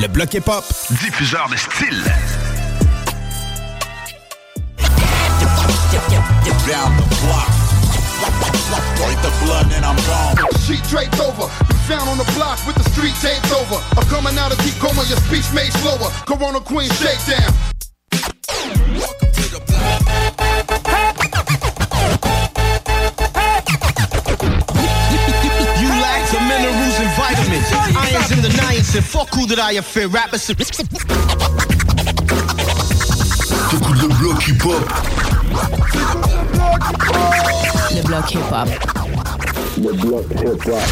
Le bloc hip-hop, diffuseur de style. down the block. Break the blood and I'm gone. Sheet draped over, found on the block with the street taped over. I'm coming out of deep coma, your speech made slower. Corona Queen shakedown. Irons in the niacin. and fuck who that I fear. Rappers. T'écoutes le bloc hip-hop. Le bloc hip-hop. Le bloc hip-hop.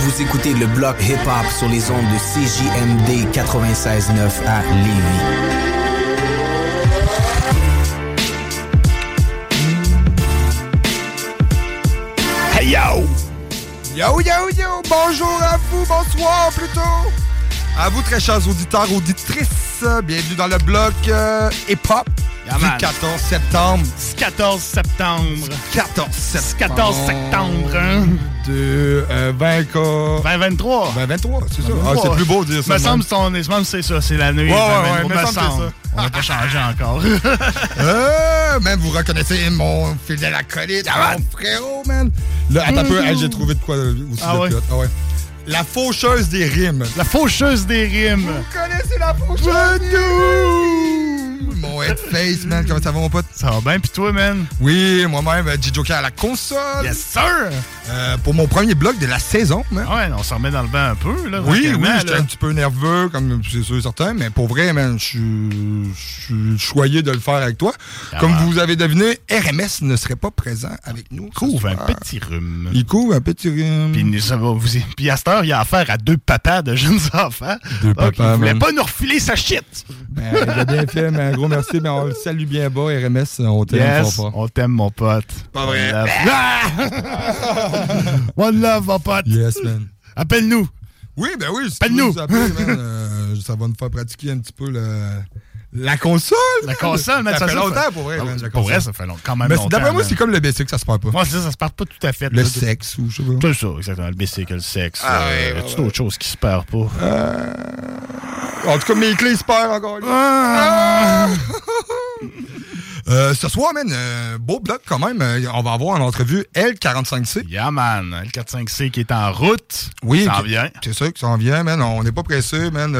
Vous écoutez le bloc hip-hop sur les ondes de CJMD 96.9 à Lévis. Yo, yo, yo! Bonjour à vous, bonsoir plutôt! À vous, très chers auditeurs, auditrices, bienvenue dans le bloc euh, hip-hop du man. 14 septembre. 14 septembre. 14 septembre. 14 septembre, hein? De euh, 20 cas. 2023. 2023, c'est ça. Ah, c'est plus beau de dire ça. Me semble même. c'est ça, c'est la nuit. Ouais, ouais, 2023, ouais, me me semble que c'est semble. On n'a pas changé encore. Euh, même vous reconnaissez mon fidèle acolyte, mon frérot, man. Là, attends un peu, j'ai trouvé de quoi euh, aussi Ah de ouais? Ah ouais. La faucheuse des rimes. La faucheuse des rimes. Vous connaissez la faucheuse des Mon headface, man, comment ça va, mon pote? Ça va bien, pis toi, man? Oui, moi-même, euh, J-Joker à la console. Yes, sir! Euh, pour mon premier bloc de la saison, man. Ah ouais, on s'en remet dans le bain un peu, là. Oui, oui, j'étais un petit peu nerveux, comme c'est sûr et certain, mais pour vrai, man, je suis- choyé de le faire avec toi. Ah comme vous avez deviné, RMS ne serait pas présent avec nous. ce Couvre un petit rhume. Il couvre un petit rhume. Puis, nous, ça va vous... Puis à cette heure, il a affaire à deux papas de jeunes enfants. Deux papas, Il voulait man. pas nous refiler sa shit? Ben, il a bien fait, mais un gros merci. Mais on le salue bien bas, RMS. On t'aime Yes, fort, fort. on t'aime, mon pote. Pas vrai. One love. One love, mon pote. Yes, man. Appelle-nous. Oui, ben oui. Appelle-nous. euh, ça va nous faire pratiquer un petit peu le- la console. La console, man, ça, fait ça longtemps pour vrai. Ah, pour vrai, ça fait long- quand même Mais longtemps. D'après moi, c'est comme le basic, ça se perd pas. Moi, c'est ça, ça se part pas tout à fait. Le sexe ou je sais pas. C'est ça, exactement. Le bicycle, le sexe. Ah euh, a-tu d'autres choses qui se perdent pas? Euh, En tout cas, mes clés se perdent encore. Ah! Euh, ce soir, man, euh, beau bloc quand même. Euh, on va avoir en entrevue L45C. Yeah, man. Le 4-5C qui est en route. Oui, Ça en que- vient. C'est ça qui s'en vient, man. On n'est pas pressé, man.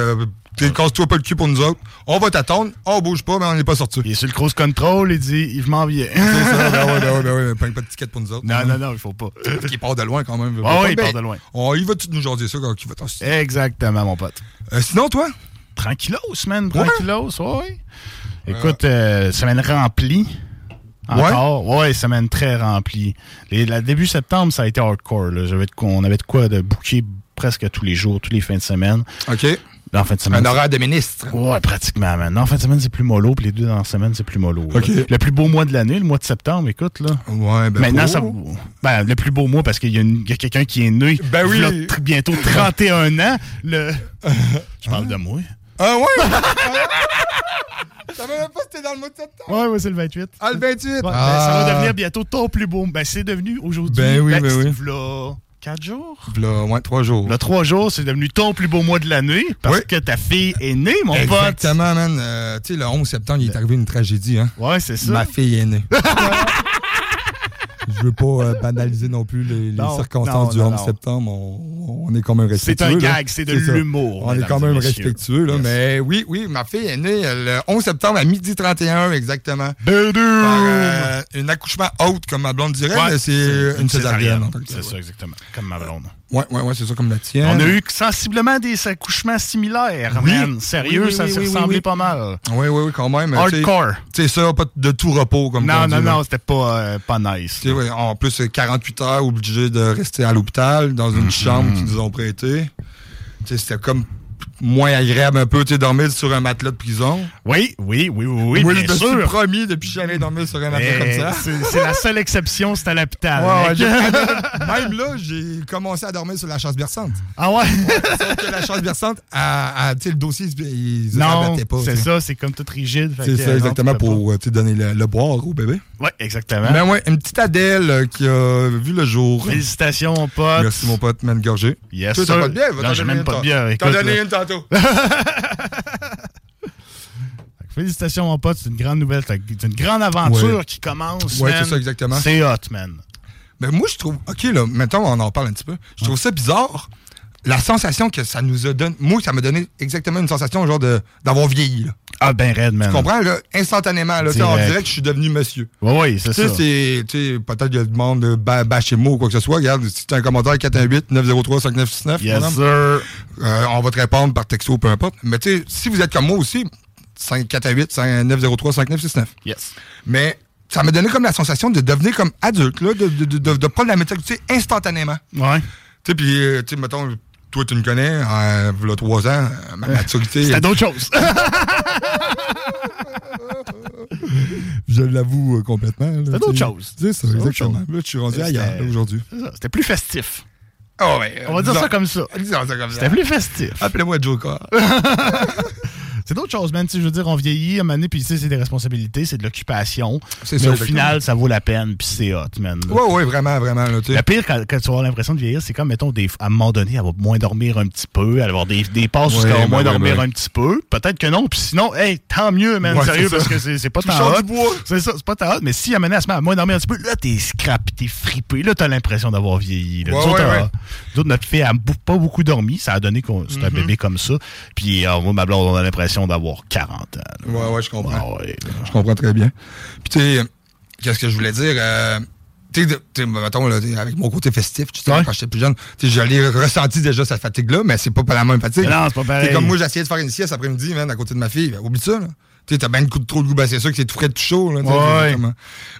Euh, t'es- Casse-toi pas le cul pour nous autres. On va t'attendre. On bouge pas, mais on n'est pas sorti. Il est sur le cruise control, il dit, je m'en viens. C'est ça, ben ouais, ben ouais, ben ouais. Pas, pas de ticket pour nous autres. Non, non, non, il faut pas. Il part de loin quand même. Ah oui, il Ben, part de loin. On y va-tu nous jaser ça quand il va t'en Exactement, mon pote. Euh, sinon, toi? Tranquillos, man. Tranquillos, ouais. Écoute, euh, semaine remplie. Encore. Ouais, semaine très remplie. Les, la début septembre, ça a été hardcore. Là. On avait de quoi de booker presque tous les jours, tous les fins de semaine. OK. En fin de semaine. Un horaire de ministre. Ouais, pratiquement, man. Non, en fin de semaine, c'est plus mollo, puis les deux dans la semaine, c'est plus mollo. là. Le plus beau mois de l'année, le mois de septembre, écoute, là. Ouais, ben. Maintenant, ça. Ben, le plus beau mois parce qu'il y a, quelqu'un qui est né. Ben oui. tr- bientôt 31 ans. Le... Je parle de moi. Ah ouais? Je savais même pas t'es dans le mois de septembre. Ouais, ouais, c'est le 28. Ah, le 28. Ouais, ben, Ah. ça va devenir bientôt ton plus beau. Ben, c'est devenu aujourd'hui. Ben oui, ben oui. Quatre jours? Là, ouais, trois jours. Là, trois jours, c'est devenu ton plus beau mois de l'année parce Oui. que ta fille est née, mon pote. Exactement, man. Euh, tu sais, le 11 septembre, il est arrivé une tragédie, hein. Ouais, c'est ça. Ma fille est née. Je veux pas euh, banaliser non plus les, les Non, circonstances non, du non, 11 non. septembre. On, on est quand même respectueux. C'est un gag, c'est de l'humour, On est quand même respectueux. Là, Yes. Mais oui, oui, ma fille est née euh, le 11 septembre à midi 31, exactement. Bédou! Par euh, un accouchement haute, comme ma blonde dirait, Ouais, mais c'est une césarienne. en tant que C'est ça, exactement. Comme ma blonde. Ouais, ouais, ouais, c'est ça comme la tienne. On a eu sensiblement des accouchements similaires, Oui. man. Sérieux, Oui, oui, ça oui, s'est oui, ressemblé oui. pas mal. Oui, oui, oui, quand même. Hardcore. Tu sais, ça, pas de tout repos, comme Non, on non, dit, non, c'était pas, euh, pas nice. Ouais, en plus, c'est 48 heures obligé de rester à l'hôpital, dans une chambre qu'ils nous ont prêtée. Tu sais, c'était comme moins agréable un peu, tu sais, dormir sur un matelas de prison. Oui, oui, oui, oui, oui, bien je me suis sûr. promis depuis que j'allais dormir sur un matelas Mais comme ça. C'est la seule exception, c'est à l'hôpital. Ouais, ouais, mec. j'ai- même là, j'ai commencé à dormir sur la chasse berçante. ah ouais? Sauf que la chasse berçante, tu sais, le dossier, il se non, rabattait pas. c'est ça, c'est comme tout rigide. C'est ça, exactement, pour euh, donner le, le boire au bébé. Ouais, exactement. Ben ouais, une petite Adèle euh, qui a vu le jour. Félicitations, mon pote. Merci, mon pote, man gorgé. Yes, sir. pas de bière? Va Non, j'ai donner même une pas de tantôt. bière. T'en Écoute, donné là. une tantôt. Félicitations, mon pote. C'est une grande nouvelle. C'est une grande aventure Ouais. qui commence. Ouais, man. c'est ça, exactement. C'est hot, man. Ben moi, je trouve. OK, là, maintenant, on en parle un petit peu. Je trouve ça bizarre. La sensation que ça nous a donné. Moi, ça m'a donné exactement une sensation, genre, de d'avoir vieilli, là. Ah, ben raide, man. Tu comprends, là? Instantanément, là. On Direct. dirait que je suis devenu monsieur. Oui, oui, c'est ça. c'est. Tu sais, peut-être qu'il y a du monde de ba- bâchez-moi ou quoi que ce soit. Regarde, si tu as un commentaire 418-903-5969. Yes, sir. euh, on va te répondre par texto, peu importe. Mais tu sais, si vous êtes comme moi aussi, 418-903-5969. Yes. Mais ça m'a donné comme la sensation de devenir comme adulte, là, de, de, de, de- de prendre la maturité instantanément. Ouais. Tu sais, puis, euh, tu sais, mettons, toi, tu me connais, euh, il y a trois ans, euh, ma maturité. C'était d'autres choses. Je l'avoue euh, complètement. C'était d'autres choses. C'est ça, exactement. Là, je suis rendu ailleurs, aujourd'hui. C'était plus festif. Ah ouais, On va dire ça comme ça. ça comme ça. C'était plus festif. Appelez-moi Joker. C'est d'autres choses, man. Je veux dire, on vieillit à un moment donné, puis tu sais, c'est des responsabilités, c'est de l'occupation. C'est Mais ça, au final, ça vaut la peine, puis c'est hot, man. Ouais, ouais, vraiment, vraiment. Là. Le pire, quand, quand tu avoir l'impression de vieillir, c'est comme, mettons, des, à un moment donné, elle va moins dormir un petit peu, elle va avoir des, des passes où Ouais, elle va moins ouais, dormir ouais. un petit peu. Peut-être que non, puis sinon, hey, tant mieux, man, sérieux, parce que c'est pas tant hot. C'est ça, c'est pas tant hot. Mais si à un moment donné, elle se met à moins dormir un petit peu, là, t'es scrap, t'es fripé, là, t'as l'impression d'avoir vieilli. là. Ouais, Nous autres, ouais, euh, notre fille a pas beaucoup dormi, ça a donné qu'on c'est un Mhm. bébé comme ça. Puis, euh, moi, ma blonde, on a l'impression d'avoir 40 ans. là. Ouais, ouais, je comprends. Ah ouais. Je comprends très bien. Puis, tu sais, qu'est-ce que je voulais dire? Euh, tu sais, mettons, là, avec mon côté festif, tu sais, Ouais. quand j'étais plus jeune, tu sais, j'allais ressenti déjà cette fatigue-là, mais c'est pas pas la même fatigue. Mais non, c'est pas pareil. C'est comme moi, j'essayais de faire une sieste après-midi, man, à côté de ma fille. Ben, oublie ça, là. Tu sais, t'as ben trop de goût, ben, c'est sûr que c'est tout frais, tout chaud, là. Ouais. comme-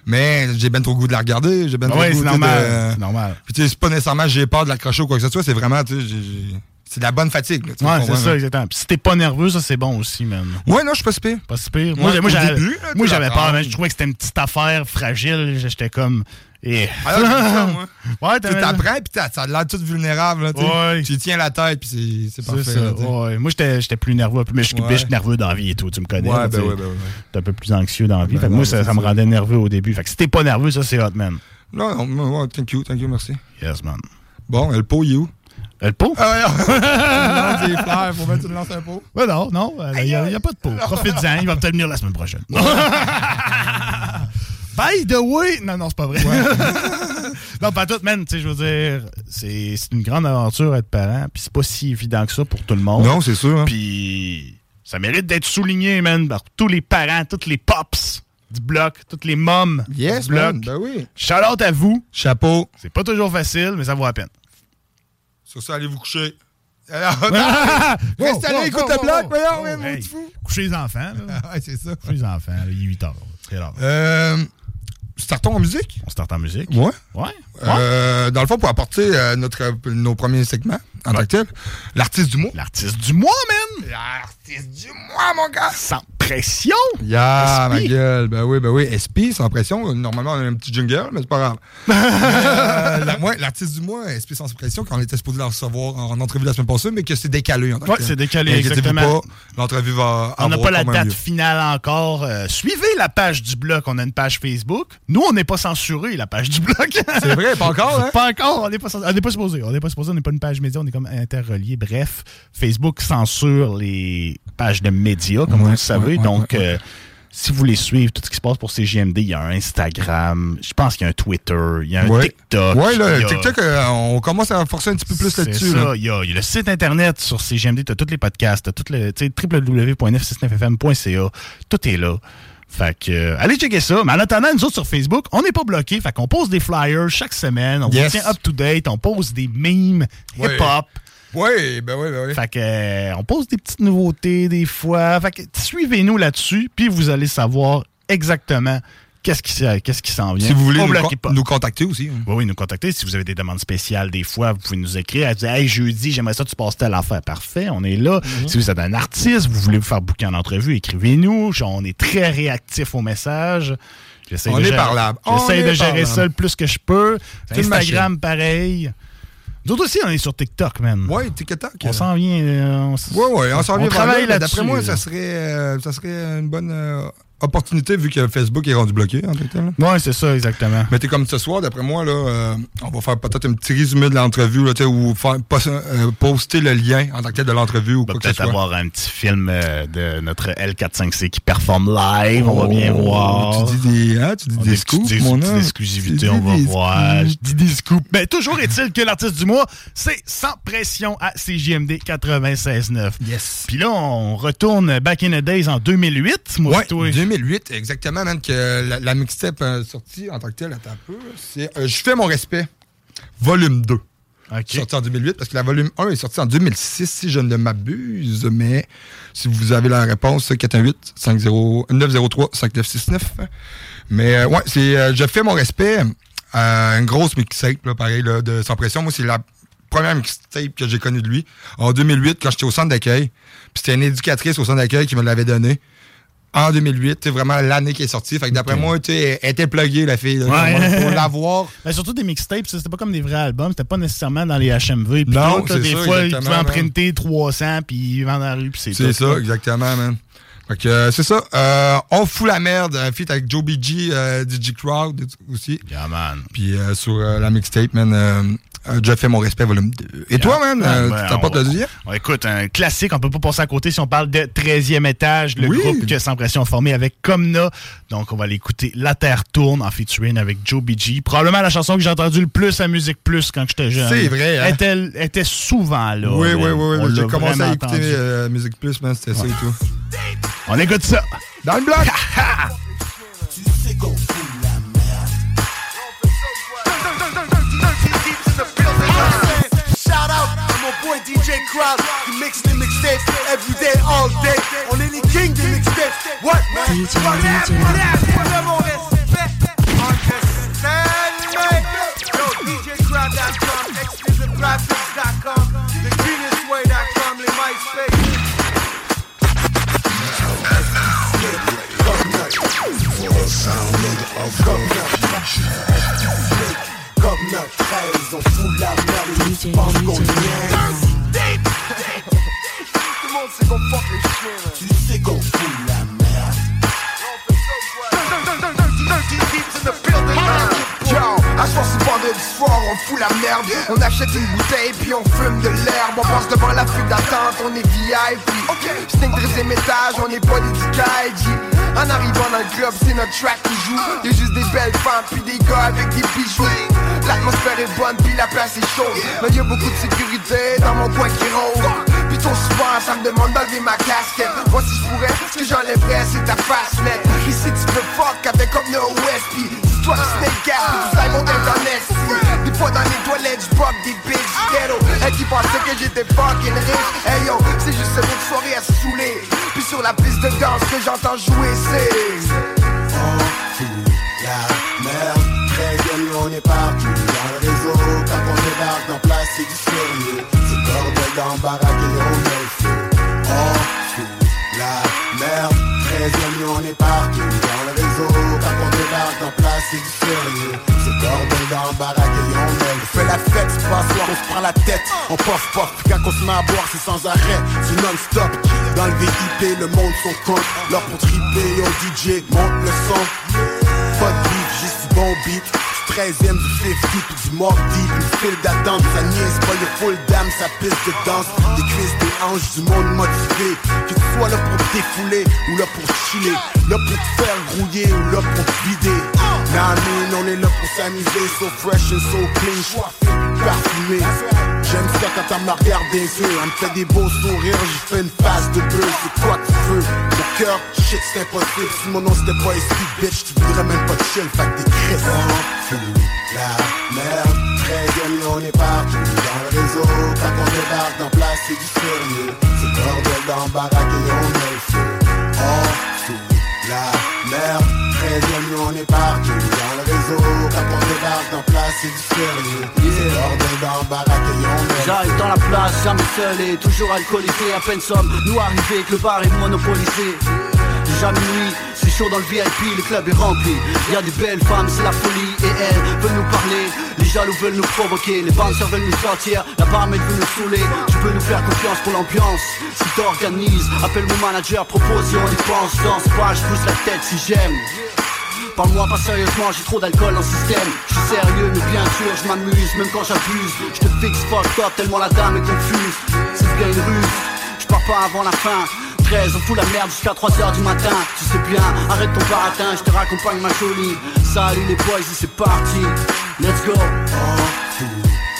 Mais j'ai ben trop le goût de la regarder, j'ai ben trop Ouais, le goût c'est normal. de- C'est normal. Puis, tu sais, c'est pas nécessairement que j'ai peur de l'accrocher ou quoi que ce soit, c'est vraiment, tu sais, c'est de la bonne fatigue, là. Ouais, c'est ça, exactement. Puis si t'es pas nerveux, ça, c'est bon aussi, man. Ouais, non, je suis pas si pire. Pas si pire. Moi, j'avais, peur, mais je trouvais que c'était une petite affaire fragile. J'étais comme. Eh. Ah, là, c'est ça, moi. ouais, t'apprends, puis t'as- ça a l'air tout vulnérable. Là. Ouais. Tu tiens la tête, puis c'est- parfait. ça. là, ouais. Moi, j'étais, j'étais plus nerveux. Mais je suis Ouais. nerveux dans la vie et tout. Tu me connais. Ouais, ben sais. ouais, ben ouais. T'es un peu plus anxieux dans la vie. Ben fait non, moi, ça, ça me rendait nerveux au début. Fait que si t'es pas nerveux, ça, c'est hot, man. Non, non, thank you, thank you, merci. Yes, man. Bon, le pot, il est où? Le pot? Ah, ouais, tu me lances des fleurs, faut mettre tu me lances un pot. Ouais, non, non. Il n'y a, y a pas de pot. Profite-en. Il va peut-être venir la semaine prochaine. By the way! Non, non, c'est pas vrai. non, pas tout, man. Tu sais, je veux dire, c'est c'est une grande aventure être parent. Puis c'est pas si évident que ça pour tout le monde. Non, c'est sûr. hein. Puis ça mérite d'être souligné, man, par tous les parents, tous les pops du bloc, toutes les moms Yes, du bloc. man, ben oui. Shout out à vous. Chapeau. C'est pas toujours facile, mais ça vaut la peine. Sur ça, allez vous coucher. Alors, Ah! Reste Wow, allé, écoute le bloc, voyons, mon hey, fou. Coucher les enfants, là. Ouais, c'est ça. Coucher les enfants, là, il est 8 heures. Très rare. Euh, startons en musique? On start en musique. Ouais. Ouais. Euh, dans le fond, pour apporter euh, notre, nos premiers segments, en tant que tel. L'artiste du mois. L'artiste du mois, man! L'artiste du mois, mon gars! Sans pression! Ya, ma gueule. Ben oui, ben oui. SP, sans pression. Normalement, on a un petit jingle, mais c'est pas grave. Euh, la- l'artiste du mois, SP sans pression, quand on était supposé la recevoir en entrevue la semaine passée, mais que c'est décalé. tel. c'est décalé, exactement. L'entrevue va On n'a pas la date lieu. finale encore. Euh, suivez la page du bloc. On a une page Facebook. Nous, on n'est pas censuré, la page du bloc. C'est vrai, pas encore, hein? Pas encore. On n'est pas, cens- on n'est pas supposé. On n'est pas supposé. On n'est pas une page média. On est comme interrelié. Bref, Facebook censure les pages de médias, comme Ouais, vous le savez. ouais, Donc, euh, si vous voulez suivre tout ce qui se passe pour CGMD, il y a un Instagram. Je pense qu'il y a un Twitter. Il y a un Ouais. TikTok. Y a- TikTok, euh, on commence à forcer un petit peu plus là-dessus. là. Il y, a, il y a le site internet sur CGMD, tu as tous les podcasts, tu as tout le tu sais, www.969fm.ca. Tout est là. Fait que, euh, allez checker ça. Mais en attendant, nous autres sur Facebook, on n'est pas bloqués. Fait qu'on pose des flyers chaque semaine. On Yes. vous tient up to date. On pose des memes hip-hop. Oui, ben oui, ben oui. Fait que, euh, on pose des petites nouveautés des fois. Fait que, suivez-nous là-dessus, puis vous allez savoir exactement qu'est-ce qui, s'en- qu'est-ce qui s'en vient. Si vous voulez nous, con- contacter aussi. hein. Oui, oui, nous contacter. Si vous avez des demandes spéciales, des fois, vous pouvez nous écrire. Elle dit Hey, jeudi, j'aimerais ça, tu passes telle affaire. Parfait, on est là. Mhm. Si vous êtes un artiste, vous voulez vous faire bouquer en entrevue, écrivez-nous. On est très réactifs aux messages. J'essaie On de est gérer-. On est de gérer ça le plus que je peux. Instagram, pareil. Nous autres aussi, on est sur TikTok, man. Oui, TikTok. On s'en vient. euh, on s- Oui, oui, on s'en vient vers travaille là. là-dessus. D'après moi, là. ça serait, euh, ça serait une bonne euh, opportunité vu que Facebook est rendu bloqué en que tel. Ouais, c'est ça, exactement. Mais t'es comme ce soir, d'après moi, là, euh, on va faire peut-être un petit résumé de l'entrevue, là, ou faire, euh, poster le lien en tant que tel de l'entrevue ou On va quoi que ce peut-être soit. avoir un petit film euh, de notre L45C qui performe live. on va bien Oh, voir. Tu dis des, hein, tu dis On des scoops, des mon homme. exclusivités, on va des voir. Je dis des scoops. Mais toujours est-il que l'artiste du mois, c'est sans pression à CJMD 96.9. Yes. Puis là, on retourne back in the days en 2008. Moi, Ouais, pis toi. 2008, exactement, man, que la, la mixtape euh, sortie en tant que telle, attends un peu, c'est euh, Je fais mon respect, volume 2. OK. Sorti en 2008, parce que la volume 1 est sortie en 2006, si je ne m'abuse, mais si vous avez la réponse, 418-903-5969. Mais euh, ouais, c'est euh, Je fais mon respect, une grosse mixtape, là, pareil, là, de Sans Pression. Moi, c'est la première mixtape que j'ai connue de lui, en 2008, quand j'étais au centre d'accueil. Puis c'était une éducatrice au centre d'accueil qui me l'avait donné. En 2008, c'est vraiment l'année qui est sortie. Fait que d'après moi, tu sais, elle était pluguée, la fille. là, Ouais. Pour l'avoir. Mais surtout des mixtapes, c'était pas comme des vrais albums, c'était pas nécessairement dans les HMV. Puis Non, tout, là, c'est des ça, fois, ils pouvaient en printer 300 puis ils vendent dans la rue, puis c'est C'est ça, exactement, man. Fait que c'est ça. Euh, on fout la merde. Un feat avec Joe BG, euh, DJ Crowd aussi. Yeah, man. Puis euh, sur euh, la mixtape, man, Déjà fait mon respect, volume 2. Et toi, man, Ouais, tu t'apportes le deuxième? écoute, un classique, on peut pas passer à côté si on parle de 13e étage, le Oui. groupe que Sans Pression a formé avec Comna. Donc, on va l'écouter La Terre tourne en featuring avec Joe BG. Probablement la chanson que j'ai entendue le plus à Musique Plus quand j'étais jeune. C'est vrai, hein? Elle était, était souvent là. oui, oui, oui, oui. J'ai commencé à écouter Musique Plus, man, c'était ça et tout. On écoute ça. Dans le bloc! Shout out boy DJ Crowd qui mixe les mixtapes every day, all day. On est les kings des mixtapes. What, man? DJ, What what? Understand me? Yo, DJCrowd.com, exclusivegraphics.com, Comme notre 13, on fout la merde, pense qu'on soir, on fout la merde. On achète une bouteille puis on fume de l'herbe. On passe devant la file d'attente, on est VIP Sting 13 étage, on n'est pas des En arrivant dans le club, c'est notre track qui joue. Y'a juste des belles femmes puis des gars avec des bijoux. L'atmosphère est bonne puis la place est chaude. Mais y'a beaucoup de sécurité dans mon coin qui rôde. Puis trop souvent ça me demande d'enlever ma casquette. Moi si je pourrais, ce que j'enlèverais c'est ta face net Puis si tu veux fuck avec comme No West Tu snake gas, tu ailles monter dans l'est Des fois dans les toilettes, j'bug des bitches. Ghetto Elle qui pensait que j'étais fucking riche. Hey yo, c'est juste une soirée à se saouler. Puis sur la piste de danse que j'entends jouer c'est On fout la merde Très on est partout dans le réseau Quand on débarque dans place, c'est du sérieux C'est dans le baraque et on met le feu. Oh, sous la merde, 13 on est parti c'est sérieux. C'est bordel dans le baraque et on On fait la fête, c'est pas soir, on se prend la tête, on puff, puis quand on se met à boire, c'est sans arrêt, c'est non-stop. Dans le VIP, le monde son compte, l'heure pour triper, yo DJ, monte le son. Pas de beat, juste bon beat. Du 13ème, du 50, puis du mob deep, une file d'attente, ça niaise pas, y'a full dame, sa piste de danse, des cuisses, des hanches, du monde motivé. Que tu sois là pour défouler, ou là pour chiller, là pour te faire grouiller, ou là pour te vider. Nah, man, on est là pour s'amuser, so fresh and so clean, parfumé. J'aime ça quand elle me regarde des yeux, elle me fait des beaux sourires, j'y fais une face de bœuf, c'est quoi tu veux? Mon cœur, shit, c'est impossible, si mon nom c'était pas ici, bitch, tu voudrais même pas chill, fait des cris. la merde, très bien, on est partout dans le réseau. Quand on débarque dans place, c'est du sérieux. C'est bordel dans le baraque on met le. Oh, la merde, très bien, on est partout dans le réseau. Quand on débarque dans place, c'est du sérieux. C'est met le feu. J'arrive dans la place, jamais seul et toujours alcoolisé À peine somme, nous arrivé que le bar est monopolisé Déjà minuit, c'est chaud dans le VIP, le club est rempli. Y a des belles femmes, c'est la folie. Et elles veulent nous parler. Les jaloux veulent nous provoquer. Les bouncers veulent nous sortir. La barmaid veut nous saouler. Tu peux nous faire confiance pour l'ambiance. Si t'organises, appelle mon manager Propose si on y pense. Danse pas, je pousse la tête si j'aime. Parle-moi pas sérieusement, j'ai trop d'alcool dans le système. Je suis sérieux mais bien sûr je m'amuse Même quand j'abuse. Je te fixe fucked up tellement la dame est confuse. C'est bien une ruse. Je pars pas avant la fin 13 on fout la merde jusqu'à 3h du matin Tu sais bien, arrête ton baratin Je te raccompagne ma jolie Salut les boys c'est parti Let's go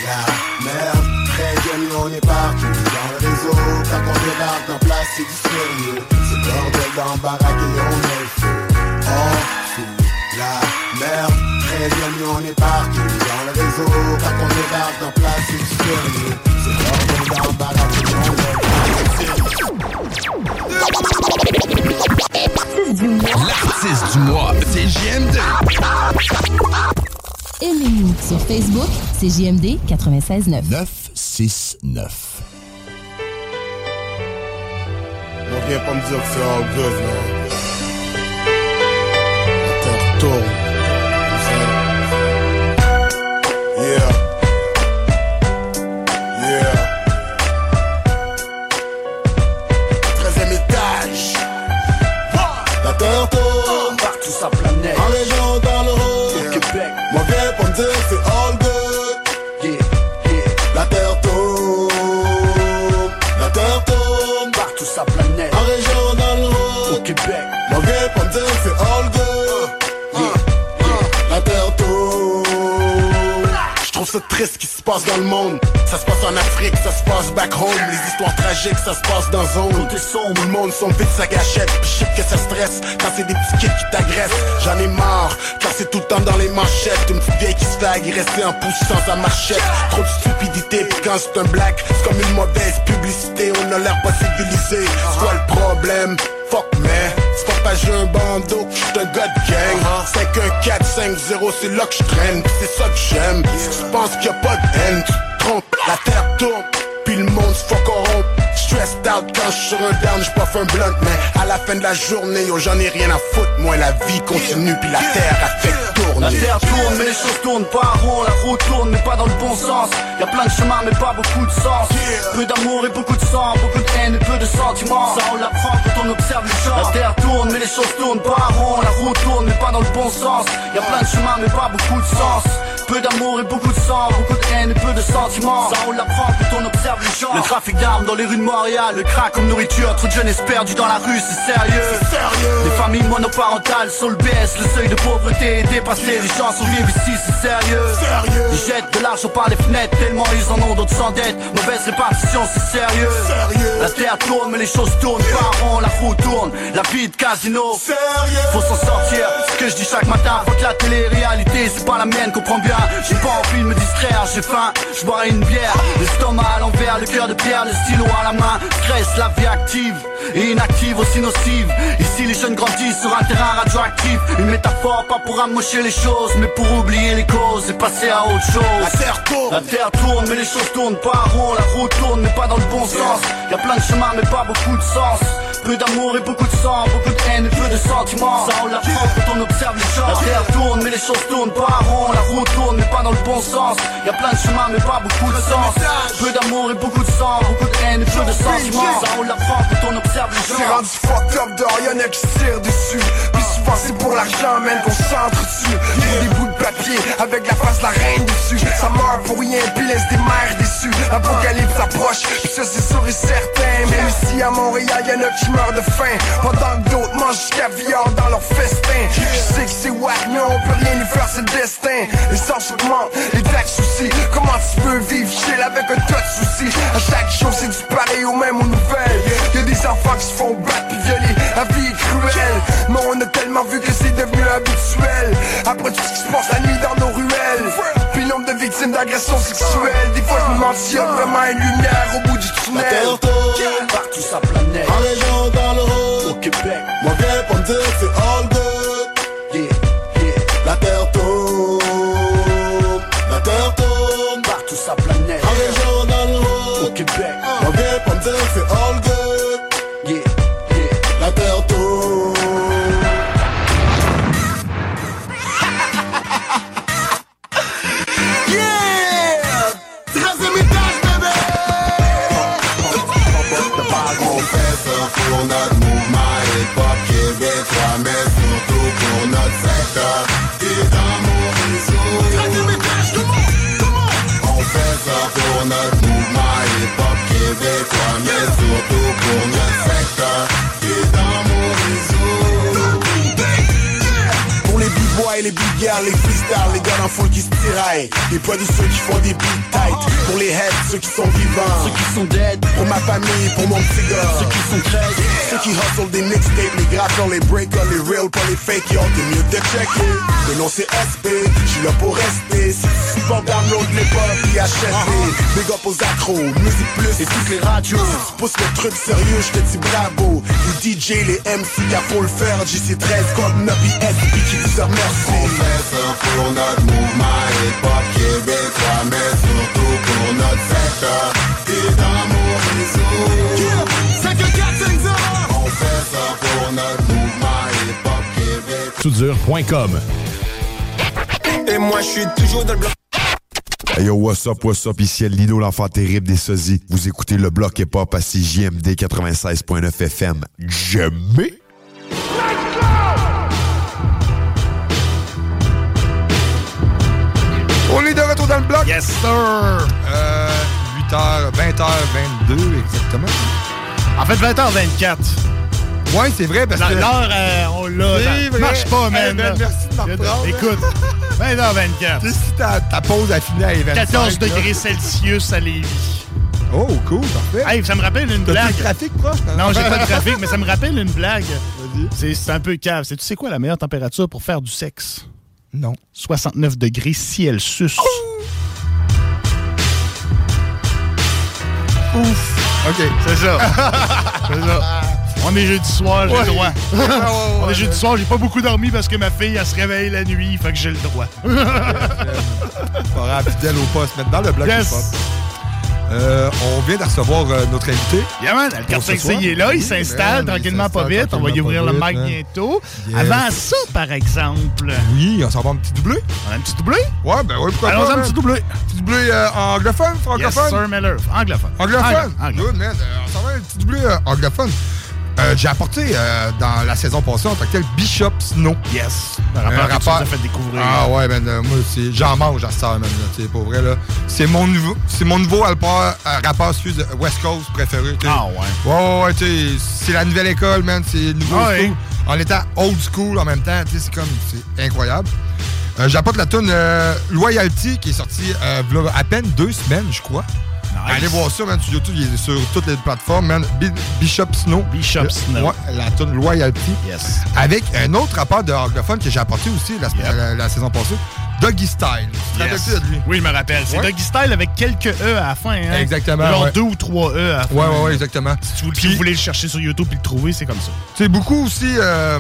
La merde, très bien, on est partout dans le réseau. Quand on débarque dans place, c'est du sérieux. C'est bordel dans le on met le feu. Oh, sous la merde, très bien, on est partout dans le réseau. Quand on débarque dans place, c'est du sérieux. C'est bordel dans le on met L'artiste du mois, c'est JMD. Aimez-nous sur Facebook, c'est JMD 96.9. 969. On vient pas me dire que c'est all good, là. La terre tourne. Yeah. Ça triste ce qui se passe dans le monde. Ça se passe en Afrique, ça se passe back home. Les histoires tragiques, ça se passe dans zone. Tout est sombre, le monde son vite sa gâchette. Puis je sais que ça stresse quand c'est des petits kids qui t'agressent. J'en ai marre, car c'est tout le temps dans les manchettes. Une petite vieille qui se fait agresser en poussant sa machette. Trop de stupidité, puis quand c'est un black, c'est comme une mauvaise publicité. On a l'air pas civilisé. C'est quoi le problème? Fuck man, j'ai un bandeau, j'suis un gars de gang. 51450 c'est là que je traîne, c'est ça que j'aime. Si tu penses qu'il a pas de haine, tu te trompes La terre tourne, puis le monde se fuck corrompt Stressed out quand j'suis sur un down, j'puff un blunt Mais à la fin de la journée, yo j'en ai rien à foutre Moi la vie continue, puis la terre a fait tourner. La terre tourne mais les choses tournent pas rond La route tourne mais pas dans le bon sens. Y'a plein de chemins mais pas beaucoup de sens. Peu d'amour et beaucoup de sang Beaucoup de haine et peu de sentiments. Ça on l'apprend quand on observe les gens La terre tourne mais les choses tournent pas rond La route tourne mais pas dans le bon sens. Y'a plein de chemins mais pas beaucoup de sens. Peu d'amour et beaucoup de sang, beaucoup de haine et peu de sentiments. Ça on l'apprend quand on observe les gens. Le trafic d'armes dans les rues de Montréal, le crack comme nourriture, trop de jeunesse perdue dans la rue, c'est sérieux. sérieux. Les familles monoparentales sur le BS, le seuil de pauvreté est dépassé. Les gens survivent ici, c'est sérieux. Sérieux. Ils jettent de l'argent par les fenêtres, tellement ils en ont d'autres s'endettent. Mauvaise répartition, c'est sérieux. Sérieux. La terre tourne, mais les choses tournent pas rond, la roue tourne, la vie de casino. Sérieux. Faut s'en sortir, ce que je dis chaque matin, faut que la télé-réalité, c'est pas la mienne, comprends bien. J'ai pas envie de me distraire, j'ai faim, je boirai une bière. L'estomac à l'envers, le cœur de pierre, le stylo à la main Stress, la vie active et inactive aussi nocive. Ici les jeunes grandissent sur un terrain radioactif. Une métaphore pas pour amocher les choses Mais pour oublier les causes et passer à autre chose. La terre tourne. La terre tourne mais les choses tournent pas rond. La route tourne mais pas dans le bon sens. Y a plein de chemins mais pas beaucoup de sens. Peu d'amour et beaucoup de sang, beaucoup de haine et peu de sentiments. Ça on l'apprend quand on observe les gens. La terre tourne mais les choses tournent pas rond. La route tourne mais pas dans le bon sens. Y a plein de chemins mais pas beaucoup de sens. Peu d'amour et beaucoup de sang, beaucoup de haine et peu de sentiments Ça on l'apprend quand on observe les gens. C'est rendu fucked up dehors, y'en a qui se tirent dessus. Puis souvent c'est pour l'argent, man, qu'on s'entretue Pour des bouts de papier, avec la face de la reine dessus. Ça meurt pour rien, puis laisse des mères déçues Apocalypse approche, puis ça c'est sûr et certain. Même ici à Montréal, y'en a qui meurent de faim. Pendant que d'autres mangent du caviar dans leur festin. Je sais que c'est wack, mais on peut rien y faire, c'est le destin. Les sens augmentent, les taxes aussi Comment tu peux vivre chill avec un tas de soucis? À chaque jour c'est du pareil au même aux nouvelles Y'a des enfants qui se font battre puis violer La vie est cruelle. Mais on a tellement vu que c'est devenu habituel. Après tout ce qui se passe la nuit dans nos ruelles. Puis nombre de victimes d'agressions sexuelles. Des fois je me demande s'il y a vraiment une lumière au bout du tunnel. Partout sa planète. En que c'est all Yeah, yeah La terre tourne. Yeah Troisième étage bébé. On Mais surtout pour notre les big girls, les freestyles, les gars foule qui se tiraillent. Les producteurs qui font des beats tight Pour les heads, ceux qui sont vivants. Ceux qui sont dead. Pour ma famille, pour mon petit gars. Ceux qui sont crèves Ceux qui hustle des mixtapes, les gratteurs, les breakers, les real, pas les fake Yo, t'es mieux de checker. Le nom c'est SP, j'suis là pour rester. Si tu supportes download les pop, puis achète Big up aux accros, musique plus. Et toutes les radios. Si tu pousses le truc sérieux, j'te dis bravo. Les DJ, les MC, y'a faut le faire. JC13, comme Nobby SP qui vous remercie On fait ça pour notre mouvement hip-hop québécois Mais surtout pour notre secteur Et dans mon réseau On fait ça pour notre mouvement hip-hop québécois Soudure.com Et moi je suis toujours dans le bloc Hey yo, what's up, what's up, ici Lino, l'enfant terrible des sosies. Vous écoutez le bloc hip-hop à CJMD 96.9 FM. Jamais! On est de retour dans le bloc. Yes, sir! Euh, 8h, 20h22 exactement. En fait, 20h24. Ouais, c'est vrai, parce que... L'heure, euh, on l'a. Marche pas, Hey, man. là. merci de m'en. Écoute, 20h24. Tu sais, si ta, ta pause a fini à 25, 14 là. degrés Celsius à Lévis. Oh, cool, parfait. Hey, ça me rappelle une blague. le trafic proche? Non, j'ai pas de trafic, mais ça me rappelle une blague. C'est c'est un peu cave. C'est tu sais quoi la meilleure température pour faire du sexe? Non. 69 degrés si elle suce. Ouf. OK. C'est ça. C'est ça. On est jeudi soir, j'ai Ouais. le droit. Ouais, ouais, ouais, On est jeudi soir, j'ai pas beaucoup dormi parce que ma fille, elle se réveille la nuit, fait que j'ai le droit. Pas fidèle au poste, mettre dans le bloc Yes. Euh, on vient de recevoir euh, notre invité. Yeah, man, le Pour ce 4 soir. il est là, il Oui, s'installe tranquillement il pas vite. On va y ouvrir le mic man. bientôt. Yes. Avant ça, par exemple. Oui, on s'en va un petit doublé. On a un petit doublé? Ouais, ben oui, pourquoi Allons-y, pas. un petit doublé. Petit doublé euh, anglophone, Yes, francophone? Sir Miller. Anglophone. Anglophone? Anglo- Good, man. Euh, on s'en va un petit doublé euh, anglophone. Euh, J'ai apporté euh, dans la saison passée en tant que tel Bishop Snow. Yes. Un que tu fait découvrir. Ah ouais, euh, moi, j'en mange à ça, là, tu pour vrai, là. C'est mon nouveau, c'est mon nouveau rappeur, rappeur excuse, West Coast préféré. tu sais. Ah ouais. Ouais, ouais, ouais, tu sais, c'est la nouvelle école, man. C'est nouveau Ah ouais. school. En étant old school en même temps, tu sais, c'est comme, c'est incroyable. J'apporte la tune Loyalty qui est sortie à peine deux semaines, je crois. Allez voir ça, man, sur YouTube, il est sur toutes les plateformes, man. Bi- Bishop Snow. Bishop Le- Snow. La tune Loyalty. Yes. Avec un autre rapport de anglophone que j'ai apporté aussi la, la- la saison passée, Doggy Style. Tu te de lui? Oui, je me rappelle. C'est Ouais. Doggy Style avec quelques E à la fin. Hein? Exactement, Genre ouais. deux ou trois E à la fin. Ouais, ouais, ouais, exactement. Si vous, si vous voulez le chercher sur YouTube et le trouver, c'est comme ça. C'est beaucoup aussi, euh,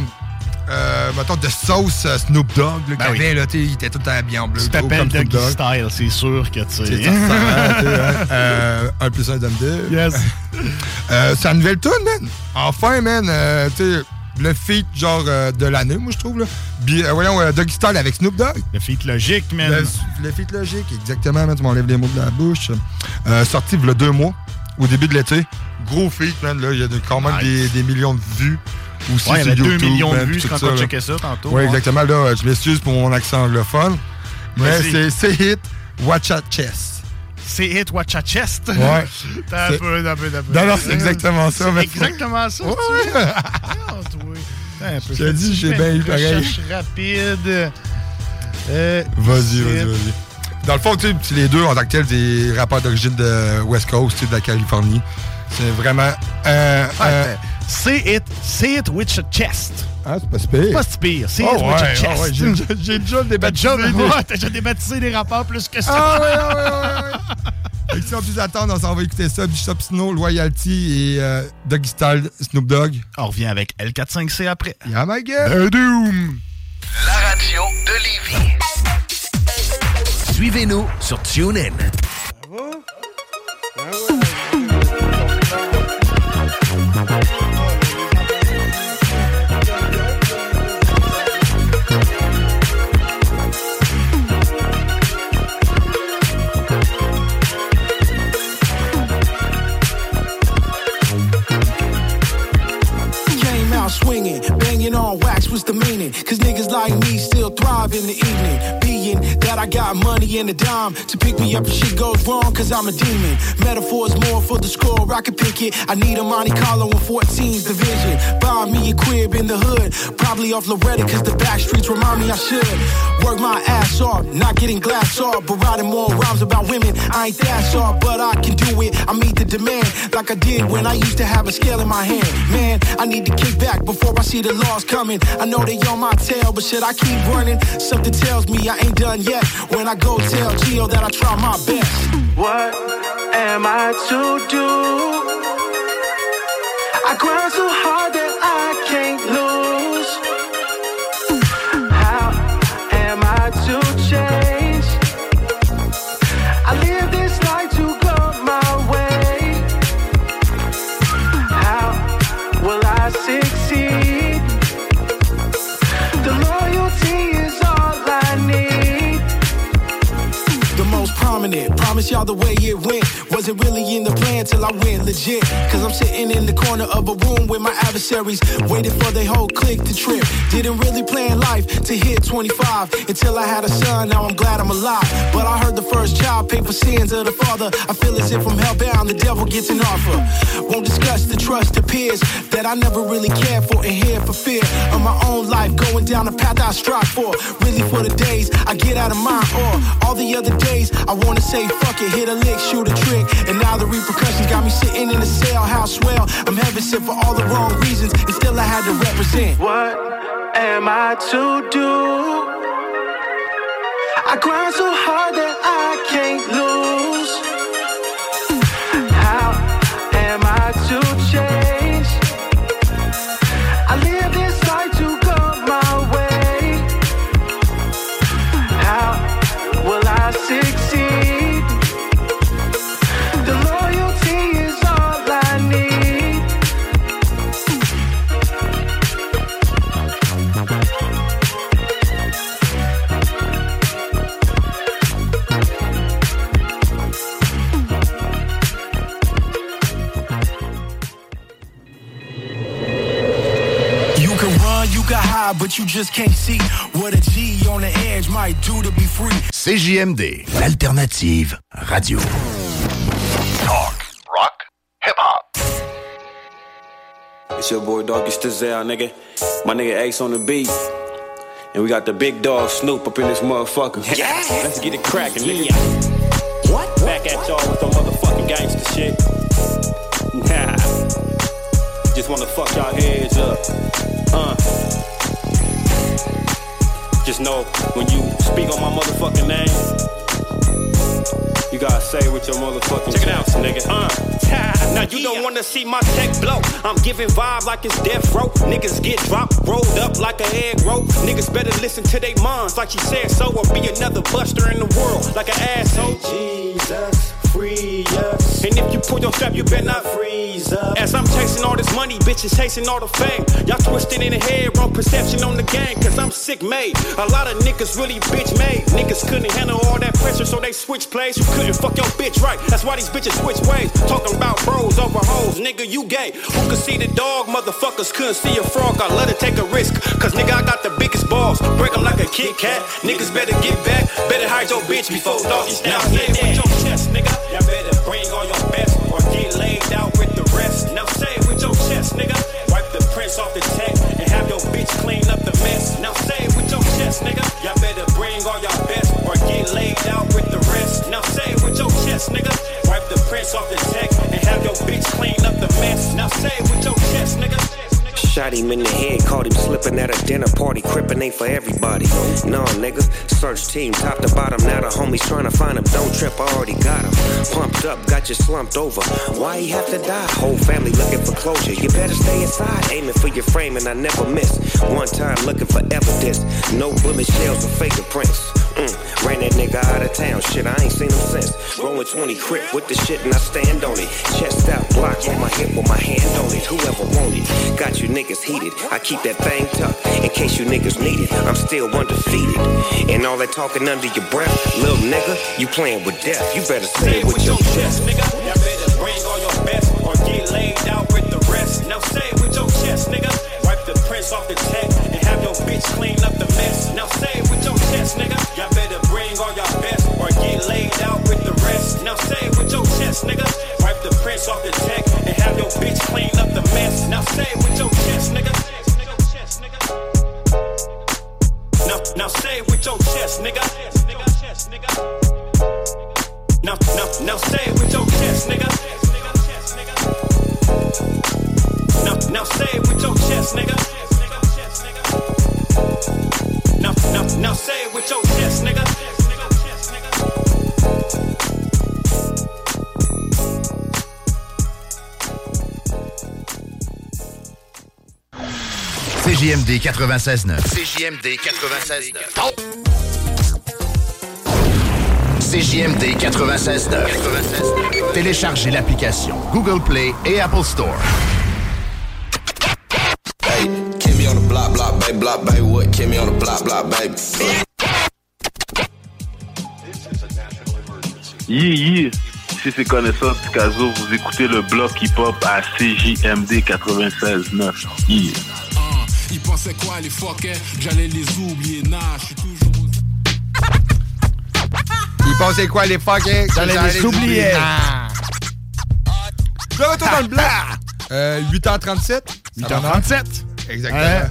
euh, mettons, de sauce euh, Snoop Dogg, là, Ben qu'il oui. là, il était tout habillé en bleu. Tu t'appelles Doggy Dogg. Style, c'est sûr que tu sais, hein, euh, un plus un donne deux. Yes. Euh, c'est une nouvelle tune, man. Enfin, man, euh, tu sais, le feat, genre, euh, de l'année, moi, je trouve, là. Bi- euh, voyons, euh, Doggy Style avec Snoop Dogg. Le feat logique, man. Le, le feat logique, exactement, man. Tu m'enlèves les mots de la bouche. Euh, sorti, il y a deux mois, au début de l'été. Gros feat, man, là. Il y a de- quand même des, des millions de vues. Aussi Ouais, il y avait 2 YouTube, millions de man, vues, je suis checker ça tantôt. Oui, ouais. exactement. Là, je m'excuse pour mon accent anglophone. Mais c'est hit Watch Out Chess. C'est Hit Watch a Chest. Ouais. T'as un peu, t'as un peu, t'as un peu. Non, non, c'est exactement ça, C'est exactement ça. Ouais, tu ouais. Je te fait- dis, j'ai bien eu pareil. recherche rapide. Euh, Vas-y, vas-y, vas-y. Dans le fond, tu sais, les deux, en tant que tels, des rappeurs d'origine de West Coast, tu sais, de la Californie. C'est vraiment un. un- C'est It, c'est It with a Chest. Ah, c'est pas si pire. C'est pas si pire. C'est Oh, It with ouais, a ah Chest. ouais, j'ai déjà- j'ai déjà débaptisé T'as déjà, des- ouais, t'as déjà débaptisé des rappeurs plus que ça. Ah ouais, ouais, ouais. Fait que sans plus attendre, on s'en va écouter ça. Bishop Snow, Loyalty et euh, Doggy Style, Snoop Dogg. On revient avec L45C après. Yeah, my girl. Un doom. La radio de Lévis. Suivez-nous sur TuneIn. Came got money and a dime to pick me up if shit goes wrong, cause I'm a demon. Metaphors more for the score, I can pick it. I need a Monte Carlo in 14's division. Buy me a crib in the hood, probably off Loretta, cause the back streets remind me I should. Work my ass off, not getting glass off, but writing more rhymes about women. I ain't that soft, but I can do it. I meet the demand like I did when I used to have a scale in my hand. Man, I need to kick back before I see the laws coming. I know they on my tail, but should I keep running? Something tells me I ain't done yet. When I go tell Gio that I try my best. What am I to do? I grind so hard promise y'all the way it went. Wasn't really in the plan till I went legit. Cause I'm sitting in the corner of a room with my adversaries, waiting for their whole clique to trip. Didn't really plan life to hit 25 until I had a son. Now I'm glad I'm alive. But I heard the first child pay for sins of the father. I feel as if I'm hellbound, the devil gets an offer. Won't discuss the trust of peers that I never really cared for and here for fear of my own life going down the path I strive for. Really for the days I get out of mine or all the other days I wanna say fuck it, hit a lick, shoot a trick. And now the repercussions got me sitting in a cell house. Well, I'm heaven sent for all the wrong reasons, and still I had to represent. What am I to do? I grind so hard that high, but you just can't see what a G on the edge might do to be free. CJMD, l'alternative radio. Talk, rock, hip hop. It's your boy Doggy it's this nigga. My nigga Ace on the beat. And we got the big dog Snoop up in this motherfucker. Yeah. Let's get it cracking, nigga. Yeah. What? Back at y'all with the motherfucking gangster shit. Nah. Just wanna fuck y'all heads up. Uh. Just know when you speak on my motherfucking name, you gotta say with your motherfucking Check it out, nigga. Uh. now you don't wanna see my tech blow. I'm giving vibe like it's death row. Niggas get dropped, rolled up like a egg roll. Niggas better listen to they moms like she said so, or be another buster in the world like an asshole. Jesus, free us. And if you pull your strap, you better not freeze up. As I'm chasing all this money, bitches chasing all the fame. Y'all twisted in the head, wrong perception on the game, cause I'm sick made. A lot of niggas really bitch made. Niggas couldn't handle all that pressure, so they switch plays. You couldn't fuck your bitch right. That's why these bitches switch ways. Talking about bros over hoes, nigga, you gay. Who could see the dog? Motherfuckers couldn't see a frog. I love to take a risk, cause nigga, I got the biggest balls. Break 'em like a Kit Kat. Niggas better get back. Better hide your bitch before doggy style. Say it with your chest, nigga. Y'all better bring all your best or get laid out with the rest. Now say it with your chest, nigga. Wipe the prints off the tech and have your bitch clean up the mess. Now say it with your chest, nigga. Y'all better bring all your best or get laid out with the rest. Now say it with your chest, nigga. Wipe the prints off the tech and have your bitch clean up the mess. Now say it with your chest, nigga. Shot him in the head, caught him slipping at a dinner party. Crippin' ain't for everybody. No, nigga. Search team, top to bottom. Now the homies trying to find him. Don't trip, I already got him. Pumped up, got you slumped over. Why he have to die? Whole family looking for closure. You better stay inside, aiming for your frame, and I never miss. One time looking for evidence. No bullet shells or fingerprints. Mm, ran that nigga out of town. Shit, I ain't seen him since. Rolling 20 crip with the shit and I stand on it. Chest out, block on my hip with my hand on it. Whoever want it. Got you niggas heated. I keep that thing tucked in case you niggas need it. I'm still undefeated. And all that talking under your breath, little nigga, you playing with death. You better say it with your chest. nigga. Y'all better bring all your best or get laid out with the rest. Now say it with your chest, nigga. Wipe the prints off the tech and have your bitch clean up the mess. Now say it with your chest, nigga. Y'all better bring all your best or get laid out with the rest. Now say it with your chest, nigga. Wipe the prints off the tech and have your bitch clean the mess. Now say it with your chest, nigga. Now, now say it with your chest, nigga. Now, now, now say it with your chest, nigga. Now, now say it with your chest, nigga. Now, now, now say it with your chest, nigga. CJMD 96.9. CJMD 96.9. CJMD 96.9. Téléchargez l'application Google Play et Apple Store. Kill me on the block, block, baby, block, baby. What? Me on the block, block, baby. Yeah, yeah. Si c'est connaissance Picasso, vous écoutez le bloc hip-hop à CJMD 96.9. Yeah. Ils pensaient quoi les fuckers J'allais les oublier, nah, je suis toujours Ils pensaient quoi, les fuckers? J'allais les oublier. De retour dans le bloc. Euh, 8h37. 8h37. Exactement. Ouais.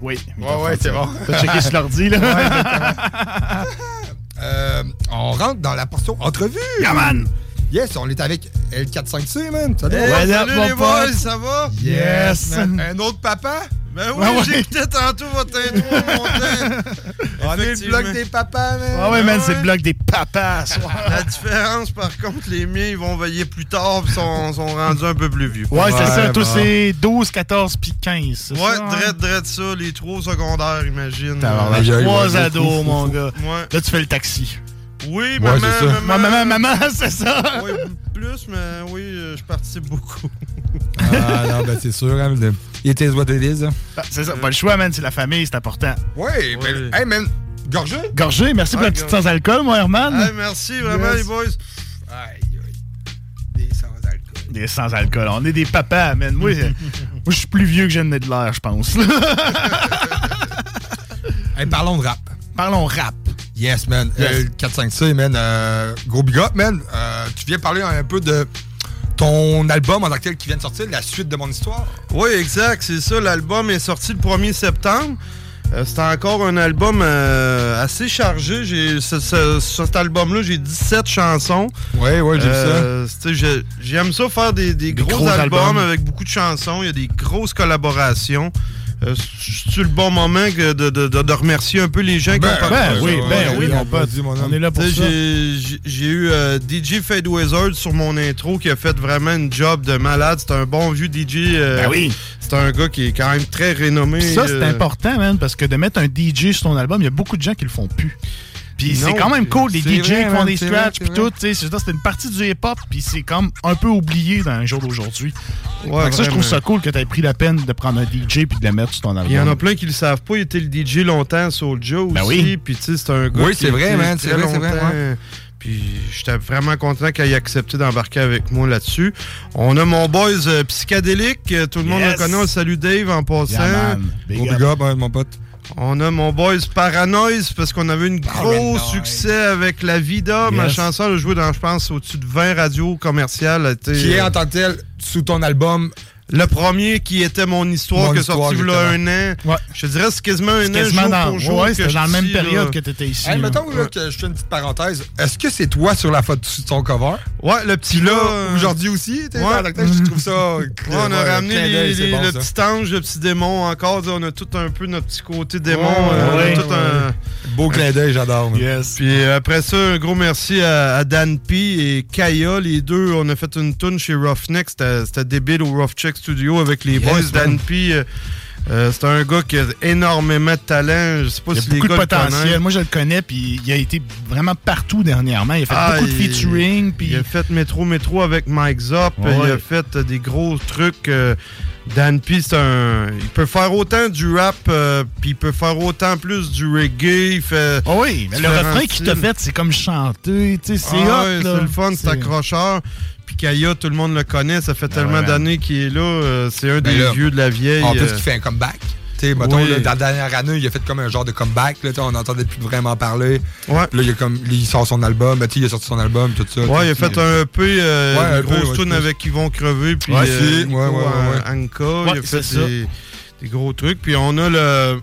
Oui. Ouais, ouais, c'est bon. T'as checké sur l'ordi, là? Ouais, exactement. Euh, on rentre dans la portion entrevue. Yeah, man. Yes, on est avec L45C, man. Salut, Hey, salut les boys, ça va? Yes. man. Un autre papa? Ben oui, Ouais, ouais. j'écoutais tantôt votre intro monter. On est le bloc des papas, man. Ah ouais, man, c'est le bloc des papas. La différence, par contre, les miens, ils vont veiller plus tard puis sont, sont rendus un peu plus vieux. Ouais, c'est ça. Bon. c'est 12, 14 puis 15. c'est Ouais, ça, hein? drette, drette ça, les trois secondaires, imagine. Trois ouais, ados, mon gars. Ouais. Là, tu fais le taxi. Oui, Ouais, maman, c'est ça. maman, Maman, maman, c'est ça. Oui, plus, mais oui, euh, je participe beaucoup. Ah non, ben c'est sûr, hein. Le- It is what it is. hein. Ah, C'est ça, pas le choix, man. C'est la famille, c'est important. Ouais, ben, hey, man, gorgé? Gorgé, merci pour la petite gorgé. sans alcool, moi, Herman. Hey, merci vraiment, Yes. les boys. Des sans alcool. On est des papas, man. Moi, je suis plus vieux que Jeanne de l'air, je pense. Hey, parlons de rap. Parlons rap. Yes, man. Yes. Euh, 4-5-C, man. euh, gros big up, man. Euh, tu viens parler un peu de ton album en tant que tel qui vient de sortir, la suite de mon histoire? Oui, exact, c'est ça. L'album est sorti le 1er septembre. Euh, C'était encore un album euh, assez chargé. J'ai ce- ce- cet album-là, j'ai 17 chansons. Ouais, ouais, j'ai vu Euh, sais, j'ai- J'aime ça faire des, des gros, gros albums, albums. avec beaucoup de chansons. Il y a des grosses collaborations. Euh, C'est le bon moment que de, de- de- de remercier un peu les gens qui Ben, ont ben participé. oui, ben oui, mon pote. On est là pour ça. j'ai- eu euh, DJ Fade Wizard sur mon intro qui a fait vraiment une job de malade. C'est un bon vieux DJ. euh, Ben oui. C'est un gars qui est quand même très renommé. Puis ça, c'est euh, important, man, parce que de mettre un DJ sur ton album, il y a beaucoup de gens qui le font plus. Puis c'est quand même cool, les DJ vrai, qui font des scratchs, puis c'est tout, tu sais, c'est c'est une partie du hip-hop, puis c'est comme un peu oublié dans le jour d'aujourd'hui. Ouais, Fait que ça, je trouve ça cool que tu aies pris la peine de prendre un DJ puis de le mettre sur ton album. Il y en a plein qui le savent pas. Il était le DJ longtemps, Soulja aussi. Ben oui. Puis tu sais, c'est un gars Oui, c'est vrai, man, c'est vrai, c'est vrai, ouais. Puis j'étais vraiment content qu'il ait accepté d'embarquer avec moi là-dessus. On a mon boys euh, psychédélique. euh, Tout le monde le connaît. On salue Dave en passant. Yeah, man. Big Gros up. big up, hein, mon pote. On a mon boys Paranoise parce qu'on avait une gros succès avec La Vida. Ma chanson a joué dans, je pense, au-dessus de 20 radios commerciales. Qui est en tant que tel sous ton album. Le premier qui était mon histoire, Mon qui est histoire, sorti il y a un an. Je te dirais c'est quasiment un an quasiment jour dans- pour jour. ouais, que dans la même là. période que t'étais ici. Hey, mettons là, que je fais une petite parenthèse. Est-ce que c'est toi sur la photo sur ton cover? Ouais, le petit là, là, aujourd'hui aussi, ouais. que tel, je trouve ça. Ouais, on a ouais, ramené les- bon, le ça. petit ange, le petit démon encore. On a tout un peu notre petit côté démon. Ouais, euh, ouais, tout ouais. un- Beau clin d'œil, j'adore. moi. Puis euh, après ça, un gros merci à, à Dan P et Kaya, les deux. On a fait une tune chez Roughneck. C'était c'était débile au Rough Check Studio avec les Yes, boys. man. Dan P, euh, euh, c'est un gars qui a énormément de talent. Je sais pas Il a si les beaucoup de gars le potentiel. Moi, je le connais, puis il a été vraiment partout dernièrement. Il a fait Ah, beaucoup de featuring, puis... Il a fait Métro Métro avec Mike Zop. Ouais. Il a fait euh, des gros trucs. euh, Dan P, c'est un. Il peut faire autant du rap, euh, puis il peut faire autant plus du reggae. Il fait. Ah oui, mais le refrain qu'il t'a fait, c'est comme chanter, c'est Ah là. c'est le fun, C'est- accrocheur. Kaya, tout le monde le connaît, ça fait tellement ouais, d'années qu'il est là. euh, c'est un Ben des là, vieux de la vieille. En plus, euh, il fait un comeback. Tu sais, mettons, Oui. là, dans la dernière année, il a fait comme un genre de comeback. Là, on n'entendait plus vraiment parler. Ouais. Là, il, a comme, il sort son album. Ben, tu sais, il a sorti son album, tout ça. Ouais, il a fait un EP, euh, Ouais, un une EP, grosse ouais, tune avec Yvon Crevé, puis Ouais, euh, si. Ouais, ouais, ouais, ouais. euh, Anka. Ouais, il a fait des gros trucs. Puis on a le...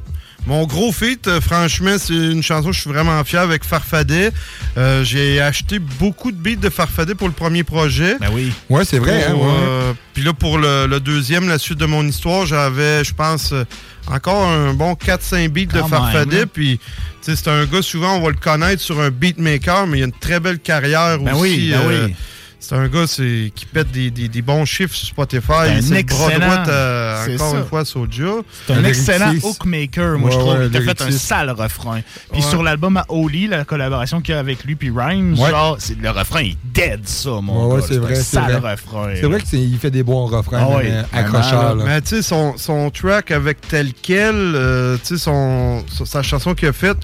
Mon gros feat, euh, franchement, c'est une chanson que je suis vraiment fier avec Farfadet. Euh, J'ai acheté beaucoup de beats de Farfadet pour le premier projet. Ben oui. Ouais, c'est vrai, hein, ouais. euh, Puis là, pour le, le deuxième, la suite de mon histoire, j'avais, je pense, encore un bon 4-5 beats de Farfadet. même. Puis, tu sais, c'est un gars, souvent, on va le connaître sur un beatmaker, mais il a une très belle carrière Ben aussi. oui, ben euh, oui. C'est un gars c'est- qui pète des, des- des bons chiffres sur Spotify. un c'est le bras excellent- droit, euh, encore ça. une fois, Soja. C'est un excellent lyriciste. hookmaker, moi, je trouve. ouais, il a fait un sale refrain. Puis Ouais. sur l'album à Oli, la collaboration qu'il y a avec lui puis Rhymes, Ouais. genre, c'est- le refrain est dead, ça, mon Ouais, ouais, gars. c'est vrai. un c'est sale vrai. refrain. C'est vrai qu'il fait des bons refrains, Ah mais accrocheurs. là. Mais tu sais, son, son track avec tel quel, euh, tu sais, son- sa chanson qu'il a faite,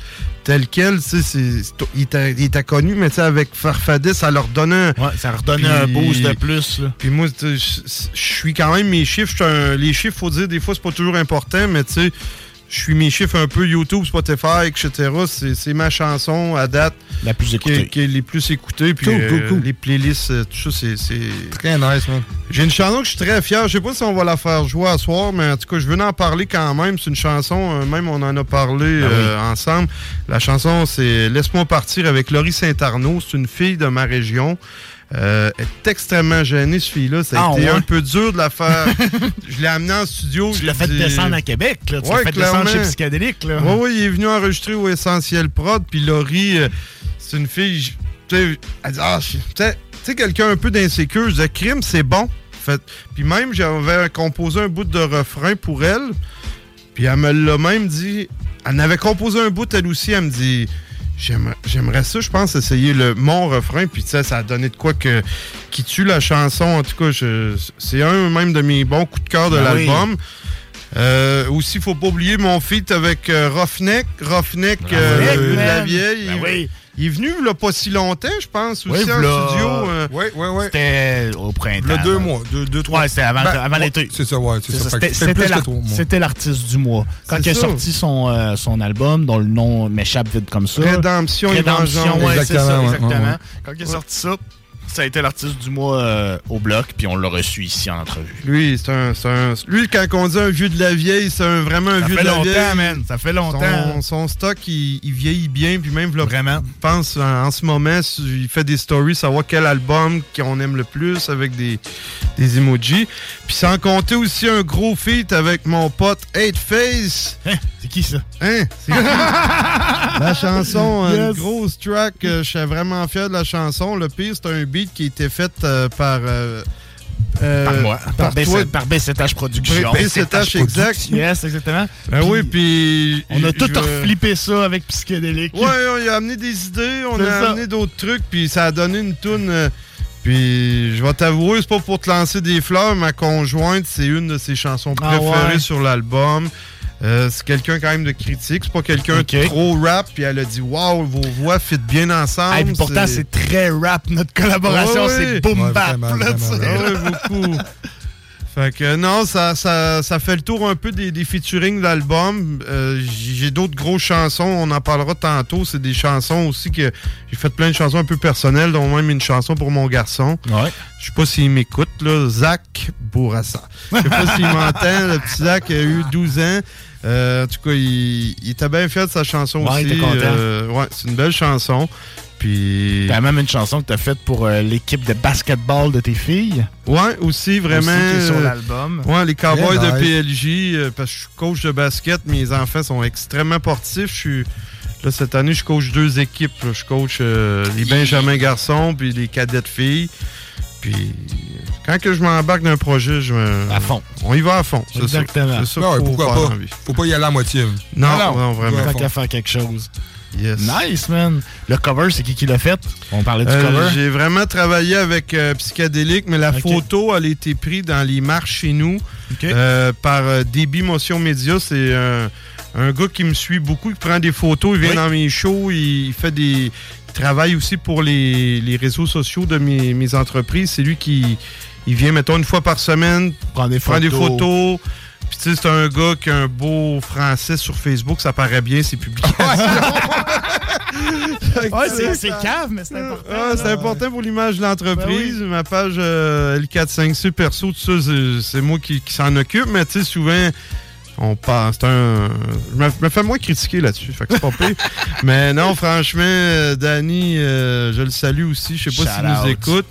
tel quel, tu sais, il était, connu, mais tu sais, avec Farfadet, ça leur donnait. Ouais, ça leur donnait un boost de plus. là. Puis moi, je suis quand même mes chiffres. un- les chiffres, faut dire, des fois, c'est pas toujours important, mais tu sais, je suis mes chiffres un peu YouTube, Spotify, etc. C'est ma chanson à date. La plus Qui, écoutée. est- qui est les plus écoutées. Puis Cool, euh, cool, les playlists, euh, tout ça, c'est- c'est. Très nice, man. J'ai une chanson que je suis très fier. Je sais pas si on va la faire jouer à soir, mais en tout cas, je veux en parler quand même. C'est une chanson, euh, même on en a parlé euh, ensemble. La chanson, c'est Laisse-moi partir avec Laurie Saint-Arnaud. C'est une fille de ma région. Euh, elle est extrêmement gênée, ce fille-là. Ça a Ah, été ouais? un peu dur de la faire. je l'ai amenée en studio. Tu l'as fait descendre à Québec, là. Tu l'as fait descendre chez Psychédélique, là. Oui, oui, il est venu enregistrer au Essentiel Prod. Puis Laurie, euh, c'est une fille. tu sais, Elle dit Ah, tu sais, tu sais, quelqu'un un peu d'insécure. Je disais Crime, c'est bon. Fait, puis même, j'avais composé un bout de refrain pour elle. Puis elle me l'a même dit. Elle en avait composé un bout, elle aussi. Elle me dit J'aimerais ça, je pense, essayer le, mon refrain. Puis, tu sais, ça a donné de quoi que, qui tue la chanson. En tout cas, c'est un même de mes bons coups de cœur de Ben oui. l'album. Euh, aussi, faut pas oublier mon feat avec euh, Roughneck. Roughneck, euh, la vieille. Ben oui. Il est venu là pas si longtemps, je pense, aussi Oui, en studio. euh, Oui, oui, oui. C'était au printemps. Le deux là. mois, deux, deux, trois. Ouais, c'était avant, Ben, avant l'été. C'est ça, ouais, C'était l'artiste du mois. Quand il a ça. sorti son, euh, son album, dont le nom m'échappe vite comme ça. Rédemption et Rédemption, vengeance. ouais, c'est ça, Exactement, ouais, exactement. ouais, ouais. Quand il a sorti ça, Ça a été l'artiste du mois euh, au bloc, puis on l'a reçu ici en entrevue. Lui, c'est un, un- Lui, quand on dit un vieux de la vieille, c'est un- vraiment un Ça vieux fait de la longtemps, vieille. man. Ça fait longtemps. Son, son stock, il, il vieillit bien. Puis même, là, Vraiment. Je pense, en, en ce moment, il fait des stories, savoir quel album qu'on aime le plus avec des, des emojis. Puis sans compter aussi un gros feat avec mon pote 8 Face. c'est qui ça? Hein? C'est qui? la chanson, euh, Yes. une grosse track. euh, je suis vraiment fier de la chanson. Le pire, c'est un beat qui a été fait euh, par. euh, euh, Par moi. Par, toi. BC par BCTH Productions. BCTH, exact. Yes, exactement. Ben oui, puis. On a tout je- reflippé ça avec Psychédélique. Ouais, on a amené des idées, on a ça. amené d'autres trucs, puis ça a donné une toune. euh, puis je vais t'avouer, c'est pas pour te lancer des fleurs, ma conjointe, c'est une de ses chansons Ah préférées ouais? sur l'album. Euh, c'est quelqu'un quand même de critique, c'est pas quelqu'un Ok. de trop rap, puis elle a dit Waouh, vos voix fit bien ensemble. Hey, puis pourtant, c'est très rap, notre collaboration, Ouais, c'est boom Ouais, bap. vraiment, là, vraiment, ouais, beaucoup. Fait que non, ça, ça, ça fait le tour un peu des, des featuring de l'album. Euh, j'ai d'autres grosses chansons, on en parlera tantôt. C'est des chansons aussi que j'ai fait plein de chansons un peu personnelles, dont même une chanson pour mon garçon. Ouais. Je sais pas s'il m'écoute, là. Zach Bourassa. Je sais pas s'il m'entend. Le petit Zach a eu 12 ans. Euh, en tout cas, il, il était bien de sa chanson Ouais, aussi. Euh, ouais, c'est une belle chanson. Puis. T'as même une chanson que t'as faite pour euh, l'équipe de basketball de tes filles. Ouais, aussi, vraiment. Aussi, qui est sur l'album. Ouais, les Cowboys de. PLJ, parce que je suis coach de basket, mes enfants sont extrêmement sportifs. Je suis. Là, cette année, je coach deux équipes. là. Je coach les Benjamins garçons puis les cadettes filles. Puis quand que je m'embarque d'un projet, je me... À fond. On y va à fond. c'est ça. Exactement. C'est ça Ah ouais, faut pourquoi pas? Faut pas y aller à moitié. Non, non, non, vraiment. Tant qu'à faire quelque chose. Yes. Nice, man. Le cover, c'est qui qui l'a fait? On parlait du Euh, cover. J'ai vraiment travaillé avec euh, Psychédélique, mais la photo, elle a été prise dans les marches chez nous euh, par euh, Débit Motion Média. C'est un, un gars qui me suit beaucoup, qui prend des photos, il vient Oui. dans mes shows, il, il fait des. Il travaille aussi pour les, les réseaux sociaux de mes, mes entreprises. C'est lui qui il vient, mettons, une fois par semaine, Prend des prend des photos. Puis tu sais, c'est un gars qui a un beau français sur Facebook, ça paraît bien ses publications. Ouais, c'est- c'est cave, mais c'est important. Ah, c'est important pour l'image de l'entreprise. Ben Ma page euh, L456 perso, tout ça, c'est- c'est moi qui, qui s'en occupe, mais tu sais, souvent, on pense. C'est un. Je me, me fais moins critiquer là-dessus, fait que c'est pas pire. mais non, franchement, euh, Danny, euh, je le salue aussi. Je sais pas s'il nous out. écoute.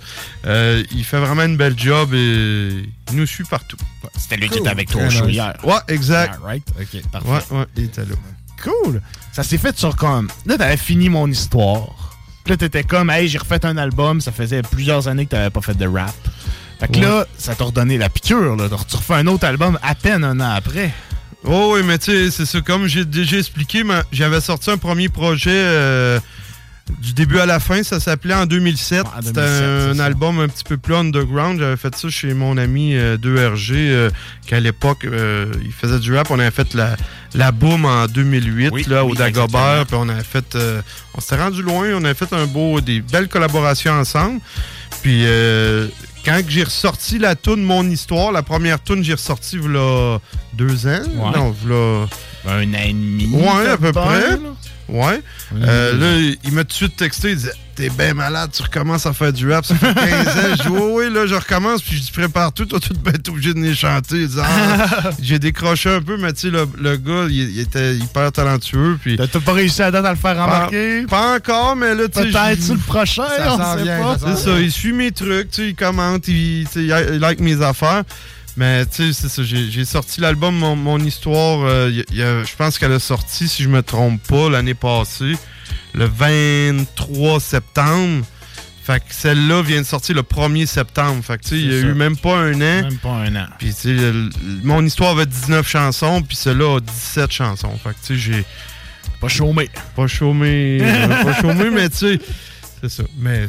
Euh, il fait vraiment une belle job et il nous suit partout. C'était lui qui était avec toi au show hier. Ouais, exact. Right? OK, parfait. Ouais, ouais, il était là. Cool. Ça s'est fait sur comme. Là, t'avais fini mon histoire. Puis là, t'étais comme, hey, j'ai refait un album. Ça faisait plusieurs années que t'avais pas fait de rap. Fait que Ouais. là, ça t'a redonné la piqûre. Là. Tu refais un autre album à peine un an après. Oh oui, mais tu sais, c'est ça. Comme j'ai déjà expliqué, j'avais sorti un premier projet euh, du début à la fin. Ça s'appelait en 2007. en C'était 2007, un album un petit peu plus underground. J'avais fait ça chez mon ami euh, 2RG, euh, qu'à l'époque, euh, il faisait du rap. On avait fait la, la boom en 2008 Oui, là, au Dagobert. Puis on avait fait... euh, on s'était rendu loin. On avait fait un beau, des belles collaborations ensemble. Puis euh, quand j'ai ressorti la tune Mon Histoire, la première tune, j'ai ressorti voilà deux ans. Ouais. Non, voilà... Un an et demi. Ouais, à peu près. là. Ouais. Euh, là, il m'a tout de suite texté. Il disait T'es bien malade, tu recommences à faire du rap. Ça fait 15 ans. Je dis Oui, oui, là, je recommence. Puis je dis Prépare tout. Toi, tu vas être obligé de les chanter. Il dit, Ah. J'ai décroché un peu, mais tu sais, le, le gars, il, il était hyper talentueux. Puis. T'as pas réussi à date à le faire remarquer? Pas, pas encore, mais là, tu sais. Peut-être le prochain, Ça on s'en sait vient, pas. C'est ça, il suit mes trucs, tu sais, il commente, il, il like mes affaires. Mais tu sais, c'est ça, j'ai sorti l'album Mon, Mon Histoire, euh, je pense qu'elle a sorti, si je me trompe pas, l'année passée, le 23 septembre. Fait que celle-là vient de sortir le 1er septembre. Fait que tu sais, il y a ça. eu même pas un an. Même pas un an. Puis tu sais, Mon Histoire avait 19 chansons, puis celle-là a 17 chansons. Fait que tu sais, j'ai... Pas chômé. Pas chômé. euh, pas chômé, mais tu sais, c'est ça. Mais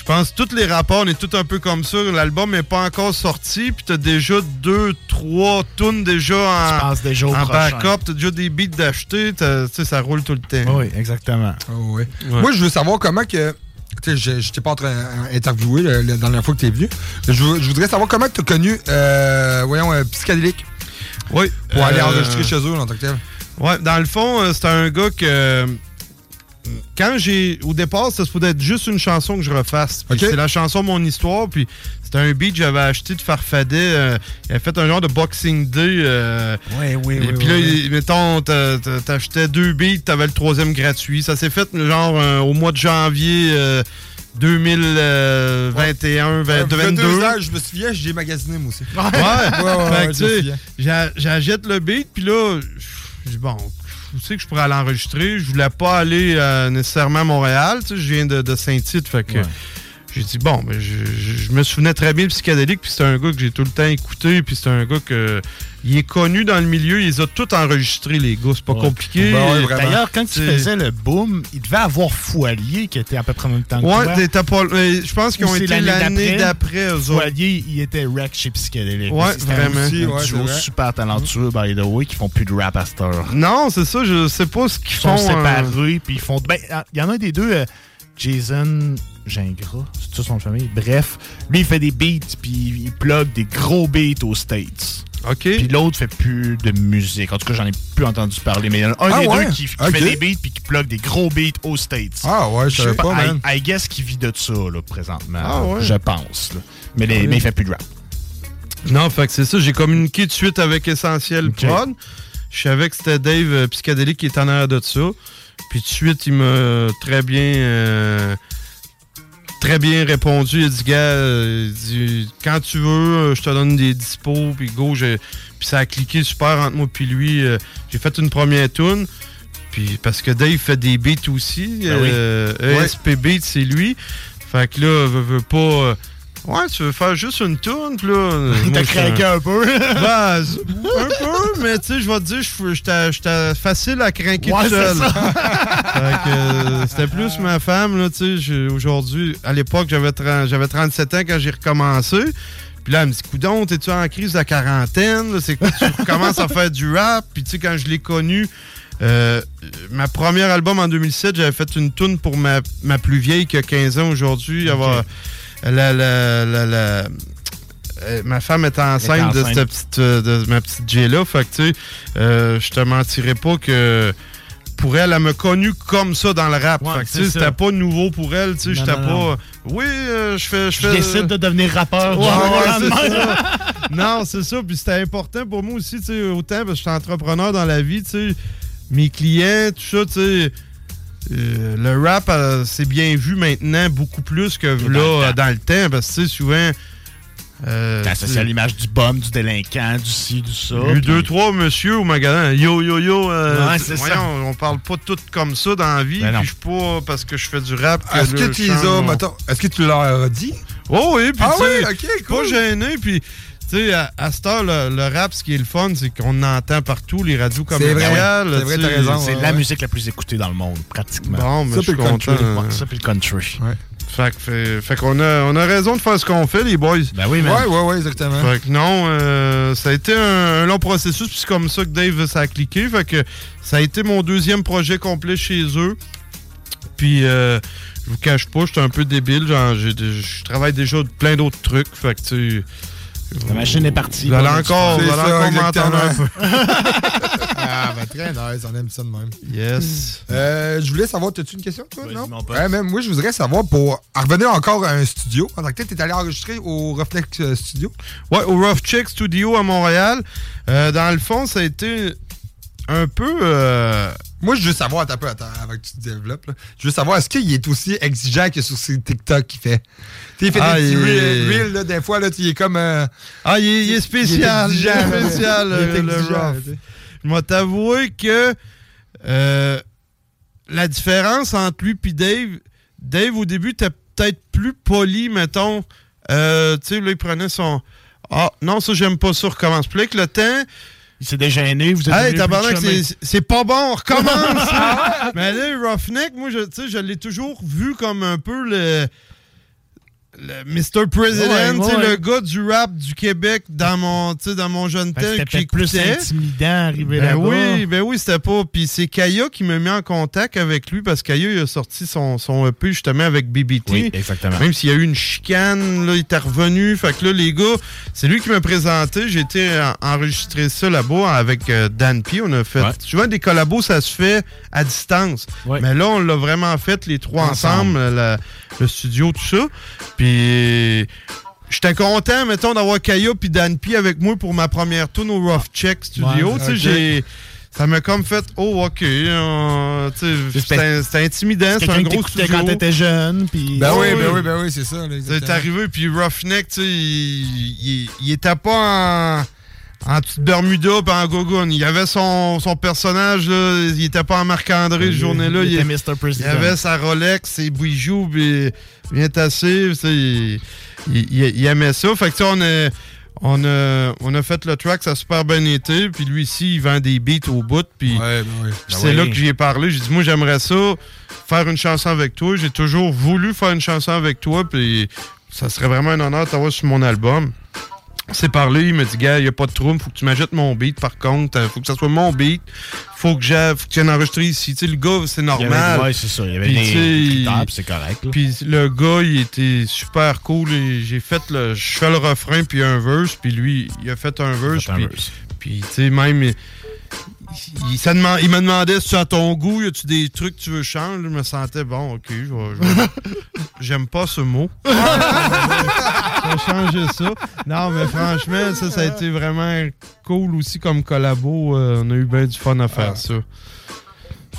je pense que tous les rapports, on est tous un peu comme ça. L'album n'est pas encore sorti, puis t'as déjà deux, trois tunes déjà en, déjà au en backup, t'as déjà des beats d'acheter, tu sais, ça roule tout le temps. Oui, exactement. Oh, ouais. Ouais. Moi, je veux savoir comment que. Tu sais, je, je t'ai pas en train d'interviewer la, la dernière fois que tu es venu. Je, voudrais savoir comment tu as connu, euh, voyons, euh, Psychédélique. Oui. Pour aller Euh, enregistrer chez eux en tant que tel. Ouais, dans le fond, euh, c'est un gars que. Quand j'ai. Au départ, ça se pouvait être juste une chanson que je refasse. C'est la chanson Mon Histoire. Puis c'était un beat que j'avais acheté de Farfadet. euh, il avait fait un genre de Boxing Day. euh, Oui, oui, et oui, puis là, oui, mettons, t'a- t'a- t'achetais deux beats, t'avais le troisième gratuit. Ça s'est fait genre euh, au mois de janvier euh, 2021, Ouais, 22. 22 ans, je me souviens, j'ai magasiné moi aussi. Ouais, ouais, ouais, ouais, j'achète le beat, puis là, je dis, bon, je sais que je pourrais l'enregistrer. Je voulais pas aller euh, nécessairement à Montréal, tu sais, je viens de, Saint-Tite, fait. J'ai dit, bon, ben, je, je- je me souvenais très bien de Psychédélique, puis c'est un gars que j'ai tout le temps écouté, puis c'est un gars que, il est connu dans le milieu, il les a tous enregistrés, les gars, c'est pas Ouais. compliqué. D'ailleurs, quand tu faisais le boom, il devait avoir Foilier qui était à peu près en même temps que Ouais, toi. pas- mais je pense qu'ils ont c'est été l'année d'après. Foilier, il était wreck chez Psychédélique. Ouais, C'était vraiment. aussi Ouais, duo vrai. super talentueux, by the way, qui font plus de rap à cette heure. Non, c'est ça, je sais pas ce qu'ils Ils sont font. euh, séparés, puis ils font... Ben, il y en a un des deux, euh, Jason Gingras, c'est ça son famille? Bref, lui, il fait des beats, puis il plug des gros beats aux States. OK. Puis l'autre fait plus de musique. En tout cas, j'en ai plus entendu parler, mais il y en a un Ah des ouais? deux qui, fait des beats puis qui plug des gros beats aux States. Ah ouais, je savais pas, I, man. I guess qu'il vit de ça, là, présentement. Ah ouais? Je pense. là. Mais, les- mais il fait plus de rap. Non, fait que c'est ça. J'ai communiqué tout de suite avec Essentiel Prod. Je savais que c'était Dave euh, Psychédélique qui était en arrière de ça. Puis tout de suite, il m'a très bien. euh, très bien répondu. Il a dit, gars, euh, dit, quand tu veux, euh, je te donne des dispos. Puis go, j'ai- puis ça a cliqué super entre moi puis lui. euh, J'ai fait une première tune. Puis parce que Dave fait des beats aussi. Ben oui. Ouais. ESP Beats, c'est lui. Fait que là, veut, veut pas. Ouais, tu veux faire juste une tune, puis là. Il t'a moi, craqué un peu. Ben, un peu, mais tu sais, je vais te dire, je- j'étais facile à craquer Ouais, tout seul. ça. Euh, c'était plus ma femme, là, tu sais. Aujourd'hui, à l'époque, j'avais 30 j'avais 37 ans quand j'ai recommencé. Puis là, elle me dit, Coudon, t'es-tu en crise de quarantaine? là? C'est quoi, tu recommences à faire du rap? Puis tu sais, quand je l'ai connu, euh, ma première album en 2007, j'avais fait une tune pour ma, ma plus vieille qui a 15 ans aujourd'hui. La- la- la- la- euh, ma femme était enceinte, de, enceinte. cette petite, euh, de ma petite J-là. Fait que, tu sais, euh, je te mentirais pas que pour elle, elle m'a connu comme ça dans le rap. Ouais, c'était pas nouveau pour elle. Tu sais, j'étais non. pas. Oui, euh, je fais. Je fais- décide de devenir rappeur. Ouais, ouais, non, c'est ça. Puis c'était important pour moi aussi, tu sais, autant parce que je suis entrepreneur dans la vie, tu sais, mes clients, tout ça, tu sais. euh, le rap, euh, c'est bien vu maintenant beaucoup plus que dans là, le temps. euh, dans le temps, parce que souvent. Euh, T'as associé à l'image du bum, du délinquant, du ci, du ça. il y a eu puis- deux, trois monsieur au magasin. Yo, yo, yo. euh, Ouais, c'est voyons, ça. On parle pas tout comme ça dans la vie. Ben non. puis je suis pas parce que je fais du rap. Est-ce que tu les as, est-ce que tu leur as dit? Oh oui, puis Ah tu oui, ok, pas gêné, puis tu sais, à, à cette heure, le, le rap, ce qui est le fun, c'est qu'on entend partout les radios commerciales. C'est vrai, tu t'as sais. raison. C'est la musique la plus écoutée dans le monde, pratiquement. Bon, mais ça, je suis country. ça, puis le country. Fait, que- fait, fait qu'on a, on a raison de faire ce qu'on fait, les boys. Ben oui, man. Ouais, ouais, ouais, exactement. Fait que non, euh, ça a été un, un long processus, puis c'est comme ça que Dave, ça a cliqué. Fait que ça a été mon deuxième projet complet chez eux. Puis, euh, je vous cache pas, j'étais un peu débile. Genre, j'ai- je travaille déjà de plein d'autres trucs. Fait que, tu sais, La machine est partie. Vous allez Voilà, encore, vous allez encore m'entendre un peu. ah, ben très nice, on aime ça de même. Yes. Euh, je voulais savoir, as-tu une question, toi, non? Ouais, même moi, je voudrais savoir, pour en revenir encore à un studio, en tant que tel, t'es allé enregistrer au Reflex euh, Studio? Ouais, au Rough Check Studio à Montréal. Euh, dans le fond, ça a été un peu. euh, Moi, je veux savoir, attends un peu, attends, avant que tu te développes, là. je veux savoir, est-ce qu'il est aussi exigeant que sur ses TikTok qu'il fait? Tu il fait Ah, des petits il reels, là, des fois, là, il est comme... euh, Ah, il est, il est spécial. Il est spécial, Il est euh, le rough. Je vais t'avouer que euh, la différence entre lui et Dave, Dave, au début, était peut-être plus poli, mettons. Euh, tu sais, là, il prenait son. Ah, non, ça, j'aime pas ça, recommence. Puis là, avec le temps. Il s'est dégêné, vous êtes Hey, tabarnak, c'est- c'est pas bon, on recommence. Mais là, Roughneck, moi, je, tu sais, je l'ai toujours vu comme un peu le le Mr. President, Ouais, tu sais, ouais. le gars du rap du Québec dans mon, dans mon jeune que peut-être plus intimidant arriver Ben là-bas. oui, ben oui, c'était pas. Puis c'est Kaya qui m'a mis en contact avec lui parce que Kaya il a sorti son, son EP justement avec BBT. Oui, exactement. Même s'il y a eu une chicane, là, il était revenu. Fait que là, les gars, c'est lui qui m'a présenté. J'ai été en- enregistrer ça là-bas avec euh, Dan P. On a fait. Souvent, des collabos, ça se fait à distance. Mais là, on l'a vraiment fait les trois ensemble, la- le studio, tout ça. Puis. J'étais content, mettons, d'avoir Kaya puis Dan P avec moi pour ma première tourne au Rough Check Studio. Ouais, j'ai. Ça m'a comme fait, oh, ok. euh, tu sais, C'était intimidant, c'est un gros studio. quand t'étais jeune, puis- Ben oui, Ouais, ben oui, ben oui, c'est ça. C'est arrivé, puis Roughneck, tu sais, il, il, il était pas en, en petite Bermuda pis en gogoon. Il avait son, son personnage, là, il était pas en Marc-André cette journée-là. il avait sa Rolex, ses bijoux, puis bien tassé. tu sais, Il, il, aimait ça. Fait que, tu sais, on a, on, a, on a fait le track, ça a super bien été. Puis lui ici, il vend des beats au bout. Puis ben puis Ben c'est là que j'y ai parlé. J'ai dit, moi, j'aimerais ça, faire une chanson avec toi. J'ai toujours voulu faire une chanson avec toi. Puis ça serait vraiment un honneur de t'avoir sur mon album. S'est parlé, il m'a dit, gars, il n'y a pas de trouble, faut que tu m'achètes mon beat par contre, Euh, faut que ça soit mon beat, faut que j'ai, faut que tu viennes enregistrer ici. Tu sais, le gars, c'est normal. ouais, c'est ça, il y avait des- c'est correct. Puis le gars, il était super cool. J'ai fait le, je fais le refrain puis un verse, puis lui, il a fait un verse. un puis, verse. puis, tu sais, même, il, ça me demandait si tu à ton goût, y a-tu des trucs que tu veux changer? Je me sentais bon, ok, j'aime pas ce mot. je vais changer ça. Non, mais franchement, ça, ça a été vraiment cool aussi comme collabo. Euh, on a eu bien du fun à faire ça.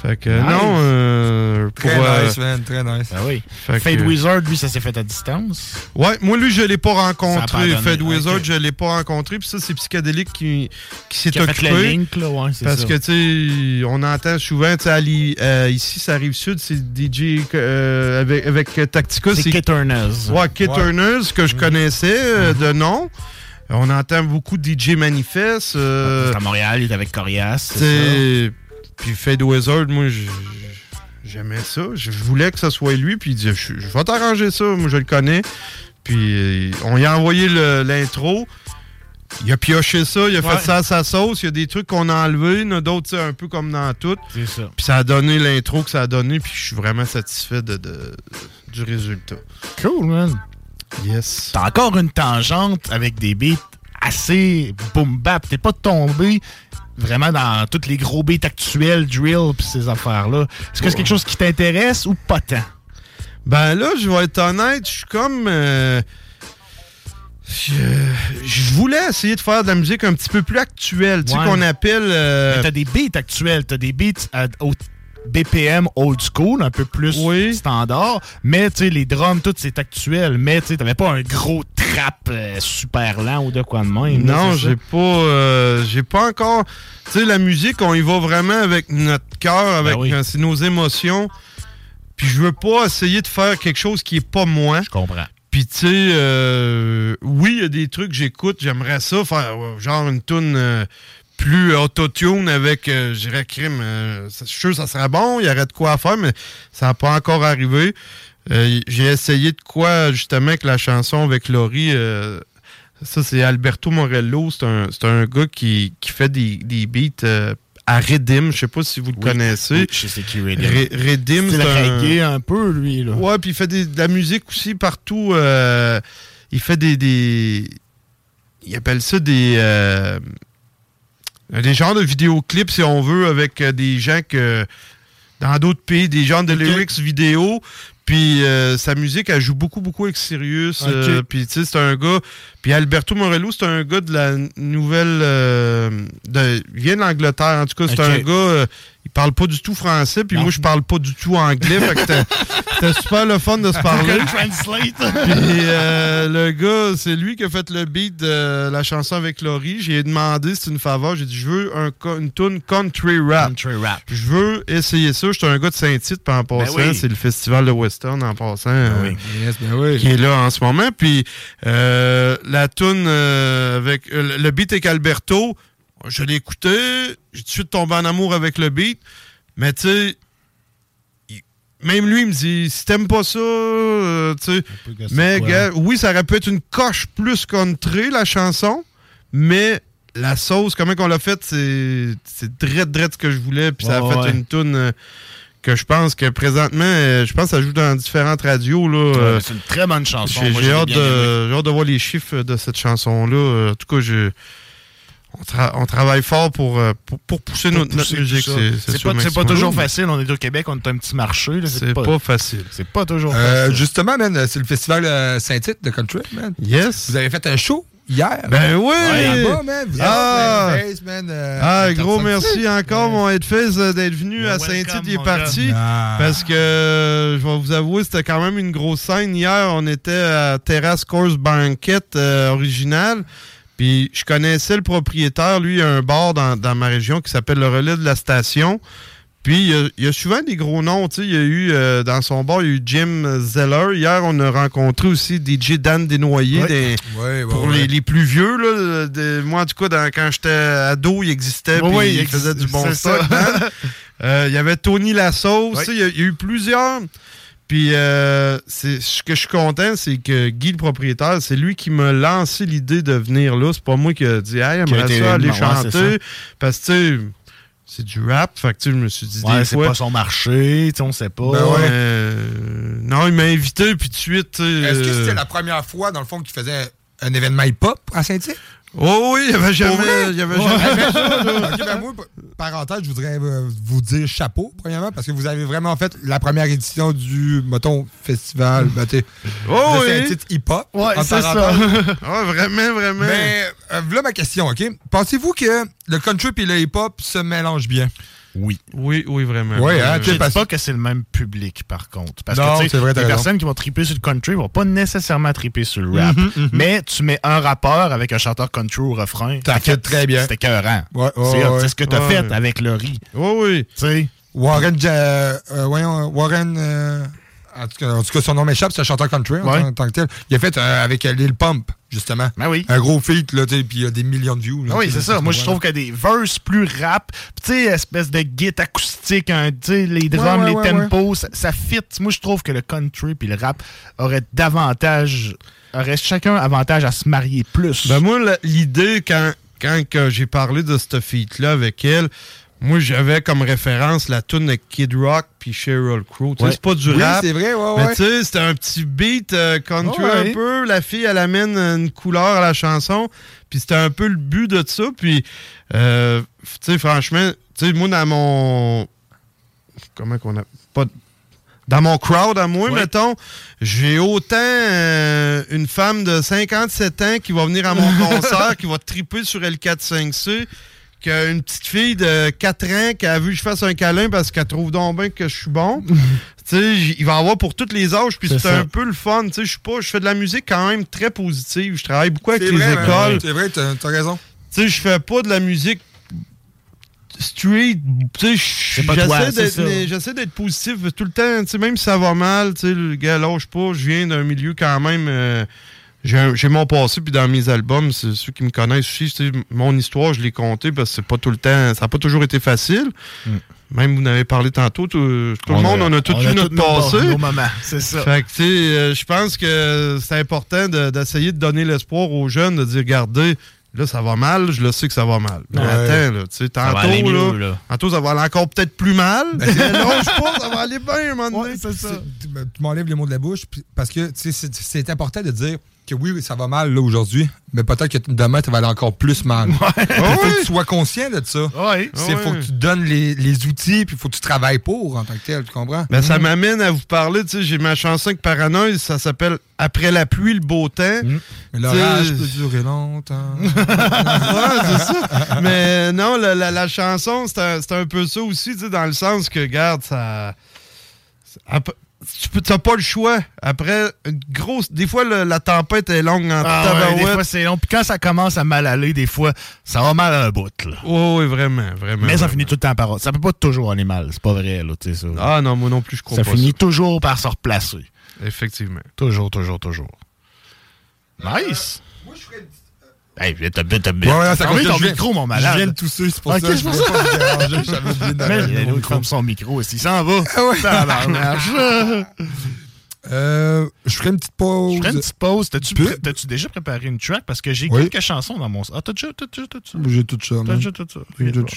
Fait que, Nice. non, euh, pour. Très euh, nice, man, très nice. Ben oui. Fait Fade que- Wizard, lui, ça s'est fait à distance. Ouais, moi, lui, je l'ai pas rencontré. Fed Wizard, je l'ai pas rencontré. Puis ça, c'est Psychédélique qui, qui s'est fait occupé. le link, là, ouais, c'est Parce ça. que, tu sais, on entend souvent, tu sais, euh, ici, ça arrive sud, c'est DJ euh, avec, avec Tactica. C'est Kit Turners. Ouais, Kit Ouais. Turners, que je connaissais euh, de nom. On entend beaucoup de DJ Manifest. euh, À Montréal, il est avec Corias. tu c'est sais, Puis Fade Wizard, moi, j'aimais ça. Je voulais que ce soit lui. Puis il dit, je, je vais t'arranger ça. Moi, je le connais. Puis euh, on y a envoyé l'intro. Il a pioché ça, il a Ouais. fait ça à sa sauce. Il y a des trucs qu'on a enlevés, il y en a d'autres, un peu comme dans tout. C'est ça. Puis ça a donné l'intro que ça a donné. Puis je suis vraiment satisfait de, de- du résultat. Cool, man. Yes. T'as encore une tangente avec des beats assez boom bap. T'es pas tombé vraiment dans tous les gros beats actuels, drill pis ces affaires-là. Est-ce que c'est quelque chose qui t'intéresse ou pas tant? Ben là, je vais être honnête, je suis comme. euh, je, je voulais essayer de faire de la musique un petit peu plus actuelle, tu sais, qu'on appelle. euh, T'as des beats actuels, t'as des beats à- au BPM old school, un peu plus standard, mais tu sais, les drums, tout c'est actuel, mais tu sais, t'avais pas un gros trap euh, super lent ou de quoi de même. Non, j'ai pas, euh, j'ai pas encore. Tu sais, la musique, on y va vraiment avec notre cœur, avec Ben oui. euh, nos émotions. Puis je veux pas essayer de faire quelque chose qui est pas moi. Je comprends. Puis tu sais, oui, il y a des trucs que j'écoute, j'aimerais ça faire genre une tune plus autotune avec, euh, je dirais, crime. euh, ça- je suis sûr que ça serait bon, il y aurait de quoi à faire, mais ça n'a pas encore arrivé. Euh, J'ai essayé de quoi, justement, avec la chanson avec Laurie. euh, ça, c'est Alberto Morello. C'est un, un gars qui, qui fait des, des beats à Redim. Je sais pas si vous le Oui, connaissez. je sais qui Redim. Re- Redim, C'est un- reggae un peu, lui. Là. Ouais, puis il fait des- de la musique aussi partout. euh, il fait des, des. Il appelle ça des. euh, des genres de vidéoclips, si on veut, avec euh, des gens que. Dans d'autres pays, des genres de lyrics vidéo. Puis euh, sa musique, elle joue beaucoup, beaucoup avec Sirius. Euh, puis tu sais, c'est un gars. Puis Alberto Morello, c'est un gars de la nouvelle. euh, de, il vient de l'Angleterre. En tout cas, c'est un gars. Euh, il parle pas du tout français. Puis moi, je parle pas du tout anglais. fait que c'était- super le fun de se parler. Puis euh, le gars, c'est lui qui a fait le beat de la chanson avec Laurie. J'ai demandé, c'est une faveur. J'ai dit, je veux un, une tune country rap. Country rap. Je veux essayer ça. J'étais un gars de Saint-Tite, puis en passant, oui. c'est le festival de Western en passant. euh, oui. Yes, ben oui. Qui est là en ce moment. Puis euh, la tune euh, avec euh, le beat avec Alberto, je l'ai écouté. J'ai tout de suite tombé en amour avec le beat. Mais tu sais, même lui, il me dit, si t'aimes pas ça, euh, tu sais. Mais, quoi? oui, ça aurait pu être une coche plus country, la chanson, mais la sauce, comment qu'on l'a faite, c'est c'est drette, drette ce que je voulais, puis ça a fait ouais. une tune euh, que je pense que présentement, euh, je pense que ça joue dans différentes radios, là. c'est une très bonne chanson. j'ai hâte, de- j'ai hâte de voir les chiffres de cette chanson-là. En tout cas, je- on, tra- on travaille fort pour, euh, pour, pour pousser notre, notre pousser musique. C'est pas, c'est pas toujours facile. On est au Québec, on est un petit marché. C'est pas facile. C'est pas toujours Euh, facile. justement, man, c'est le festival euh, Saint-Tite de Country, man. Yes. Vous avez fait un show hier. Ben oui! Ouais, là-bas, man. Vous avez Ah! fait un face, man. euh, Ah, gros 405. merci encore, mon Headface, euh, d'être venu à Saint-Tite. Il est parti. Parce que, euh, je vais vous avouer, c'était quand même une grosse scène. Hier, on était à Terrace Course Banquet euh, original. Puis, je connaissais le propriétaire. Lui, il a un bar dans, dans ma région qui s'appelle le Relais de la Station. Puis, il y a, il y a souvent des gros noms. tu sais. Il y a eu, euh, dans son bar, il y a eu Jim Zeller. Hier, on a rencontré aussi DJ Dan Desnoyers. Des- pour ouais. Les, les plus vieux, là, moi, en tout cas, dans- quand j'étais ado, il existait. Puis ouais, il il faisait du bon stock. Dan. Euh, Il y avait Tony Il y, a- il y a eu plusieurs. Puis, euh, c'est ce que je suis content, c'est que Guy, le propriétaire, c'est lui qui m'a lancé l'idée de venir là. C'est pas moi qui a dit, hey, Qui a j'aimerais été- ça aller chanter. ça. Parce que, tu sais, c'est du rap. Fait que, tu sais, je me suis dit, Ouais, c'est pas son marché, tu sais, on sait pas. Ben ouais. Euh, non, il m'a invité, puis de suite. tu sais, Est-ce que euh, c'était la première fois, dans le fond, que tu faisais un événement hip-hop à Saint-Tite? Oh oui, il y avait jamais. Il y avait jamais là. Ben moi, parenthèse, je voudrais euh, vous dire chapeau, premièrement, parce que vous avez vraiment fait la première édition du, mettons, festival, ben, t'sais, Oh de oui. Saint-Tite hip-hop. Ouais, c'est ça. Ah, vraiment, vraiment. Mais euh, voilà ma question, OK? Pensez-vous que le country et le hip-hop se mélangent bien? Oui. Oui, oui, vraiment. Oui, hein, Je tu sais, dis parce- pas que c'est le même public, par contre. Parce Non, que, tu c'est vrai, t'as les raison. personnes qui vont triper sur le country vont pas nécessairement triper sur le rap. Mhm, mhm. Mais tu mets un rappeur avec un chanteur country au refrain. Ça fait très bien. C'était écœurant. Ouais, c'est ouais. Ce que t'as Ouais. fait avec Laurie. Oui, oui. Tu sais? Warren, euh, voyons, Warren, euh, en, tout cas, en tout cas, son nom m'échappe, c'est un chanteur country en Ouais. tant- tant que tel. Il a fait euh, avec euh, Lil Pump, justement. Ben oui. Un gros feat, là, puis il y a des millions de views. là, Ah oui, c'est ça. Moi, je ce trouve que des verses plus rap, tu sais, espèce de guitare acoustique, sais, les drums, Ouais, les ouais, ouais, tempos, ça, ça fit. Moi, je trouve que le country puis le rap auraient davantage, auraient chacun avantage à se marier plus. Ben moi, l'idée, quand, quand j'ai parlé de cette feat-là avec elle, moi, j'avais comme référence la tune de Kid Rock puis Sheryl Crow. Ouais. C'est pas du Oui, rap. c'est vrai, ouais, Mais ouais. tu sais, c'était un petit beat euh, country Ouais. un peu. La fille, elle amène une couleur à la chanson. Puis c'était un peu le but de ça. Puis, euh, tu sais, franchement, tu sais, moi, dans mon... Comment qu'on a... Pas... Dans mon crowd à moi, mettons, j'ai autant euh, une femme de 57 ans qui va venir à mon concert, qui va triper sur L4-5C, qu'une petite fille de 4 ans qui a vu que je fasse un câlin parce qu'elle trouve donc bien que je suis bon. tu sais, j- il va y en avoir pour tous les âges, puis C'est un peu le fun. Tu sais, je suis pas, je fais de la musique quand même très positive. Je travaille beaucoup avec les vrai, man. écoles. C'est vrai, t'as t'as raison. Tu sais, je fais pas de la musique street. Tu sais, j'essaie d'être- j'essaie positif tout le temps. Tu sais, même si ça va mal, tu sais, le gars lâche pas. Je viens d'un milieu quand même. euh, j'ai mon passé, puis dans mes albums, c'est ceux qui me connaissent aussi, mon histoire, je l'ai compté parce que c'est pas tout le temps, ça n'a pas toujours été facile. Même vous n'avez parlé tantôt, tout, tout le Mm. On monde, a- on a tout eu notre passé. c'est ça. Fait que, tu sais, euh, je pense que c'est important de- d'essayer de, donner l'espoir aux jeunes, de dire, regardez, là, ça va mal, je le sais que ça va mal. Mais Ouais. attends, là, tu sais, Ça tantôt, mieux, là, tantôt, ça va aller encore peut-être plus mal. Mais lâche pas, ça va aller bien, un moment donné. c'est ça. Tu me- tu m'enlèves les mots de la bouche parce que tu sais, c'est important de dire que oui, ça va mal là aujourd'hui, mais peut-être que demain, ça va aller encore plus mal. Il faut que tu sois conscient de ça. Ouais. Il faut que tu donnes les, les outils puis il faut que tu travailles pour en tant que tel, tu comprends? Ben, ça m'amène à vous parler, tu sais, j'ai ma chanson avec Paranoïde, ça s'appelle Après la pluie, le beau temps. Mais l'orage peut durer longtemps. C'est ça. Mais non, la, la- la chanson, c'est un, un peu ça aussi, tu sais, dans le sens que, regarde, ça. Tu peux- t'as pas le choix. Après, une grosse. Des fois, le- la tempête est longue en Ah ouais, des fois, c'est long. Puis quand ça commence à mal aller, des fois, ça va mal à un bout. Là. Oui, oui, vraiment, vraiment. Mais ça vraiment. finit tout le temps par. Ça peut pas toujours aller mal. C'est pas vrai, là, tu sais, ça. Ah non, moi non plus, je crois Ça pas finit toujours par se replacer. Effectivement. Toujours, toujours, toujours. Nice. Moi, je ferais Hey, t'as Ouais, ouais, ça compte, ton je viens- micro, mon je malade. viens de tousser, c'est pour Ok, ça, c'est je pour ça. Mais l'autre ferme son micro aussi. Il s'en va? Ah ouais. Tabarnache. Euh, je ferai une petite pause. Je ferai une petite pause. T'as-tu t'as-tu déjà préparé une track? Parce que j'ai Oui. quelques chansons dans mon... Ah, t'as déjà, t'as déjà. J'ai tout ça. T'as déjà tout ça. Tout-.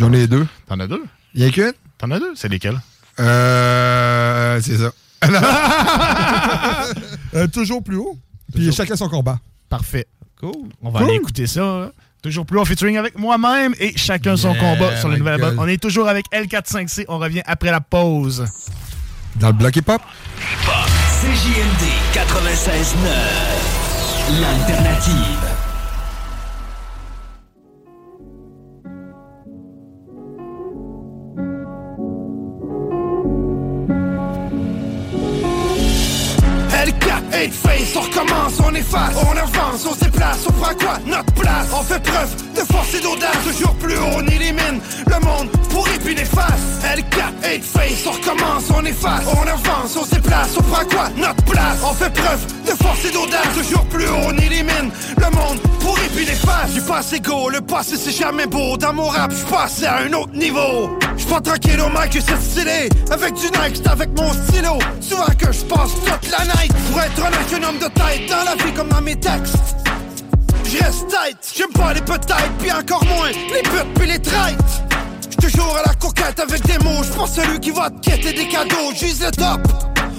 J'en ai deux. T'en as deux? Il y a qu'une? T'en as deux? C'est lesquels? Euh, c'est ça. Euh, toujours plus haut. Puis chacun son combat. Parfait. Cool. On va Cool. aller écouter ça. hein. Toujours plus en featuring avec moi-même et chacun son Yeah, combat sur le nouvel album. On est toujours avec L45C. On revient après la pause. Dans le bloc hip-hop. CJMD 96.9. L'alternative. L4, 8 face, on recommence, on efface, on avance, on se déplace, on prend quoi? Notre place, on fait preuve de force et d'audace, toujours plus haut, on élimine le monde pour puis néfaste. L4, 8 face, on recommence, on efface, on avance, on se déplace, on prend quoi? Notre place, on fait preuve de force et d'audace, toujours plus haut, on élimine le monde pour puis néfaste. J'suis pas assez go, le passé c'est jamais beau, dans mon rap, j'suis passé à un autre niveau. J'suis pas tranquille au mic, c'est stylé, avec du c'est avec mon stylo. Souvent que j'passe toute la night pour être honnête, un homme de tête dans la vie comme dans mes textes. Je reste tête, j'aime pas les peut-être, puis encore moins les putes puis les traites. J'suis toujours à la coquette avec des mots, j'pense celui qui va te quêter des cadeaux, j'vise le top.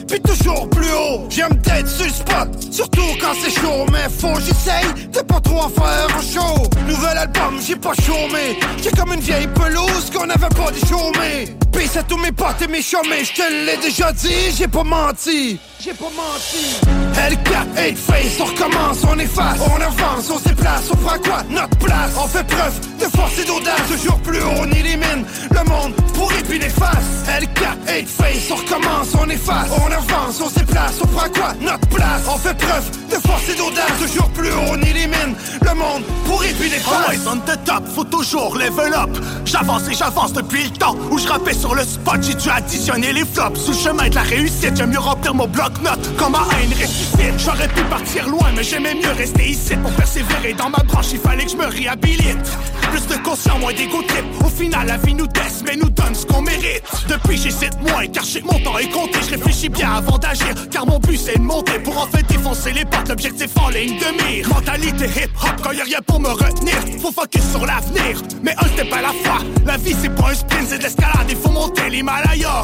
Puis toujours plus haut, j'aime d'être sur le spot Surtout quand c'est chaud, mais faut j'essaye de pas trop en faire un show Nouvel album, j'ai pas chômé J'ai comme une vieille pelouse qu'on avait pas déchômé Pis à tous mes potes et mes chômés, j'te l'ai déjà dit, j'ai pas menti J'ai pas menti. L4, 8 face, on recommence, on efface, on avance, on se déplace, on prend quoi? Notre place, on fait preuve de force et d'audace. Toujours plus haut, on élimine le monde pour puis néfaste L4, 8 face, on recommence, on efface, on avance, on se déplace, on prend quoi? Notre place, on fait preuve de force et d'audace. Toujours plus haut, on élimine le monde pour puis néfaste Always on the top, faut toujours level up. J'avance et j'avance depuis le temps où je rappais sur le spot. J'ai dû additionner les flops sous le chemin de la réussite. J'aime mieux remplir mon bloc-notes quand ma haine ressuscite. J'aurais pu partir loin, mais j'aimais mieux rester ici. Pour persévérer dans ma branche, il fallait que je me réhabilite. Plus de conscience, moins d'égo trip. Au final, la vie nous teste, mais nous donne ce qu'on mérite. Depuis, j'hésite moins, car que mon temps est compté. Je réfléchis bien avant d'agir, car mon but c'est de monter pour en fait défoncer les portes. L'objectif en ligne de mire. Mentalité hip-hop, quand y a rien pour me retenir. Faut focus sur l'avenir, mais un step à la fois. La vie c'est pas un sprint, c'est de l'escalade, il faut monter l'Himalaya.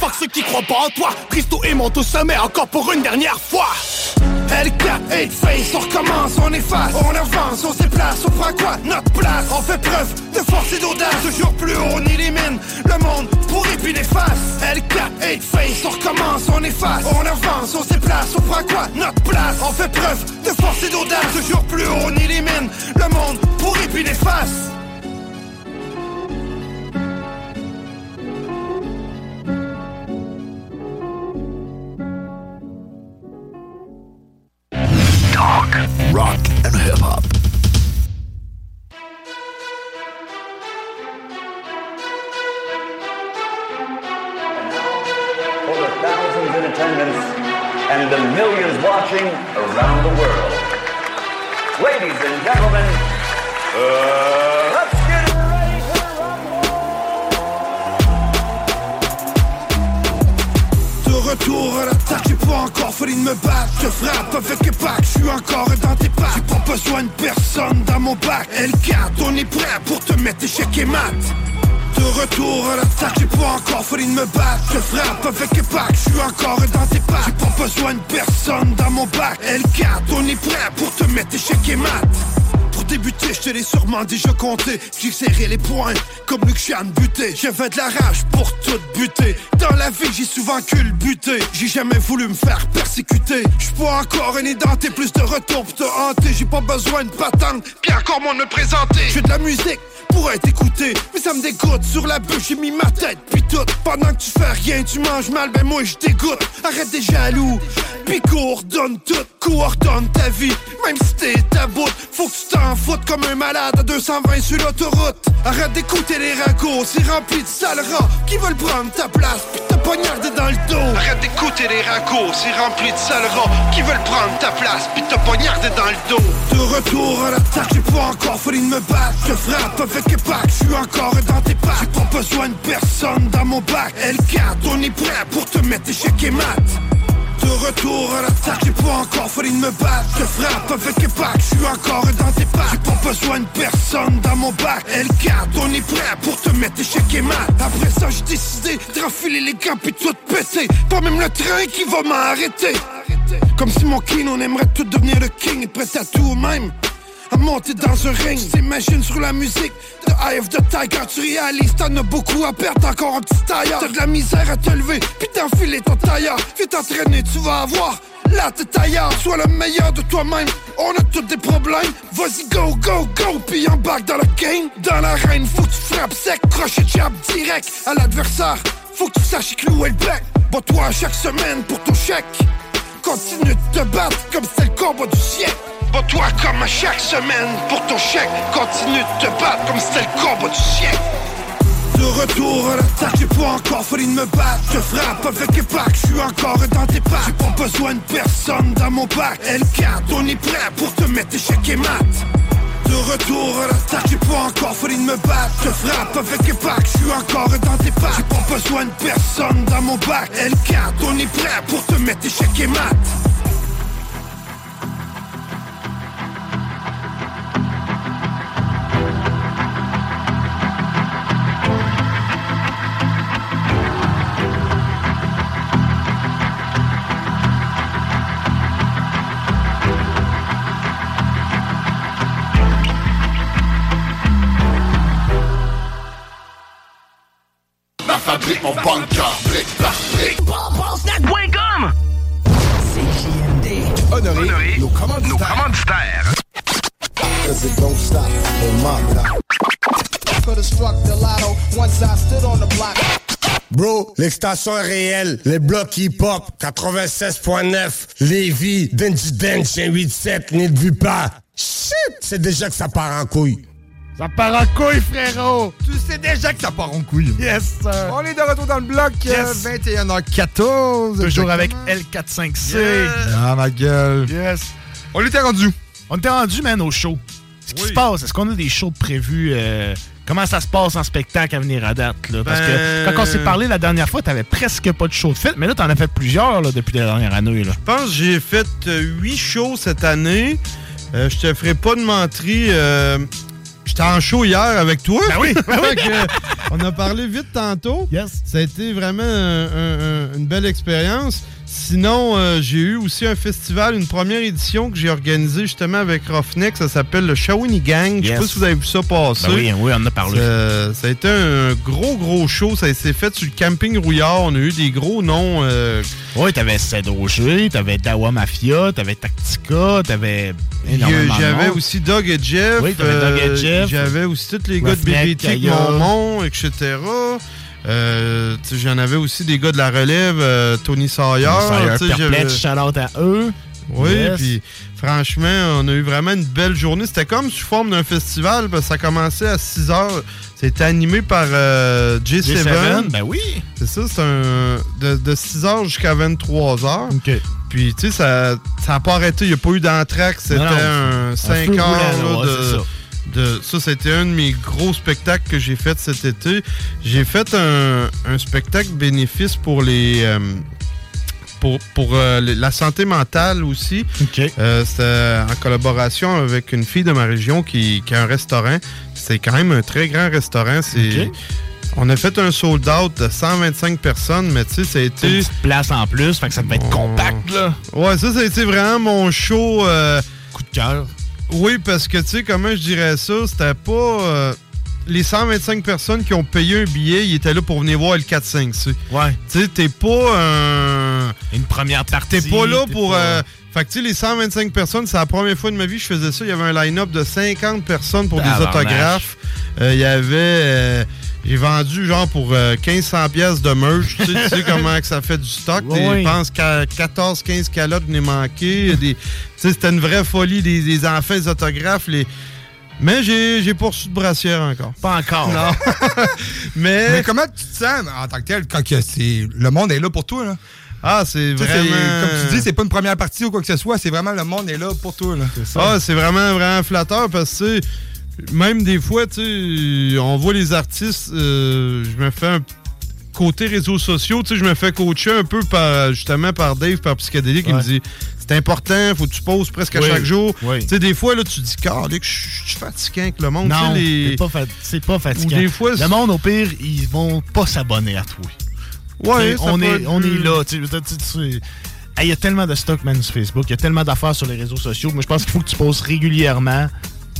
Fuck ceux qui croient pas en toi, Christo et monte au sommet encore pour une dernière fois. L4, 8 face, on recommence, on efface, on avance, on se déplace, on prend quoi? Notre place, on fait preuve de force et d'audace Toujours plus haut, on élimine le monde pour puis néfaste. L4, 8 face, on recommence, on efface, on avance, on se déplace, on prend quoi? Notre place, on fait preuve de force et d'audace Toujours plus haut, on élimine le monde pour puis néfaste Talk, rock and hip hop. for the thousands in attendance and the millions watching around the world. Ladies and gentlemen, uh, retour à l'attaque, j'ai pas encore fallu de me battre. Je frappe avec les packs, je suis encore dans tes pattes J'ai pas besoin de personne dans mon bac. L4, on est prêt pour te mettre échec et mat. De retour à l'attaque, j'ai pas encore de me battre. Je frappe avec les packs, je suis encore dans tes pattes J'ai pas besoin de personne dans mon bac. L4, on est prêt pour te mettre échec et mat débuter, je te l'ai sûrement déjà compté. J'ai serré les poings comme Lucian buté. J'avais de la rage pour tout buter. Dans la vie, j'ai souvent culbuté. J'ai jamais voulu me faire persécuter. J'suis pas encore un édenté, plus de retour pour te hanter. J'ai pas besoin de patente, puis encore de me présenter. J'ai de la musique pour être écouté, mais ça me dégoûte. Sur la bûche, j'ai mis ma tête, puis tout. Pendant que tu fais rien, tu manges mal, ben moi je. Arrête des jaloux, puis cours, donne tout. Cours, donne ta vie, même si t'es ta bout. Faut que tu t'en foot comme un malade à 220 sur l'autoroute. Arrête d'écouter les ragots, c'est rempli de sales qui veulent prendre ta place puis te poignarder dans le dos. Arrête d'écouter les ragots, c'est rempli de sales qui veulent prendre ta place puis te poignarder dans le dos. De retour à l'attaque, j'ai pas encore fallu de me battre. Je frappe avec épac, je suis encore dans tes pattes. J'ai pas besoin de personne dans mon bac. L4, on est prêt pour te mettre échec et mat. De retour à l'attaque, j'ai pas encore fallu me battre. Je frappe avec épac, je suis encore dans tes pattes J'ai pas besoin de personne dans mon bac. L4, on est prêt pour te mettre échec et mat. Après ça, j'ai décidé de refiler les gants puis tout péter. Pas même le train qui va m'arrêter. Comme si mon king, on aimerait tout devenir le king Et prêt à tout même à monter dans un ring. T'imagines sur la musique de Eye of the Tiger. Tu réalises, t'en as beaucoup à perdre, encore un petit tailleur. T'as de la misère à te lever, puis t'enfiler ton tailleur. Viens t'entraîner, tu vas avoir. Là t'es tailleur, sois le meilleur de toi-même. On a tous des problèmes. Vas-y, go, go, go, puis embarque dans le game. Dans l'arène, faut que tu frappes sec, crochet jab direct à l'adversaire. Faut que tu saches clouer le bec. Bats-toi chaque semaine pour ton chèque. Continue de te battre comme c'est le combat du siècle. Bats-toi comme à chaque semaine pour ton chèque. Continue de te battre comme c'était le combat du siècle. De retour à l'attaque, j'ai pas encore fallu de me battre. Je frappe avec épac, je suis encore dans tes pattes. J'ai pas besoin de personne dans mon bac. L4, on est prêt pour te mettre échec et mat. De retour à l'attaque, j'ai pas encore fallu de me battre. Je frappe avec épac, je suis encore dans tes pattes. J'ai pas besoin de personne dans mon bac. L4, on est prêt pour te mettre échec et mat. Fabrique, mon bunker, brique par brique. Snack.com CJMD. Honoré, nos commanditaires. Nos commanditaires. Cause it don't stop on my block. Could've struck the lotto once I stood on the block. Bro, l'extension est réelle. Les blocs hip-hop, 96.9, Lévis, Denji Dench, 187, n'y vu pas. Shit, c'est déjà que ça part en couille. Ça part en couille, frérot! Tu sais déjà que ça part en couille. Yes, sir. On est de retour dans le bloc, euh, Yes. 21h14. Toujours avec exactement. L45C. Yeah. Ah, ma gueule. Yes. On était rendu. On était rendu, man, au show. Ce qui se passe, est-ce qu'on a des shows prévus? euh, comment ça se passe en spectacle à venir à date? Là? Parce Ben- que quand on s'est parlé la dernière fois, t'avais presque pas de show de fait, mais là, t'en as fait plusieurs là, depuis la dernière année. Là. Je pense que j'ai fait 8 shows cette année. Euh, je te ferai pas de menterie. euh, J'étais en show hier avec toi. Ben oui, ben oui. Que, euh, on a parlé vite tantôt. Ça a été vraiment un- un- un- une belle expérience. Sinon, euh, j'ai eu aussi un festival, une première édition que j'ai organisée justement avec Roughneck. Ça s'appelle le Shawini Gang. Je sais Yes. pas si vous avez vu ça passer. Ben oui, oui, on en a parlé. Ça, ça a été un gros, gros show. Ça s'est fait sur le camping Rouillard. On a eu des gros noms. euh, Oui, t'avais Cédroger, t'avais Dawa Mafia, t'avais Tactica, t'avais énormément de J'avais aussi Doug et Jeff. Oui, t'avais Doug et euh, Jeff. J'avais aussi tous les gars de BBT, Kaya. Monmont, etc. Euh, J'en avais aussi des gars de la relève, euh, Tony Sawyer. J'avais- shout-out à eux. Oui, Yes. puis franchement, on a eu vraiment une belle journée. C'était comme sous forme d'un festival, parce que ça commençait à 6 heures. C'était animé par euh, J7. J7, ben oui. C'est ça, c'est un. De, de 6 heures jusqu'à 23 heures. Puis, tu sais, ça n'a pas arrêté. Il n'y a pas eu d'entraque. C'était un Un 5 feu heures là, de, de- Ça, c'était un de mes gros spectacles que j'ai fait cet été. J'ai fait un, un spectacle bénéfice pour les. euh, pour, pour euh, la santé mentale aussi. Euh, C'était en collaboration avec une fille de ma région qui, qui a un restaurant. C'est quand même un très grand restaurant. C'est. On a fait un sold out de 125 personnes, mais tu sais, ça a été. Une petite place en plus, fait que ça devait être compact, là. Ouais, ça, ça a été vraiment mon show. euh, Coup de cœur. Oui, parce que, tu sais, comment je dirais ça, c'était pas. euh, les 125 personnes qui ont payé un billet, ils étaient là pour venir voir le 4-5, tu sais. Ouais. Tu sais, t'es pas un. Une première partie. T'es pas là pour. pas- euh, Fait que, tu sais, les 125 personnes, c'est la première fois de ma vie que je faisais ça. Il y avait un line-up de 50 personnes pour des autographes. Euh, Il y avait. Euh, j'ai vendu genre pour euh, 1500 pièces de merch. tu sais- tu sais comment que ça fait du stock. Je pense qu'à 14-15 calottes venaient manquer. Des- tu sais, C'était une vraie folie. Les enfants, les autographes, les. Mais j'ai reçu de brassière encore. Pas encore. Non. mais... Mais comment tu te sens en tant que tel quand que le monde est là pour toi là? Ah, c'est vraiment... Comme tu dis, c'est pas une première partie ou quoi que ce soit, c'est vraiment le monde est là pour toi. Là. Ah, c'est vraiment, vraiment flatteur parce que, tu sais, même des fois, tu sais, on voit les artistes, euh, je me fais un côté réseaux sociaux, tu sais, je me fais coacher un peu par, justement, par Dave, par Psychédélique, qui Ouais. me dit, c'est important, faut que tu poses presque à Oui, chaque jour. oui. Tu sais, des fois, là, tu dis, Calique, je je suis fatiguant avec le monde. Non, les- c'est pas, fa- pas fatigant. Des fois, le monde, au pire, ils vont pas s'abonner à toi. Ouais, ça on, peut est, on est là. tu sais. Hey, Il y a tellement de stock, man, sur Facebook. Il y a tellement d'affaires sur les réseaux sociaux. Moi, je pense qu'il faut que tu poses régulièrement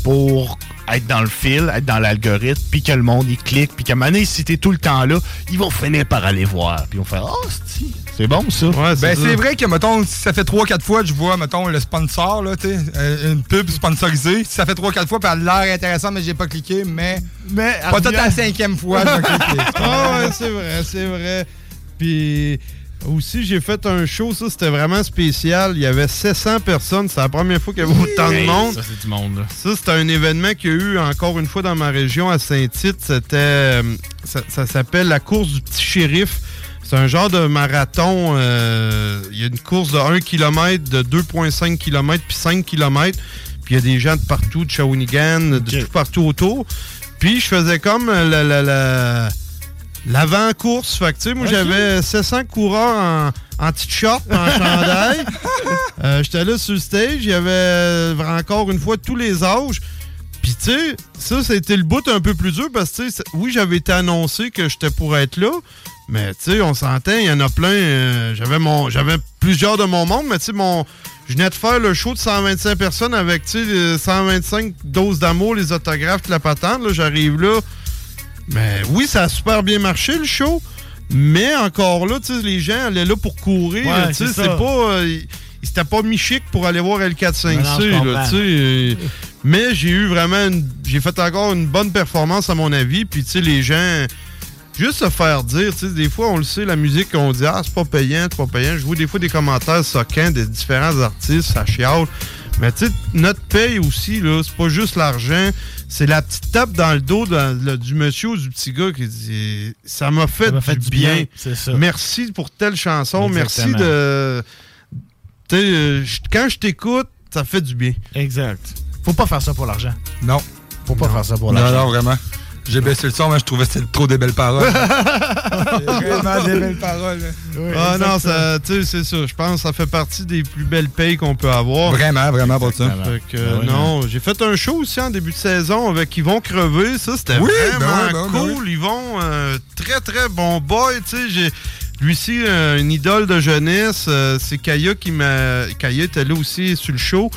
pour être dans le fil, être dans l'algorithme, puis que le monde, il clique, puis qu'à un moment donné, si t'es tout le temps là, ils vont finir par aller voir. Puis ils vont faire « Oh, c'est- c'est bon, ça. Ben, c'est vrai que, mettons, si ça fait 3-4 fois que je vois, mettons, le sponsor, là, tu sais, euh, une pub sponsorisée, si ça fait 3-4 fois, puis elle a l'air intéressant, mais j'ai pas cliqué, mais. Mais pas tout à la cinquième fois, je vais cliquer. Ah ouais, c'est vrai, c'est vrai. Puis aussi, j'ai fait un show, ça, c'était vraiment spécial. Il y avait 700 personnes. C'est la première fois qu'il y avait autant de monde. Ça, c'est du monde, là. Ça, c'était un événement qu'il y a eu encore une fois dans ma région à Saint-Tite. C'était. euh, ça ça s'appelle la course du petit shérif. C'est un genre de marathon. euh, Il y a une course de 1 km, de 2,5 km, puis 5 km. Puis il y a des gens de partout, de Shawinigan, de tout partout autour. Puis je faisais comme la. la, la- L'avant-course, fait que tu sais, moi j'avais 700 coureurs en, en t-shirt, en chandail. Euh, J'étais là sur le stage, il y avait euh, encore une fois tous les âges. Puis tu sais, ça, c'était le bout un peu plus dur parce que tu sais, oui, j'avais été annoncé que j'étais pour être là, mais tu sais, on s'entend, il y en a plein. euh, j'avais mon, j'avais plusieurs de mon monde, mais tu sais, mon, je venais de faire le show de 125 personnes avec tu sais, les 125 doses d'amour, les autographes, la patente. Là, j'arrive là. Mais oui, ça a super bien marché le show. Mais encore là, tu sais, les gens allaient là pour courir. Ouais, tu sais, c'est pas. euh, s'étaient pas pour aller voir Non, non, je L4-5C. là, comprends. tu sais, euh, mais j'ai eu vraiment. une- J'ai fait encore une bonne performance à mon avis. Puis tu sais, les gens. Juste se faire dire, tu sais, des fois, on le sait, la musique, on dit, ah, c'est pas payant, c'est pas payant. Je vois des fois des commentaires soquants de différents artistes, ça chiale. Mais tu sais, notre paye aussi, là, c'est pas juste l'argent, c'est la petite tape dans le dos le- du monsieur ou du petit gars qui dit, ça m'a fait, fait du bien. bien, c'est ça. Merci pour telle chanson, merci de. Tu sais, euh, quand je t'écoute, ça fait du bien. Exact. Faut pas faire ça pour l'argent. Non. Faut pas faire ça pour Non, l'argent. non, vraiment. J'ai baissé le son, mais je trouvais que c'était trop des belles paroles. C'est vraiment des belles paroles. là. ah non, ça, tu sais, c'est ça. Je pense que ça fait partie des plus belles payes qu'on peut avoir. Vraiment, vraiment pour ça. Fait que, Ben ouais, non, j'ai fait un show aussi en début de saison avec Yvon Crevé. Ça, c'était Oui, ben vraiment ben ouais, ben cool. Yvon, euh, très, très bon boy. Tu sais, j'ai. Lui aussi, euh, une idole de jeunesse. euh, c'est Kaya qui m'a. Kaya était là aussi sur le show.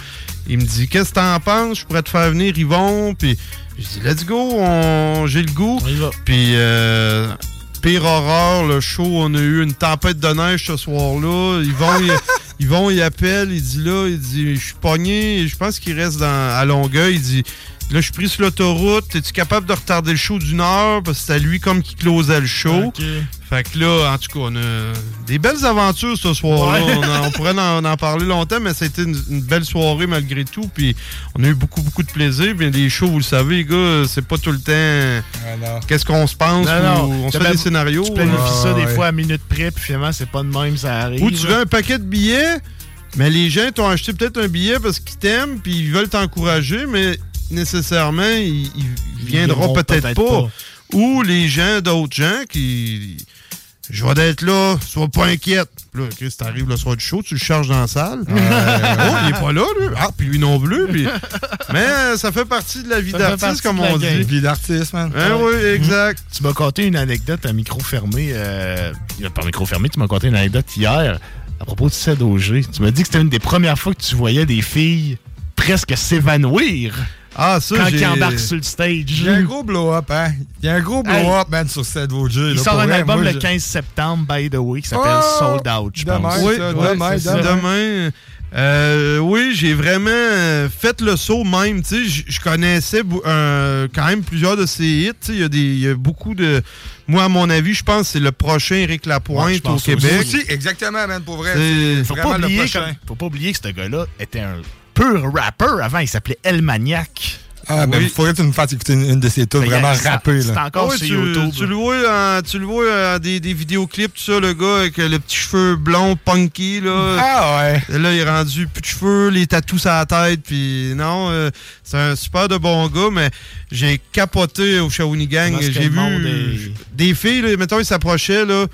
Il me dit Qu'est-ce que t'en penses? Je pourrais te faire venir Yvon. Puis je dis Let's go, on... j'ai le goût. Puis. euh, Pire horreur, le show, on a eu une tempête de neige ce soir-là. Ils vont, ils, ils vont, ils appellent, il dit là, il dit, je suis pogné, je pense qu'il reste dans, à Longueuil. Il dit, là, je suis pris sur l'autoroute, es-tu capable de retarder le show d'une heure? Parce que c'était lui comme qui closait le show. Fait que là, en tout cas, on a des belles aventures ce soir-là. Ouais. On, pourrait en, en parler longtemps, mais c'était une, une belle soirée malgré tout. Puis on a eu beaucoup, beaucoup de plaisir. Puis les shows, vous le savez, les gars, c'est pas tout le temps qu'est-ce qu'on se pense Non, ou non. on se fait des scénarios. Tu planifies Ah, ça des ouais. fois à minute près, puis finalement, c'est pas de même, ça arrive. Ou tu veux un paquet de billets, mais les gens t'ont acheté peut-être un billet parce qu'ils t'aiment puis ils veulent t'encourager, mais nécessairement, viendront viendront peut-être pas. pas. Ou les gens, d'autres gens qui. Je vais être là, sois pas inquiète. Là, Chris, t'arrives le soir du show, tu le charges dans la salle. oh, il est pas là, lui. Ah, puis lui non plus. puis- Mais euh, ça fait partie de la vie d'artiste, comme on dit. Vie d'artiste, man. Hein, oui, exact. Tu m'as conté une anecdote à micro fermé. Euh, pas micro fermé, tu m'as conté une anecdote hier à propos de CEDOG. Tu m'as dit que c'était une des premières fois que tu voyais des filles presque s'évanouir. Ah, ça, Quand ils embarquent sur le stage. Il y a un gros blow-up, hein. Il y a un gros blow-up, man, sur cette Vogue. Il sort un album le 15 septembre, by the way, qui s'appelle Oh! Sold Out, je Demain, pense. Oui, ça, ouais, demain, ça. demain. Demain. Euh, oui, j'ai vraiment euh, fait le saut même. Tu sais, je- connaissais euh, quand même plusieurs de ses hits. Il y, a des- il y a beaucoup de. Moi, à mon avis, je pense que c'est le prochain Éric Ouais, je Lapointe au pense Québec. Aussi, exactement, man, pour vrai. Faut pas, vraiment le oublier prochain. comme- faut pas oublier que ce gars-là était un pur rapper avant. Il s'appelait El Maniac. Ah, ben, Oui. il faudrait que tu me fasses écouter une, une de ces tunes Ben, vraiment rappées. c'est encore Ouais, sur tu, YouTube. tu le vois, euh, tu le vois euh, des, des vidéoclips, tout ça, le gars avec euh, le petit cheveu blond, punky, là. Ah ouais. Là, il est rendu plus de cheveux, les tatous à la tête, puis non, euh, c'est un super de bon gars, mais j'ai capoté au Shawinigan. J'ai vu est- des filles, là, mettons, ils s'approchaient, là.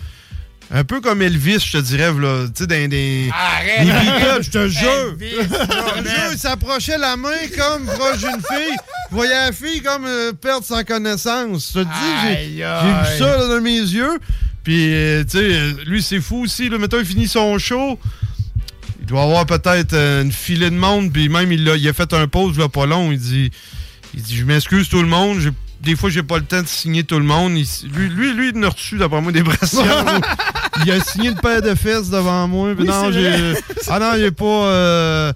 Un peu comme Elvis, je te dirais, là. Tu sais, dans des. Arrête! Je te jure! Elvis, Je te jure, il s'approchait la main comme proche d'une fille. Je voyais la fille comme euh, perdre sa connaissance. Je te dis, j'ai vu ça là, dans mes yeux. Puis, euh, tu sais, euh, lui, c'est fou aussi. Là, mettons, il finit son show. Il doit avoir peut-être euh, une filée de monde. Puis même, il a, il a fait un pause, là, pas long. Il dit, il dit Je m'excuse, tout le monde. J'ai- Des fois, j'ai pas le temps de signer tout le monde. Il- lui, lui, lui, il a reçu, d'après moi, des bracelets. il a signé une paire de fesses devant moi. Oui, non, vrai. Ah non, il est pas. euh,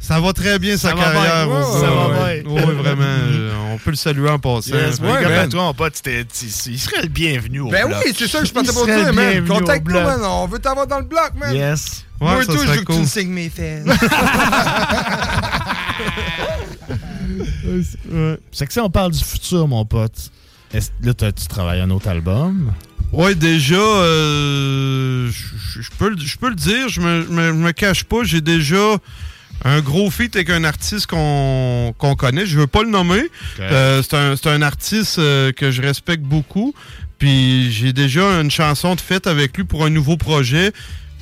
ça va très bien sa Ça carrière. bien, ça va ouais. bien. Ouais, vraiment. euh, on peut le saluer en passant. Yes, ouais, comme man, toi, mon pote, il serait le bienvenu au Ben bloc. oui, c'est ça que je pensais pour le man. Contacte-nous, bloc. man. On veut t'avoir dans le bloc, man. Yes. Moi Ouais, et ça tout, je veux que tu me signes mes fesses. C'est que si on parle du futur, mon pote, là, tu travailles un autre album? Ouais, déjà, euh, je peux, le- je peux le dire, je me, me, cache pas, j'ai déjà un gros feat avec un artiste qu'on connaît. Je veux pas le nommer. Euh, c'est un, artiste euh, que je respecte beaucoup. Puis j'ai déjà une chanson de fête avec lui pour un nouveau projet.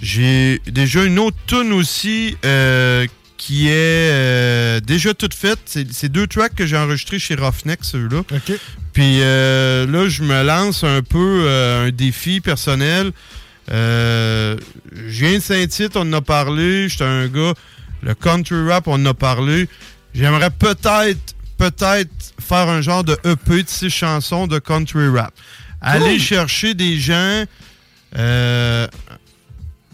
J'ai déjà une autre tune aussi euh, qui est euh, déjà toute faite. C'est deux tracks que j'ai enregistrés chez Roughneck, ceux-là. Puis euh, là, je me lance un peu euh, un défi personnel. Je viens de Saint-Tite, on en a parlé. J'étais un gars. Le country rap, on en a parlé. J'aimerais peut-être, peut-être faire un genre de EP de six chansons de country rap. Aller chercher des gens. euh,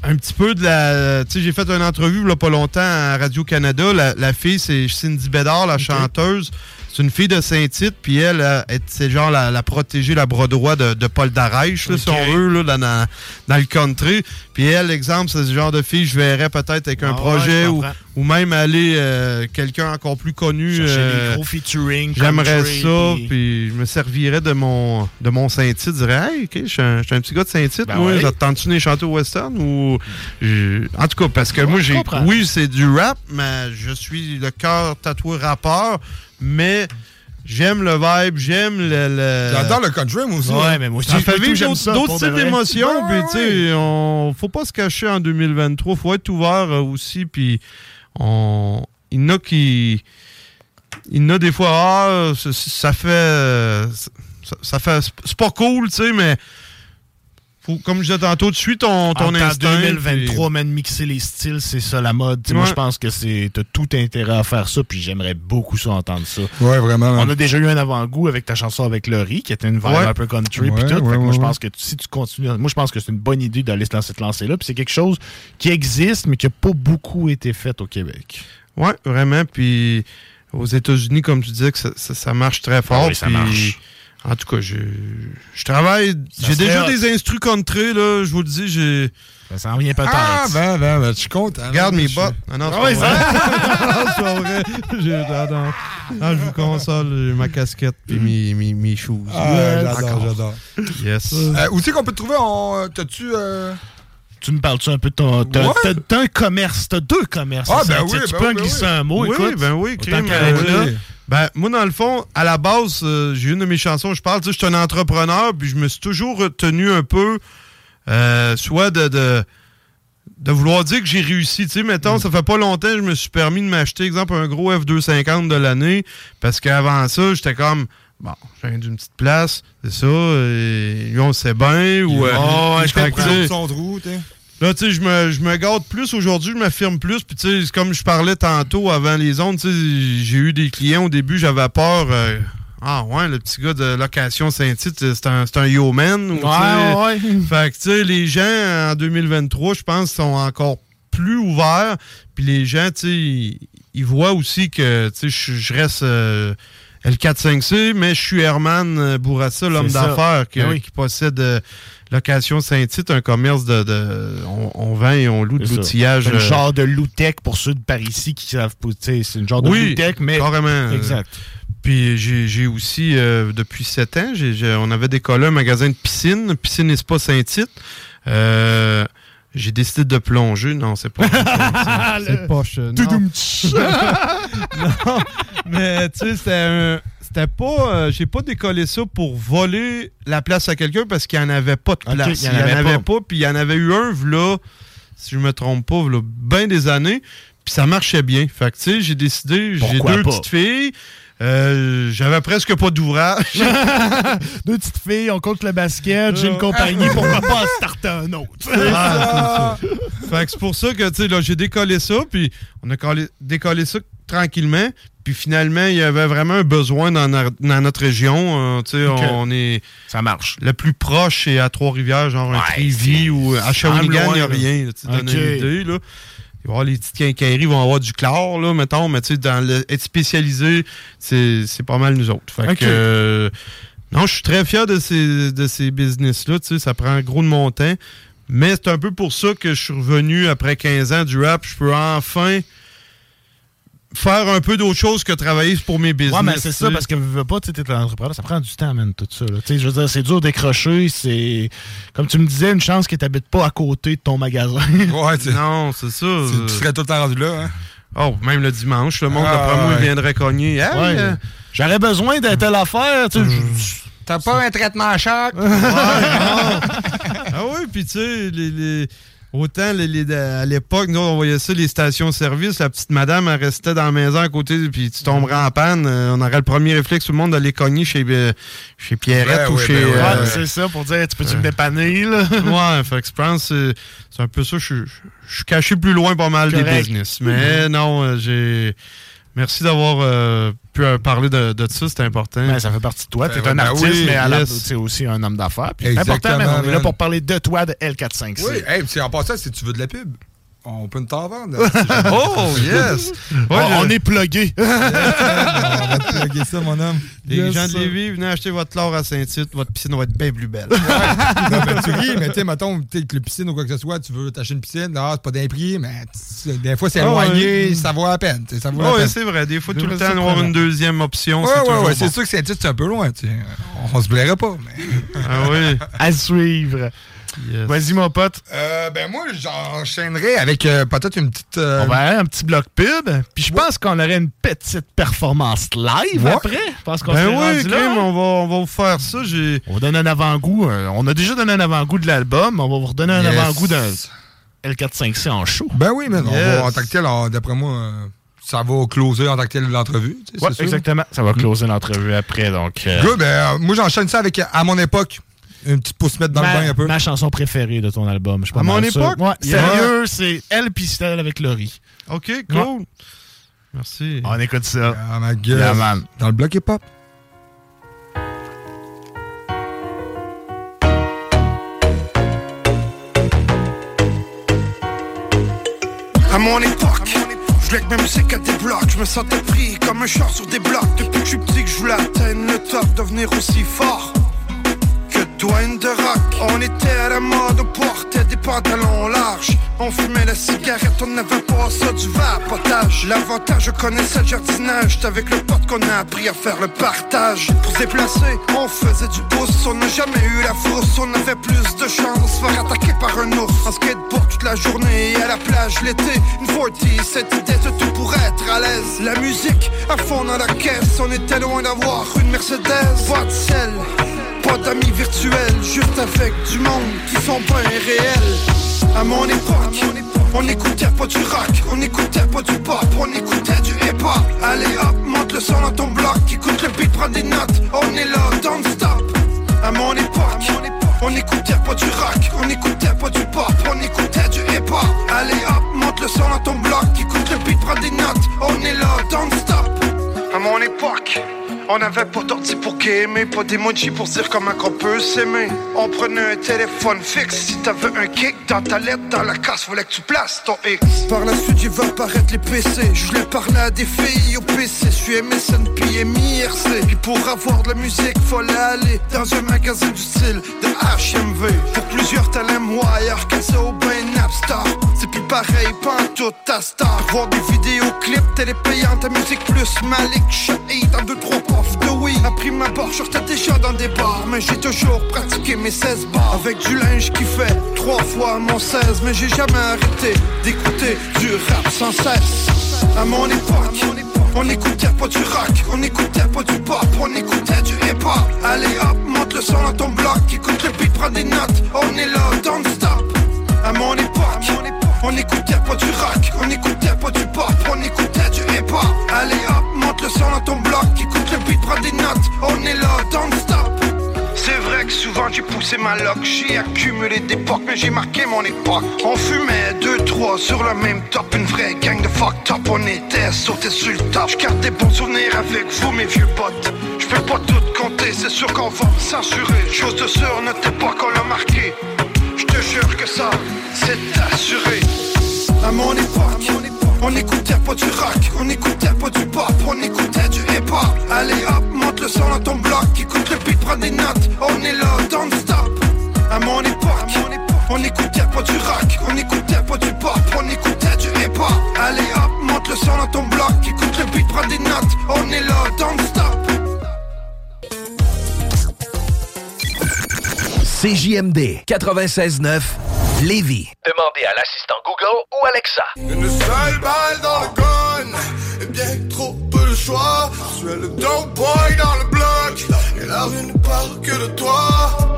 un petit peu de la. Tu sais, j'ai fait une entrevue pas longtemps à Radio-Canada. La, la fille, c'est Cindy Bédard, la chanteuse. C'est une fille de Saint-Tite, puis elle, c'est genre la, la protégée, la bras droit de, de Paul Darèche, là, si on veut, là, dans le country. Puis elle, exemple, c'est ce genre de fille, je verrais peut-être avec un Ah projet je ou, ou même aller euh, quelqu'un encore plus connu. Euh, des gros featuring, J'aimerais ça, puis- puis je me servirais de mon de mon Saint-Tite. Je dirais, hey, OK, je suis un, petit gars de Saint-Tite. Ben moi, ouais. tente-tu des chanter au western ou. je- En tout cas, parce que moi, j'ai. Oui, c'est du rap, mais je suis le cœur tatoué rappeur, mais. J'aime le vibe, j'aime le. le- J'adore le country, moi aussi. Ouais, hein. mais moi aussi, ça fait vivre j'aime d'autres types d'émotions, Ouais, puis tu sais, on faut pas se cacher en 2023, faut être ouvert euh, aussi, puis on, il y en a qui, il y en a des fois, ah, ça, ça fait, euh, ça, ça fait, c'est pas cool, tu sais, mais faut, comme je disais tantôt, tu suis ton, ton En instinct. 2023, même mixer les styles, c'est ça la mode. Moi, je pense que c'est t'as tout intérêt à faire ça, puis j'aimerais beaucoup ça entendre ça. Ouais, vraiment. On a déjà eu un avant-goût avec ta chanson avec Laurie, qui était une vibe Ouais. un peu country, Ouais, puis tout. Moi, je pense que si tu continues, moi, je pense que c'est une bonne idée d'aller dans cette lancée-là, puis c'est quelque chose qui existe, mais qui n'a pas beaucoup été fait au Québec. Ouais, vraiment. Puis aux États-Unis, comme tu disais, que ça, ça- ça marche très fort. Ah oui, ça puis- marche. En tout cas, je, je travaille. J'ai déjà hot. des instrus country, là. Je vous le dis, j'ai. Ça s'en vient peut-être. Ah, ben, ben, ben, je suis content. Regarde mes bottes. Ah non, c'est Ah vrai. Non, c'est vrai. Ah, je vous console, j'ai ma casquette puis mes, mes, mes shoes. Ah, j'adore, j'adore. Yes. Euh, où c'est qu'on peut te trouver? On- T'as-tu... euh, Tu me parles-tu un peu de ton. T'as Ouais. un commerce, t'as deux commerces. Ah, ben oui, Tu ben peux oui, en ben glisser oui. un mot, oui, écoute. ben oui, crime, Ben, moi, dans le fond, à la base, euh, j'ai une de mes chansons, je parle, tu sais, je suis un entrepreneur, puis je me suis toujours retenu un peu, euh, soit de, de, de vouloir dire que j'ai réussi. Tu sais, mettons, ça fait pas longtemps que je me suis permis de m'acheter, exemple, un gros F250 de l'année, parce qu'avant ça, j'étais comme, bon, je viens d'une petite place, c'est ça, et lui, on sait bien, ou... euh, Oh, ouais, je comprends. tu sais, son. Là, tu sais, je me, je me gâte plus aujourd'hui, je m'affirme plus. Puis, tu sais, comme je parlais tantôt avant les ondes, tu sais, j'ai eu des clients au début, j'avais peur. euh, ah, ouais, le petit gars de location Saint-Tite, c'est un, c'est un yeoman. ou. Ouais, ouais. Fait que, tu sais, les gens en 2023, je pense, sont encore plus ouverts. Puis les gens, tu sais, ils, voient aussi que, tu sais, je je reste euh, L4-5C, mais je suis Herman euh, Bourassa, l'homme d'affaires qui, Ben oui. qui possède euh, Location Saint-Tite, un commerce de... de- on, on vend et on loue de l'outillage. C'est euh, un genre de loot-tech pour ceux de par ici qui savent C'est une genre de oui, mais. carrément. Exact. Puis j'ai aussi, euh, depuis 7 ans, on avait décollé un magasin de piscine, Piscine et Spa Saint-Tite. Euh, j'ai décidé de plonger. Non, c'est pas C'est poche. Non. non, mais tu sais, c'était un- C'était pas. euh, J'ai pas décollé ça pour voler la place à quelqu'un parce qu'il n'y en avait pas de place. il y en avait pas. Puis il y en avait eu un, là, si je me trompe pas, là, bien des années. Puis ça marchait bien. Fait que, tu sais, j'ai décidé, j'ai deux pas? petites filles. euh, J'avais presque pas d'ouvrage. Deux petites filles, on compte le basket, j'ai une compagnie, pourquoi pas en starter un autre? Ah, c'est ça. Fait que c'est pour ça que, tu sais, là, j'ai décollé ça, puis on a collé- décollé ça tranquillement. Puis finalement, il y avait vraiment un besoin dans, no- dans notre région. euh, on est. Ça marche. Le plus proche, c'est à Trois-Rivières, genre un Trévis ou à Shawinigan, il n'y a rien. tu sais, donner Ok. une idée, là. Il va y avoir les petites quincailleries, vont avoir du chlore, là, mettons, mais tu sais, dans le, être spécialisé, c'est c'est pas mal nous autres. Fait que, euh, non, je suis très fier de ces, de ces business-là, tu sais, ça prend gros de mon temps. Mais c'est un peu pour ça que je suis revenu après 15 ans du rap. Je peux enfin faire un peu d'autre chose que travailler pour mes business. Ouais, mais c'est ça, parce que veux veux pas, tu sais, t'es un entrepreneur, ça prend du temps, man, tout ça. là. Tu sais, je veux dire, c'est dur de décrocher, c'est. Comme tu me disais, une chance que t'habites pas à côté de ton magasin. Ouais, tu Non, c'est ça. tu serais tout le temps rendu là, hein? Oh, même le dimanche, le monde, Ah, d'après moi, ouais. viendrait cogner. Hey, Ouais. euh, J'aurais besoin de telle affaire, tu sais. T'as pas un traitement à choc? ah oui, puis tu sais, les, les- autant les- les- à l'époque, nous, on voyait ça, les stations-service, la petite madame, elle restait dans la maison à côté, puis tu tomberais en panne. euh, on aurait le premier réflexe, tout le monde, d'aller cogner chez, euh, chez Pierrette Ouais, ou ouais, chez... ben ouais. euh, Ouais, c'est ça, pour dire, tu peux-tu me dépanner, là? ouais, fait que je pense c'est- c'est un peu ça. Je suis- je suis caché plus loin pas mal des business. Mais non, j'ai... Merci d'avoir euh, pu euh, parler de, de ça, c'était important. Ben, ça fait partie de toi. T'es Ben, un ben artiste, oui, mais à la- yes. t'es aussi un homme d'affaires. C'est important, mais on est là pour parler de toi, de L456. Oui, hey, en passant, si tu veux de la pub, on peut nous t'en vendre. Oh, yes! On- Ouais, on je- est plugué. on va te plugger ça, mon homme. Les Yes, gens de. Lévis, venez acheter votre chlore à Saint-Tite, votre piscine va être bien plus belle. non, mais tu ris, mais tu sais, mettons, que le piscine ou quoi que ce soit, tu veux t'acheter une piscine, non, c'est pas d'un prix, mais des fois, c'est Ah ouais. éloigné, ça vaut la peine. Ça vaut peine. c'est vrai. Des fois, tout le temps, avoir une deuxième option, Ouais, c'est ouais, ouais, bon. c'est sûr que Saint-Tite, c'est un peu loin. On se blairait pas, mais. Ah oui. À suivre. Yes. Vas-y, mon pote. Euh, ben, moi, j'enchaînerais avec euh, peut-être une petite. euh, On va aller un petit bloc pub. Puis je pense qu'on aurait une petite performance live Ouais. après. Je pense qu'on Ben oui, rendu là. Kim, on va, on va vous faire ça. J'ai... On va donner un avant-goût. euh, On a déjà donné un avant-goût de l'album. On va vous redonner un Yes. avant-goût d'un L45C en show. Ben oui, mais Yes. en tant que tel, on- d'après moi, euh, ça va closer en tant que tel l'entrevue. tu sais, Ouais, c'est sûr. exactement. Ça va closer l'entrevue après. Donc, euh, Good, ben, euh, moi, j'enchaîne ça avec, à mon époque, une petite pousse mettre dans ma, le bain un peu. ma chanson préférée de ton album. Je pas À mon sûr. époque? Ouais, Yeah. Sérieux, c'est Elle Pistel avec Laurie. OK, cool. Merci. On écoute ça. Ah, ma gueule. Yeah, man. Dans le bloc hip-hop. À mon époque, je voulais que ma musique à des blocs. Je me sentais pris comme un char sur des blocs. Depuis que je suis petit, que je voulais atteindre le top, devenir aussi fort Dwayne de Rock. On était à la mode, on portait des pantalons larges. On fumait la cigarette, on n'avait pas ça du vapotage. L'avantage, je connaissais le jardinage. J'étais avec le pote qu'on a appris à faire le partage. Pour se déplacer, on faisait du pouce. On n'a jamais eu la frousse. On avait plus de chance faire attaquer par un ours. En skateboard toute la journée et à la plage l'été. Une 40, cette idée de tout pour être à l'aise. La musique à fond dans la caisse. On était loin d'avoir une Mercedes. Pas de sel, pas d'amis virtuels. Juste du monde qui sont pas réels. À mon époque, on écoutait pas du rock, on écoutait pas du pop, on écoutait du hip-hop. Allez hop, monte le son dans ton bloc, écoute le beat, prends des notes, on est là, don't stop. À mon époque, on écoutait pas du rock, on écoutait pas du pop, on écoutait du hip-hop. Allez hop, monte le son dans ton bloc, écoute le beat, prends des notes, on est là, don't stop. À mon époque, on n'avait pas d'ordi pour gamer, pas d'emoji pour dire comment qu'on peut s'aimer. On prenait un téléphone fixe, si t'avais un kick dans ta lettre, dans la casse, fallait que tu places ton X. Par la suite, j'ai vu apparaître les PC. Je voulais parler à des filles au PC, je suis MSN puis MIRC. Puis pour avoir de la musique, fallait aller dans un magasin du style de HMV. Pour plusieurs talents, Wire, Casso, ben Napstar. C'est plus pareil, pas en tout ta star. Voir des vidéoclips, télé payante, ta musique plus Malik, Shah hit en deux trois de oui Après ma barre, j'étais déjà dans des bars. Mais j'ai toujours pratiqué mes 16 bars. Avec du linge qui fait trois fois mon 16 Mais j'ai jamais arrêté d'écouter du rap sans cesse. À mon époque on écoutait pas du rock, on écoutait pas du pop, on écoutait du hip-hop. Allez hop, monte le son dans ton bloc, écoute le beat, prends des notes, on est là, don't stop. À mon époque, on écoutait pas du rock, on écoutait pas du pop, on écoutait du hip-hop. Allez hop, le son dans ton bloc, écoute le beat, prends des notes, on est là, don't stop. C'est vrai que souvent j'ai poussé ma loque, j'ai accumulé des pocs, mais j'ai marqué mon époque. On fumait deux, trois sur le même top, une vraie gang de fuck top, on était sautés sur le top. Je garde des bons souvenirs avec vous, mes vieux potes. Je peux pas tout compter, c'est sûr qu'on va me censurer. Chose de sûr, notre époque, on l'a marqué. Je te jure que ça, c'est assuré. À mon époque, on écoutait pas du rock, on écoutait pas du pop, on écoutait du hip-hop. Allez hop, monte le son dans ton bloc, écoute le beat, prends des notes, on est là, don't stop. À mon époque, on écoutait pas du rock, on écoutait pas du pop, on écoutait du hip-hop. Allez hop, monte le son dans ton bloc, écoute le beat, prends des notes, on est là, don't stop. CJMD 96.9 Lévis. Demandez à l'assistant Google ou Alexa. Une seule balle dans le gun Et bien trop peu de choix Je suis le dope boy dans le bloc Et la rue ne parle que de toi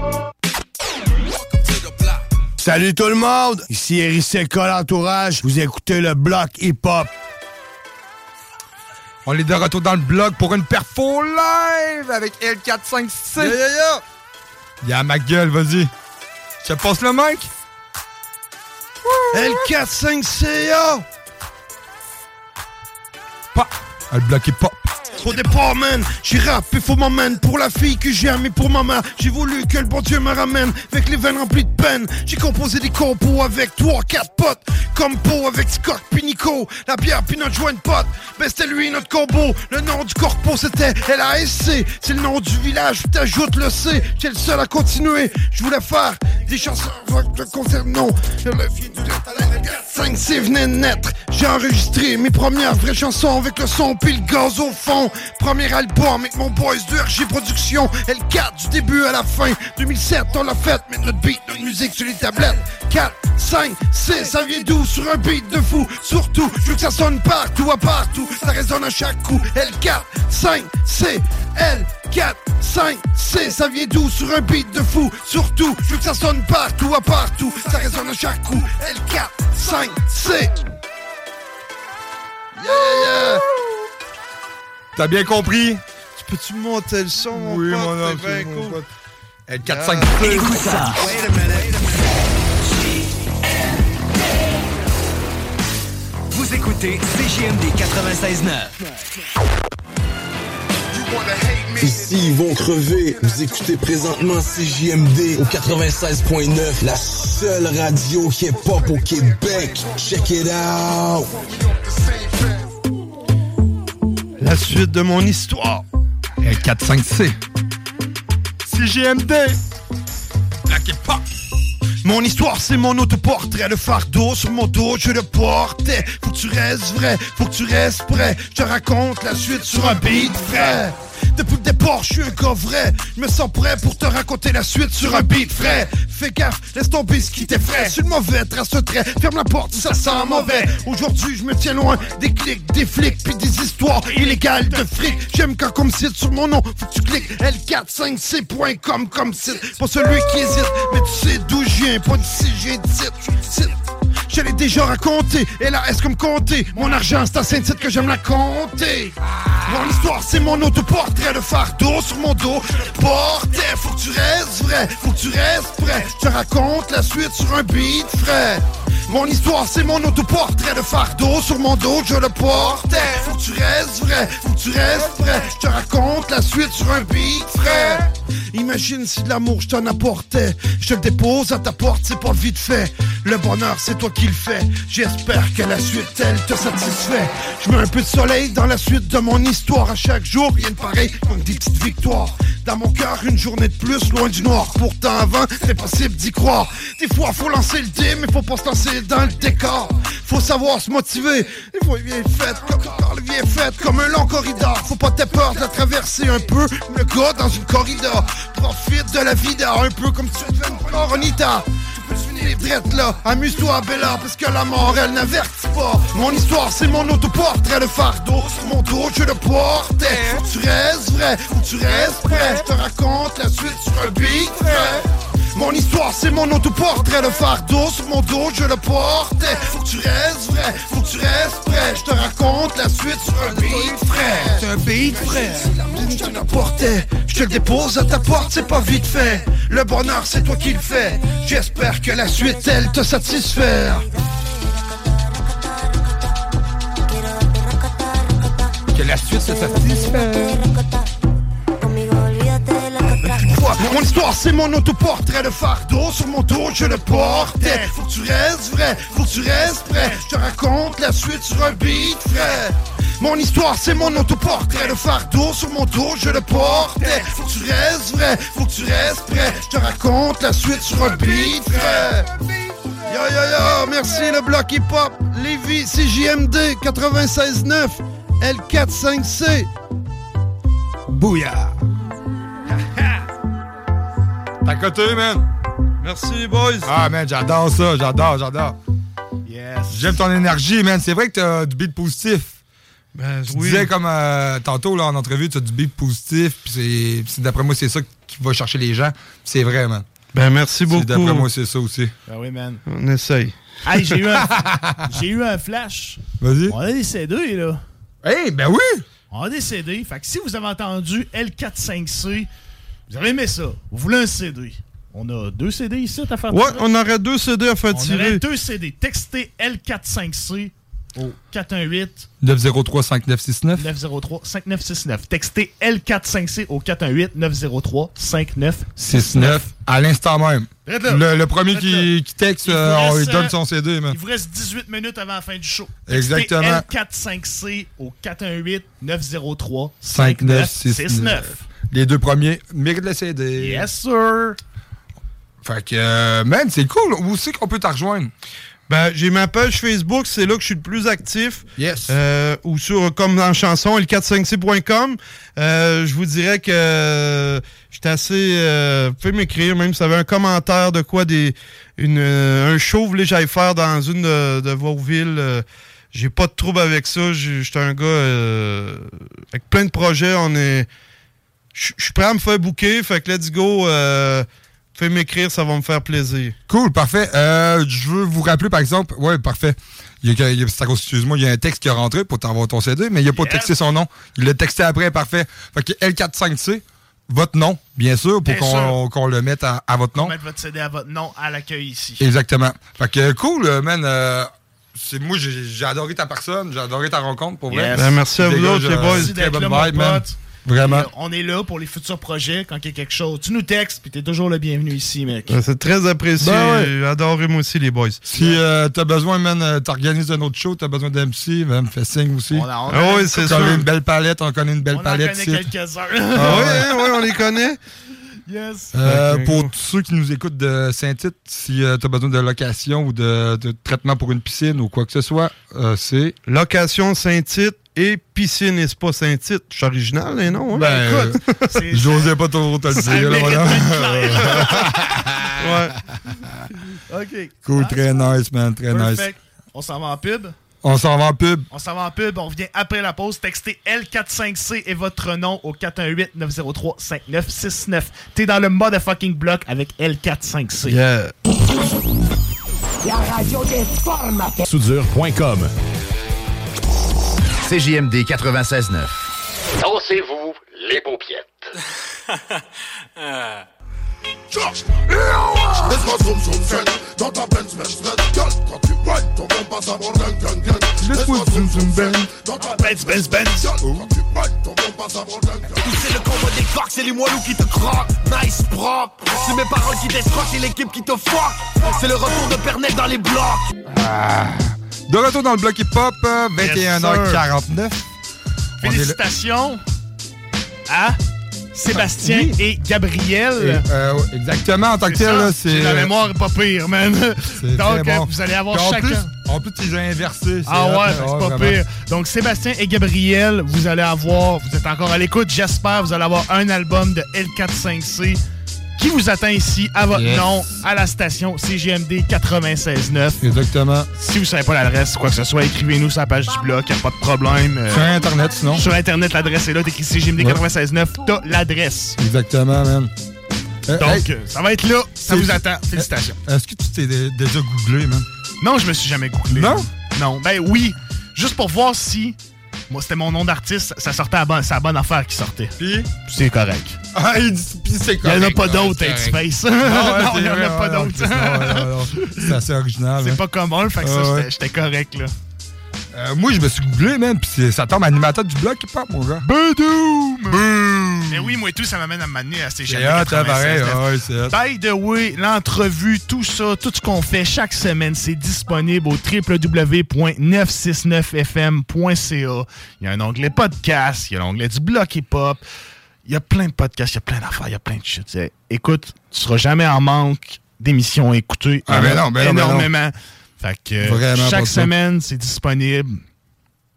Salut tout le monde, ici Eric Col Entourage, vous écoutez le bloc hip-hop. On est de retour dans le blog pour une perfo live avec L456. Yeah, yeah, yeah. Y'a ma gueule, vas-y. Je passe le mic? L45CA Pas. Le bloc hip-hop. Au départ, man, j'ai rappé, faut m'emmène Pour la fille que j'aime et pour ma J'ai voulu que le bon Dieu me ramène. Avec les veines remplies de peine. J'ai composé des compos avec trois, quatre potes. Comme avec Scott puis Nico La bière puis notre joint de pote Ben c'était lui notre combo. Le nom du corpo c'était LASC C'est le nom du village, t'ajoutes le C J'étais le seul à continuer. Je voulais faire des chansons rock de concert Non, le vieux du 5 c venait naître. J'ai enregistré mes premières vraies chansons Avec le son puis le gaz au fond Premier album avec mon boys de RG Productions L4 du début à la fin. 2007 on l'a fait Mettre notre beat, notre musique sur les tablettes. 4, 5, 6, ça vient d'où? Sur un beat de fou. Surtout, je veux que ça sonne partout à partout. Ça résonne à chaque coup. L4, 5, C, L4, 5, C Ça vient d'où? Sur un beat de fou. Surtout, veux que ça sonne partout à partout. Ça résonne à chaque coup. L4, 5, C Yeah, yeah T'as bien compris? Tu peux-tu monter le son, mon Oui, pote? mon homme, T'es bien c'est mon cool. pote. L4, Écoute ça. Vous écoutez CJMD 96.9. Ici, ils vont crever. Vous écoutez présentement CJMD au 96.9, la seule radio hip-hop au Québec. Check it out. La suite de mon histoire. L4-5-C. CGMD. Black hip-hop. Mon histoire, c'est mon autoportrait. Le fardeau sur mon dos, je le portais. Faut que tu restes vrai, faut que tu restes prêt. Je te raconte la suite sur un beat frais. Depuis le départ, je suis un gars vrai. Je me sens prêt pour te raconter la suite sur un beat frais. Fais gaffe, laisse tomber ce qui t'effraie. Suis le mauvais, trace trait. Ferme la porte ça sent mauvais. Aujourd'hui, je me tiens loin des clics, des flics, puis des histoires illégales de fric. J'aime quand comme site sur mon nom. Faut que tu cliques l45c.com comme site. Pas celui qui hésite, mais tu sais d'où je viens. Pas d'ici, d'ici. Site. Je l'ai déjà raconté, et là, est-ce que me compter Mon argent, c'est à Saint-Tite que j'aime la compter. Mon histoire, c'est mon autoportrait, le fardeau sur mon dos. Portrait, faut que tu restes vrai, faut que tu restes prêt. Je te raconte la suite sur un beat frais. Mon histoire, c'est mon autoportrait, le fardeau sur mon dos, je le portais. Faut que tu restes vrai, faut que tu restes prêt. Je te raconte la suite sur un beat frais. Imagine si de l'amour je t'en apportais. Je le dépose à ta porte, c'est pas vite fait. Le bonheur, c'est toi qui le fais. J'espère que la suite, elle te satisfait. Je mets un peu de soleil dans la suite de mon histoire. À chaque jour, rien de pareil, comme des petites victoires. Dans mon cœur, une journée de plus, loin du noir. Pourtant, avant, c'est possible d'y croire. Des fois, faut lancer le dé, mais faut pas se lancer dans le décor. Faut savoir se motiver. Il faut bien fait, comme bien fait, comme un long corridor. Faut pas ter peur de la traverser un peu. Le gars dans une corridor. Profite de la vida un peu comme tu devais. Tu peux finir drette là? Amuse-toi, Bella, parce que la mort, elle n'avertit pas. Mon histoire, c'est mon autoportrait. Le fardeau sur mon dos, je le que tu restes vrai, tu restes prêt. Je te raconte la suite sur un beat. Mon histoire c'est mon autoportrait. Le fardeau sur mon dos je le portais Faut que tu restes vrai, faut que tu restes prêt. Je te raconte la suite sur un beat frais. C'est un beat frais. Je te l'apportais, je te le dépose à ta porte C'est pas vite fait, le bonheur c'est toi qui le fais. J'espère que la suite elle te satisfaire Que la suite se satisfait. Mon histoire c'est mon autoportrait. Le fardeau sur mon dos je le portais. Faut que tu restes vrai, faut que tu restes prêt. Je te raconte la suite sur un beat frais. Mon histoire c'est mon autoportrait. Le fardeau sur mon dos je le portais. Faut que tu restes vrai, faut que tu restes prêt. Je te raconte la suite sur un beat frais. Yo yo yo, merci le bloc hip hop Lévis, CJMD 96.9 L45C Bouillard. T'as coté, man. Merci, boys. Ah, man, j'adore ça, j'adore, j'adore. Yes. J'aime ton énergie, man. C'est vrai que t'as du beat positif. Ben, tu oui. disais comme euh, tantôt là, en entrevue, tu as du beat positif. Puis d'après moi, c'est ça qui va chercher les gens. C'est vrai, man. Ben, merci beaucoup. C'est- D'après moi, c'est ça aussi. Ben oui, man. On essaye. Hey, j'ai eu, un... j'ai eu un flash. Vas-y. On a des CD, là. Hey, ben oui! On a des CD. Fait que si vous avez entendu L45C, vous avez aimé ça? Vous voulez un CD. On a deux CD ici à faire Ouais, tirer. on aurait deux CD à faire On tirer. aurait deux CD. Textez L45C au 418 903 5969. 903 5969. Textez L45C au 418 903 5969. 69 à l'instant même. Le, le premier qui, texte, Il euh, on lui donne euh, son CD, man. Il vous reste 18 minutes avant la fin du show. Exactement. Textez L45C au 418 903 5969. 5969. Les deux premiers méritent le CD. Yes, sir. Fait que, euh, man, c'est cool. Où c'est qu'on peut te rejoindre? Ben, j'ai ma page Facebook, c'est là que je suis le plus actif. Yes. Euh, ou sur, comme dans la chanson, l45c.com. Euh, je vous dirais que euh, j'étais assez... Euh, vous pouvez m'écrire, même si vous avez un commentaire de quoi, des une, euh, un show, vous voulez que j'aille faire dans une de, de vos villes. euh, j'ai pas de trouble avec ça. J'ai- J'étais un gars euh, avec plein de projets. On est... Je suis prêt à me faire bouquer, fait que let's go. Euh, pouvez m'écrire, ça va me faire plaisir. Cool, parfait. Euh, je veux vous rappeler, par exemple, ouais, parfait. Il y a, il y a- c'est à cause- excuse-moi, il y a un texte qui est rentré pour t'envoyer ton CD, mais il n'a pas texté son nom. Il l'a texté après, parfait. Fait que L45C, votre nom, bien sûr, pour qu'on le mette à, à votre nom. Mettre votre CD à votre nom à l'accueil ici. Exactement. Fait que cool, euh, man. euh, c'est moi, j'ai adoré ta personne, j'ai adoré ta rencontre, pour vrai. Yes. Ben, merci à vous autres, les boys. Très bonne vibe, man. pote. Vraiment. Et, euh, on est là pour les futurs projets. Quand il y a quelque chose, tu nous textes, puis t'es toujours le bienvenu ici, mec. Ouais, C'est très apprécié. Ben ouais. Adoré moi aussi les boys. Si euh, t'as besoin, man, euh, t'organises un autre show, t'as besoin d'MC, man, fais signe aussi. On a- on a- Ah oui, c'est On connaît une belle palette, on connaît une belle On palette. connaît ici. quelques-uns. Ah oui, hein, oui, on les connaît. Yes. Euh, pour tous ceux qui nous écoutent de Saint-Tite, si tu as besoin de location ou de, de traitement pour une piscine ou quoi que ce soit, euh, c'est. Location Saint-Tite et piscine et spa Saint-Tite. Je suis original, les noms. Hein? Ben, écoute, c'est- J'osais pas trop te le dire. là, voilà. ouais. OK. Cool, Ah, très nice, man, très nice. Perfect. On s'en va en pub? On s'en va en pub. On s'en va en pub. On revient après la pause. Textez L45C et votre nom au 418-903-5969. T'es dans le motherfucking block avec L45C. Yeah. La radio des formateurs. Soudure.com. CJMD 96.9. Dansez-vous les paupiètes. Laisse-moi zoom zoom zen Dans ta Benz Benz Benz Gueule quand tu whines Ton bon passe avant gang gang gang Laisse-moi zoom zoom zen Dans ta Benz Benz Benz Gueule quand tu whines Ton bon passe avant gang gang C'est le combo des clocks, c'est les moelleux qui te croquent. Nice propre. C'est mes paroles qui t'escroquent, c'est l'équipe qui te fuck. C'est le retour de Pernel dans les blocs. De retour dans le bloc hip-hop, euh, 21h49. On est là. Félicitations à Sébastien Oui. et Gabriel. Et, euh, exactement, en tant que tel, c'est. La mémoire pas pire, man. Donc, euh, bon. vous allez avoir en chacun. Plus, en plus, as inversés. c'est Ah ouais, c'est pas vraiment. pire. Donc Sébastien et Gabriel, vous allez avoir, vous êtes encore à l'écoute, j'espère, vous allez avoir un album de L45C qui vous attend ici à votre Yes. nom, à la station CGMD 96.9. Exactement. Si vous savez pas l'adresse, quoi que ce soit, écrivez-nous sur la page du blog, y a pas de problème. Euh, Sur Internet, sinon. Sur Internet, l'adresse est là, t'écris CGMD Ouais. 96.9, t'as l'adresse. Exactement, man. Euh, Donc, hey, euh, ça va être là, ça vous attend. Félicitations. Est-ce que tu t'es dé- déjà googlé, man? Non, je me suis jamais googlé. Non? Non. Ben oui. Juste pour voir si. Moi, c'était mon nom d'artiste, ça sortait à bonne, c'est la bonne affaire qui sortait. Puis? C'est correct. Ah, il dit, puis c'est Il n'y en a correct, pas d'autres, Headspace. correct. non, Ah ouais, il n'y en a pas d'autres. non, c'est- non, non, non. Assez original. C'est hein. pas commun, fait que ça, Ah j'étais- correct, là. Euh, moi, je me suis googlé, man, puis ça tombe animateur du blog hip-hop, mon gars. Boom! Mais oui, moi et tout, ça m'amène à m'amener à ces c'est hot. By the way, l'entrevue, tout ça, tout ce qu'on fait chaque semaine, c'est disponible au www.969fm.ca. Il y a un onglet podcast, il y a l'onglet du bloc hip-hop. Il y a plein de podcasts, il y a plein d'affaires, il y a plein de shit. C'est- Écoute, tu seras jamais en manque d'émissions à écouter. Ah, ben non, ben non, ben non. énormément. Fait que Vraiment chaque semaine, c'est disponible.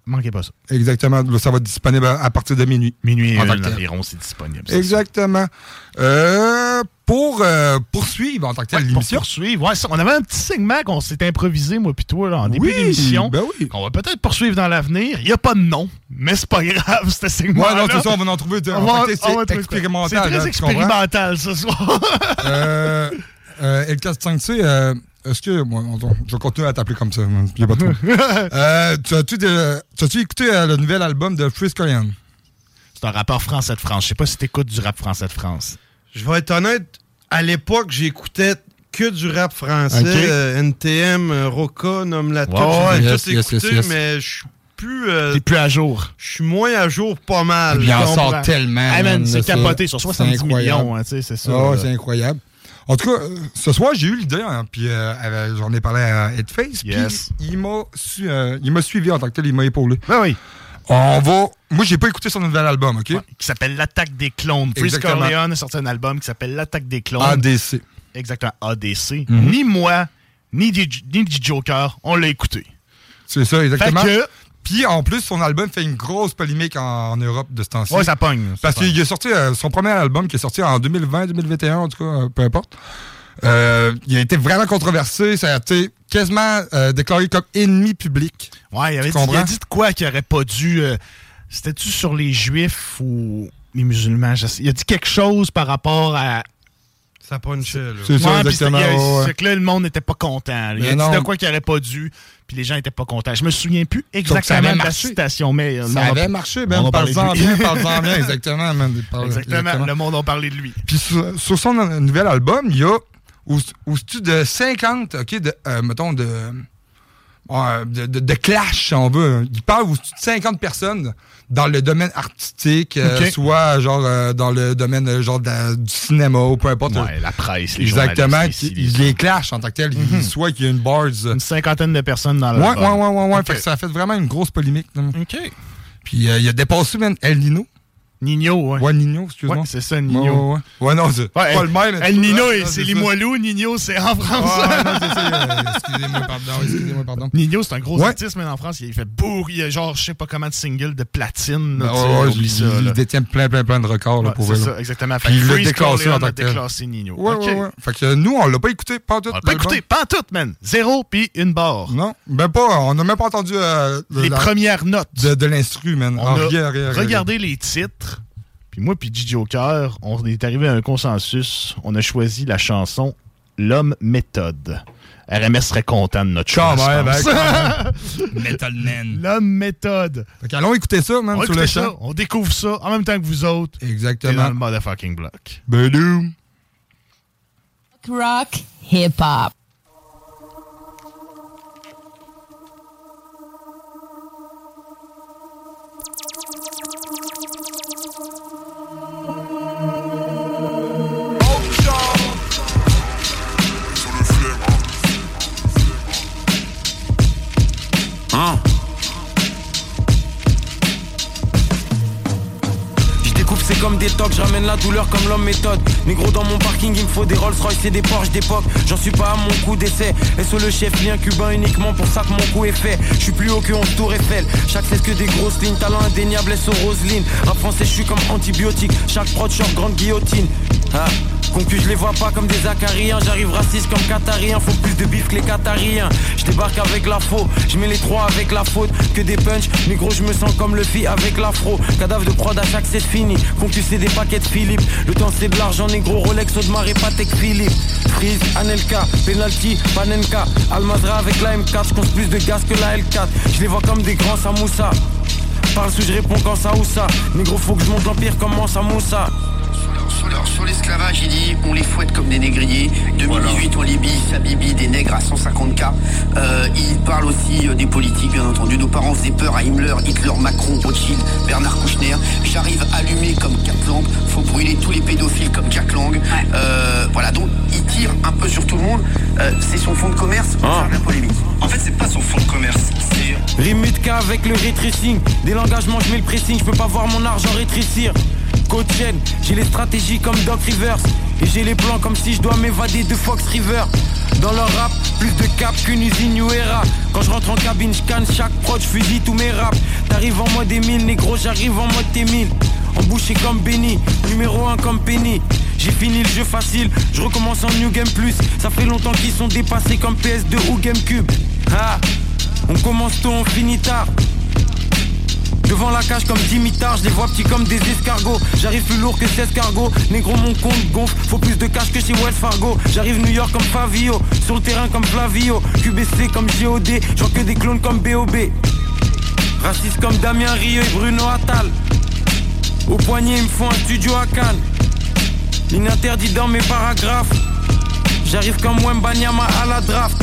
Manquez pas ça. Exactement. Ça va être disponible à, partir de minuit. Minuit En tant une que tel. environ, c'est disponible. Exactement. Euh, pour euh, poursuivre en tant que tel Ouais, pour l'émission. poursuivre. Ouais, on avait un petit segment qu'on s'est improvisé, moi puis toi, là, en début Oui, d'émission. ben oui. Qu'on va peut-être poursuivre dans l'avenir. Il n'y a pas de nom, mais c'est pas grave, ce segment Ouais, non, c'est ça, on va en trouver. On va c'est expérimental. C'est très là, comprends? expérimental ce soir. euh, euh, L45C, euh, est-ce que. Bon, attends, je vais continuer à t'appeler comme ça. Il a pas trop. euh, tu as-tu écouté euh, le nouvel album de Chris Collian? c'est un rappeur français de France. Je sais pas si t'écoutes du rap français de France. Je vais être honnête, à l'époque, j'écoutais que du rap français. Ok. euh, NTM, euh, Roca, nomme la J'ai yes, tout yes, écouté, yes, yes. mais je suis plus. euh, T'es plus à jour. Je suis moins à jour pas mal. Il en sort tellement. Hey, c'est capoté sur 70 C'est incroyable. millions, hein, tu sais, c'est ça, Ah là. c'est incroyable. En tout cas, euh, ce soir, j'ai eu l'idée, hein, puis euh, j'en ai parlé à Headface, puis Yes. il m'a su- euh, suivi en tant que tel, il m'a épaulé. Ben oui. On va. Moi, j'ai pas écouté son nouvel album, OK? Qui s'appelle L'Attaque des clones. Exactement. Corleone a sorti un album qui s'appelle L'Attaque des clones. ADC. Exactement, ADC. Mhm. Ni moi, ni du Joker, on l'a écouté. C'est ça, exactement. Fait que- Puis en plus, son album fait une grosse polémique en, en Europe de ce temps-ci. Ouais, ça pogne. Parce qu'il a sorti euh, son premier album qui est sorti en 2020, 2021, en tout cas, euh, peu importe. Euh, il a été vraiment controversé. Ça a été quasiment déclaré comme ennemi public. Ouais, il avait dit, il a dit de quoi qu'il aurait pas dû. C'était-tu sur les Juifs ou les musulmans? Je sais- Il a dit quelque chose par rapport à. Ça punchait, là. C'est ça, Ouais, exactement, y a- ouais, c'est que là, le monde n'était pas content. Il Mais a dit de quoi qu'il aurait pas dû, puis les gens étaient pas contents. Je me souviens plus ça exactement avait de la marché. citation, mais. euh, Ça avait marché, de Parle-en lui. bien, parle-en bien, exactement. man. Parle- Exactement, le monde a parlé de lui. Puis sur, sur son nouvel album, il y a au- au-dessus de 50, OK, de, euh, mettons, de, euh, de, de- de clash, si on veut. Il parle de 50 personnes dans le domaine artistique, euh, soit genre euh, dans le domaine euh, genre de du cinéma ou peu importe. Ouais, la presse, les Exactement. ici, Il les clash en tant que tel. Mhm. Soit qu'il y a une bars. Une cinquantaine de personnes dans Ouais, le. ouais, ouais, ouais, ouais. Ok. Fait que ça a fait vraiment une grosse polémique. OK. Puis euh, il a dépassé même El Nino. Nino, ouais. Ouais, Nino, excuse-moi. Ouais, c'est ça, Nino. Ouais, ouais, ouais. Ouais, non, c'est pas le même. El Nino, c'est. Limoilou. Nino, c'est en France. Ouais, non, c'est ça. euh, Excusez-moi, pardon. Excusez-moi, pardon. Nino, c'est un gros artiste, mais en France, il fait beaucoup. Il y a genre, je sais pas comment de singles de platine. là, Ben, ouais, il, détient plein, plein, plein de records là, pour c'est vrai, ça, exactement. Fait il l'a déclassé en tant que déclassé Nino. Ouais, ouais, ouais. Fait que nous, on l'a pas écouté, pas tout. On l'a pas écouté, pas en tout, man. Zéro puis une barre. Non, même pas. On n'a même pas entendu euh, Les premières notes. de, l'instru, man. Ah, regardé les titres, puis moi puis DJ Joker, on est arrivé à un consensus. On a choisi la chanson L'homme méthode. RMS serait content de notre choix. Même, hein, même. Metal Man. L'homme méthode. Fait qu'allons écouter ça, man, On sur le ça, champ. on découvre ça en même temps que vous autres. T'es dans Exactement. le motherfucking block. Bedoum. Rock, hip comme des tocs, je ramène la douleur comme l'homme méthode. Négro dans mon parking, il me faut des Rolls Royce et des Porsche d'époque. J'en suis pas à mon coup d'essai. Et sur le chef, lien cubain uniquement pour ça que mon coup est fait? Je suis plus haut que 11 tour Eiffel. Chaque c'est que des grosses lignes, talent indéniable, SO Roseline. En français, je suis comme antibiotique. Chaque prod, short, grande guillotine. Ah. Concu, je les vois pas comme des acariens. J'arrive raciste comme qatarien. Faut plus de bif que les qatariens. Je débarque avec la faux. Je mets les trois avec la faute. Que des punch. Négro, je me sens comme le fi avec l'afro. Cadavre de prod à chaque c'est fini. Concu, c'est des paquets de Philippe. Le temps, c'est de l'argent. Négro, Rolex, Audemars et Patek Philippe. Freeze, Anelka, Penalty, Panenka. Almazra avec la M4. Je plus de gaz que la L4. Je les vois comme des grands Samoussa. Parle sous, je réponds quand ça ou ça. Négro, faut que je monte l'empire comme. Sur, leur- sur l'esclavage, il dit on les fouette comme des négriers. 2018 en Libye, ça bibi des nègres à 150K. Euh, il parle aussi euh, des politiques, bien entendu. Nos parents faisaient peur à Himmler, Hitler, Macron, Rothschild, Bernard Kouchner. J'arrive allumé comme quatre lampes. Faut brûler tous les pédophiles comme Jack Lang. Euh, voilà, donc il tire un peu sur tout le monde. Euh, c'est son fond de commerce pour faire de la polémique. En fait, c'est pas son fond de commerce, c'est Rimutka avec le retracing. Dès l'engagement, je mets le pressing. Je peux pas voir mon argent rétrécir. J'ai les stratégies comme Doc Rivers. Et j'ai les plans comme si je dois m'évader de Fox River. Dans leur rap, plus de cap qu'une usine New Era. Quand je rentre en cabine, je canne chaque prod, je fusille tous mes raps. T'arrives en mode Emile, négro, j'arrive en mode T1000. Embouché comme Benny, numéro 1 comme Penny. J'ai fini le jeu facile, je recommence en New Game Plus. Ça fait longtemps qu'ils sont dépassés comme PS2 ou GameCube. Ah, on commence tôt, on finit tard. Devant la cage comme Dimitar, je les vois petits comme des escargots. J'arrive plus lourd que 16 cargos. Négro, mon compte gonfle. Faut plus de cash que chez Wells Fargo. J'arrive New York comme Favio. Sur le terrain comme Flavio. QBC comme GOD. J'en que des clones comme BOB. Raciste comme Damien Rieu et Bruno Attal. Au poignet, ils me font un studio à Cannes. Ininterdit dans mes paragraphes. J'arrive comme Wembanyama à la draft.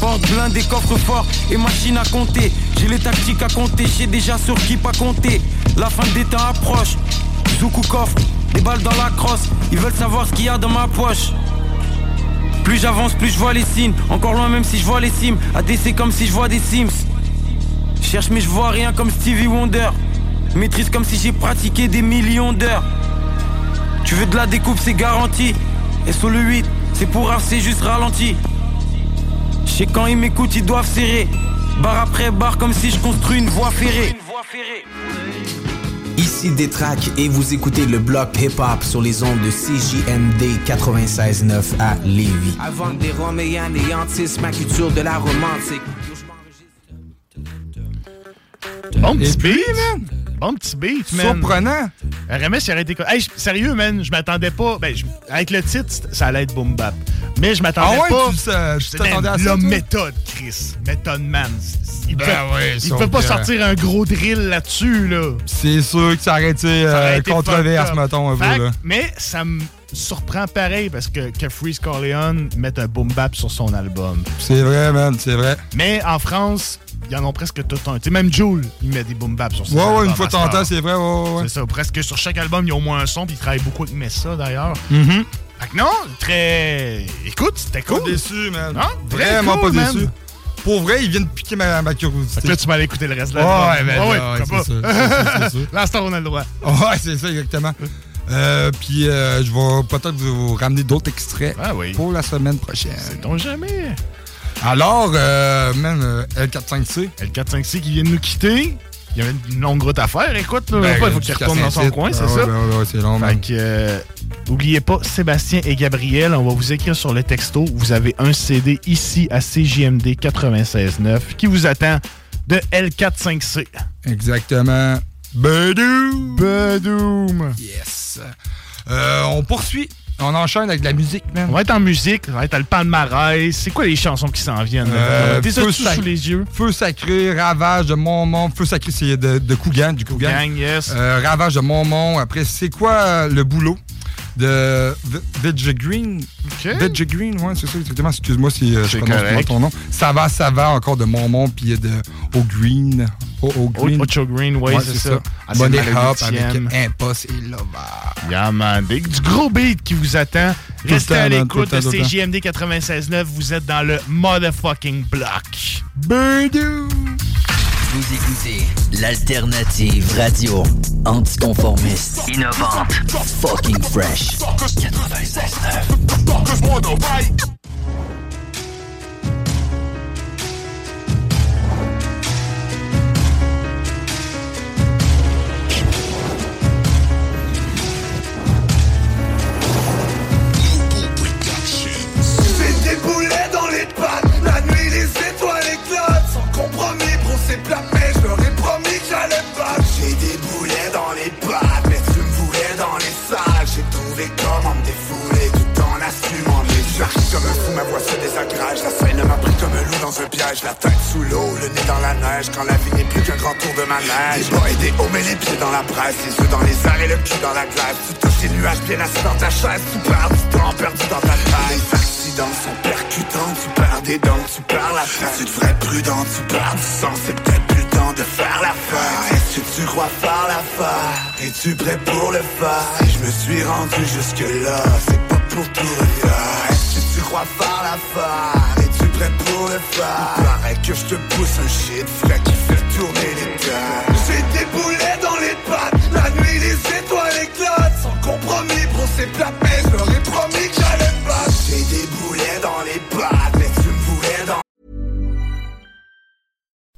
Porte blindé, coffre fort et machine à compter. J'ai les tactiques à compter, j'ai déjà sur qui pas compter. La fin des temps approche. Zoukou coffre, des balles dans la crosse. Ils veulent savoir ce qu'il y a dans ma poche. Plus j'avance, plus je vois les signes. Encore loin, même si je vois les cimes. ADC comme si je vois des Sims. Cherche, mais je vois rien comme Stevie Wonder. Maîtrise comme si j'ai pratiqué des millions d'heures. Tu veux de la découpe, c'est garanti. Et sur le 8, c'est pour c'est juste ralenti. Je sais quand ils m'écoutent, ils doivent serrer. Barre après barre, comme si je construis une voie ferrée. Ici Détrac et vous écoutez le bloc hip-hop sur les ondes de CJMD 96.9 à Lévis. Avant des anéantissent ma culture de la romantique. Bon petit beat, man. Bon petit beat, man. Surprenant. RMS, il aurait été... quoi? Hey, je- sérieux, man, je m'attendais pas... Ben, je- avec le titre, ça allait être boom bap. Mais je m'attendais Ah ouais, pas... tu tu C'est t'attendais à la ça, toi? méthode, Chris. Méthode man. Il Ben peut, ouais, il peut pas sortir un gros drill là-dessus, là. C'est sûr que ça aurait été, Ça aurait euh, été controverse, mettons, un peu. Là. Mais ça me surprend pareil parce que, que Freeze Corleone mette un boom bap sur son album. C'est vrai, man, c'est vrai. Mais en France, ils en ont presque tout un. Tu sais, même Jules, il met des boom bap sur son Ouais, ouais, une fois heure. c'est vrai, ouais, ouais, ouais. C'est ça, presque sur chaque album, il y a au moins un son, puis il travaille beaucoup avec Messa d'ailleurs. Mhm. Fait que non, très. Écoute, c'était cool. Pas déçu, man. Non? Vraiment cool, pas man. déçu. Pour vrai, il vient de piquer ma, ma curiosité. Fait que là, tu aller écouter le reste de Ouais, l'album. ben, Ah ouais, pourquoi c'est. L'instant, on a le droit. Ouais, c'est ça, exactement. Euh, puis euh, je vais peut-être vous ramener d'autres extraits pour la semaine prochaine. C'est donc jamais. Alors, euh, même euh, L45C. L45C qui vient de nous quitter. Il y avait une longue route à faire, écoute. là. Ben, il faut qu'il jusqu'à retourne dans son coin, c'est Ah ça? ouais, ben ouais, c'est long, Fait que, euh, oubliez pas, Sébastien et Gabriel, on va vous écrire sur le texto. Vous avez un CD ici à CJMD 96.9 qui vous attend de L45C. Exactement. Badoom! Badoom! Yes. Euh, on poursuit. On enchaîne avec de la musique, man. On va être en musique, on va être à le palmarès. C'est quoi les chansons qui s'en viennent? Euh, T'es Feu sous les yeux? Feu sacré, ravage de Montmont. Feu sacré, c'est de, de Cougan, du Cougan. Cougan, yes. Euh, ravage de Montmont. Après, c'est quoi euh, le boulot? De Vidge Green? Vidge Green, ouais, c'est ça, exactement. Excuse-moi si euh, je prononce ton nom. Ça va, ça va, encore de Montmont, puis de Au Green. Au, au Green. Ocho Green, ouais, c'est ça. Ah, Money le Hop avec Impost et Lova. Yeah, man. Des- Du gros beat qui vous attend. Restez à l'écoute de. CJMD 96.9. Vous êtes dans le motherfucking block. Birdoo! Vous écoutez l'alternative radio. Anticonformiste. Innovante. Fucking fresh. 96.9. J'ai des boulets dans les pattes La nuit les étoiles éclatent Sans compromis plat mais je leur ai promis que j'allais battre J'ai des boulets dans les pattes Mais tu me voulais dans les salles. J'ai trouvé comment me défouler Tout en assumant mes charges. Comme un fou ma voix se désagrage. La scène m'a pris comme un loup dans un piège. La tête sous l'eau, le nez dans la neige. Quand la vie n'est plus qu'un grand tour de manège. Des bas et des hauts mais les pieds dans la presse. Les yeux dans les airs et le cul dans la glace. Tu touches les nuages bien assis dans ta chaise. Tu perds du temps perdu dans ta tête. Les accidents sont percutants Tu perds des dents, tu perds la tête Tu devrais être prudent, tu perds du sang C'est peut-être plus temps de faire l'affaire Est-ce que tu crois faire l'affaire Es-tu prêt pour le faire je me suis rendu jusque là C'est pas pour tout refaire Est-ce que tu crois faire l'affaire Es-tu prêt pour le faire Il paraît que je te pousse un shit frais qui fait tourner les terres J'ai des boulets dans les pattes La nuit les étoiles éclatent. Sans compromis bro c'est plat mais je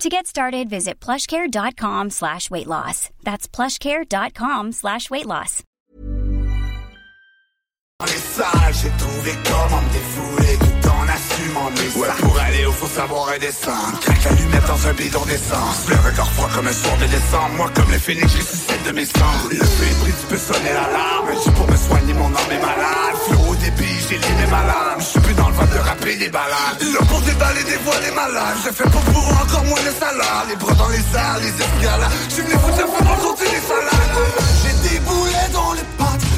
To get started, visit plushcare.com slash weight loss. That's plushcare.com slash weight loss. J'ai trouvé comment me défouler Ouais, pour aller où faut savoir redescendre. Craque l'allumette dans un bidon d'essence. Le regard froid comme un soir de décembre. Moi, comme le phénix, je ressuscite de mes cendres. Le pris, tu peux sonner l'alarme. J'ai pour me soigner, mon âme est malade. Flot au débit, j'ai limé ma lame. Je suis plus dans le vent de rapper des balades. Là pour déballer des voix, des malades. Je fais pour eux, encore moins de salade. Les bras dans les airs, les la. Je suis venu foutre dans sauter les salades.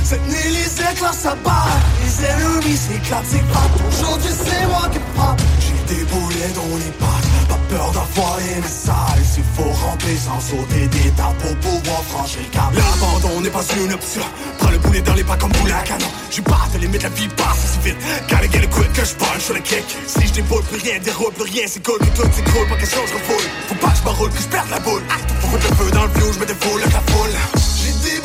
Cette nuit, les éclairs s'abattent. Les ennemis s'éclatent, pas Aujourd'hui, c'est moi qui frappe. J'ai des boulets dans les pattes. Pas peur d'envoyer mes messages. S'il faut ramper sans sauter des tables pour pouvoir franchir le cap. L'abandon n'est pas une option. Prends le boulet dans les pas comme boulet à canon. J'suis pas de limite, la vie passe si vite. Gotta get it quick que j'punch sur le kick. Si j'déboule, plus rien déroule, plus rien c'est cool. Que tout s'écroule, pas question j'refoule. Faut pas que j'm'enroule, que j'perde la boule. Faut foutre le feu dans le vieux, j'me défoule la foule.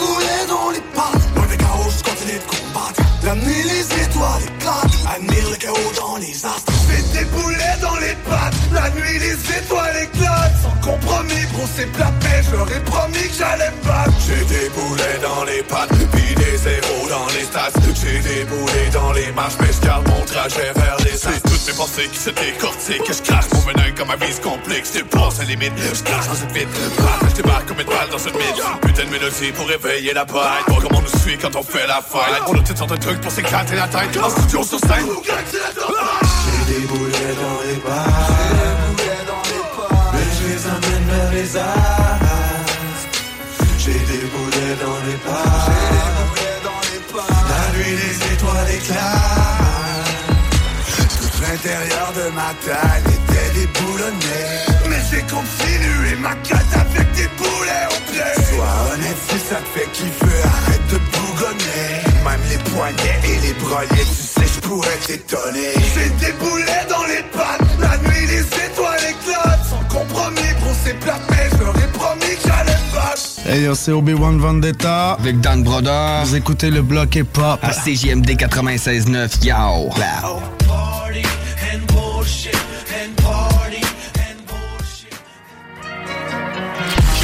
Boulets dans les pattes. Loin des chaos, je continue de combattre. La nuit, les étoiles éclatent. Admire le chaos dans les astres. J'ai des boulets dans les pattes. La nuit, les étoiles éclatent. Sans compromis, c'est plat, mais je leur ai promis que j'allais me battre. J'ai des boulets dans les pattes. Puis des zéros dans les stats. J'ai des boulets dans les marches, mais je garde mon trajet vers les astres. Toutes mes pensées qui se décortiquent. Que je crache mon venin comme ma vie se complique. Je dépasse la limite. Je crache dans cette vite. Je débarque comme une balle dans une mythe. Putain de mélodie pour réveiller la bête. Voir comment on nous suit quand on fait la fête. On a toutes sortes de trucs pour s'éclater la tête. En studio sur scène. J'ai des boulets dans les bars. Amène vers les astres. J'ai des boulets dans les. La nuit, les étoiles éclatent. Tout l'intérieur de ma tête était déboulonné. Mais j'ai continué ma quête avec des boulets au pied. Sois honnête si ça te fait kiffer, arrête de bougonner. Même les poignets et les broliers, tu sais, je pourrais t'étonner. J'ai des boulets dans les pattes, la nuit les étoiles plat, mais je leur ai promis que j'allais battre. Hey yo, c'est Obi-Wan Vendetta. Avec Dan Broder. Vous écoutez le bloc hip-hop. À CJMD 96.9, yo. Wow. Je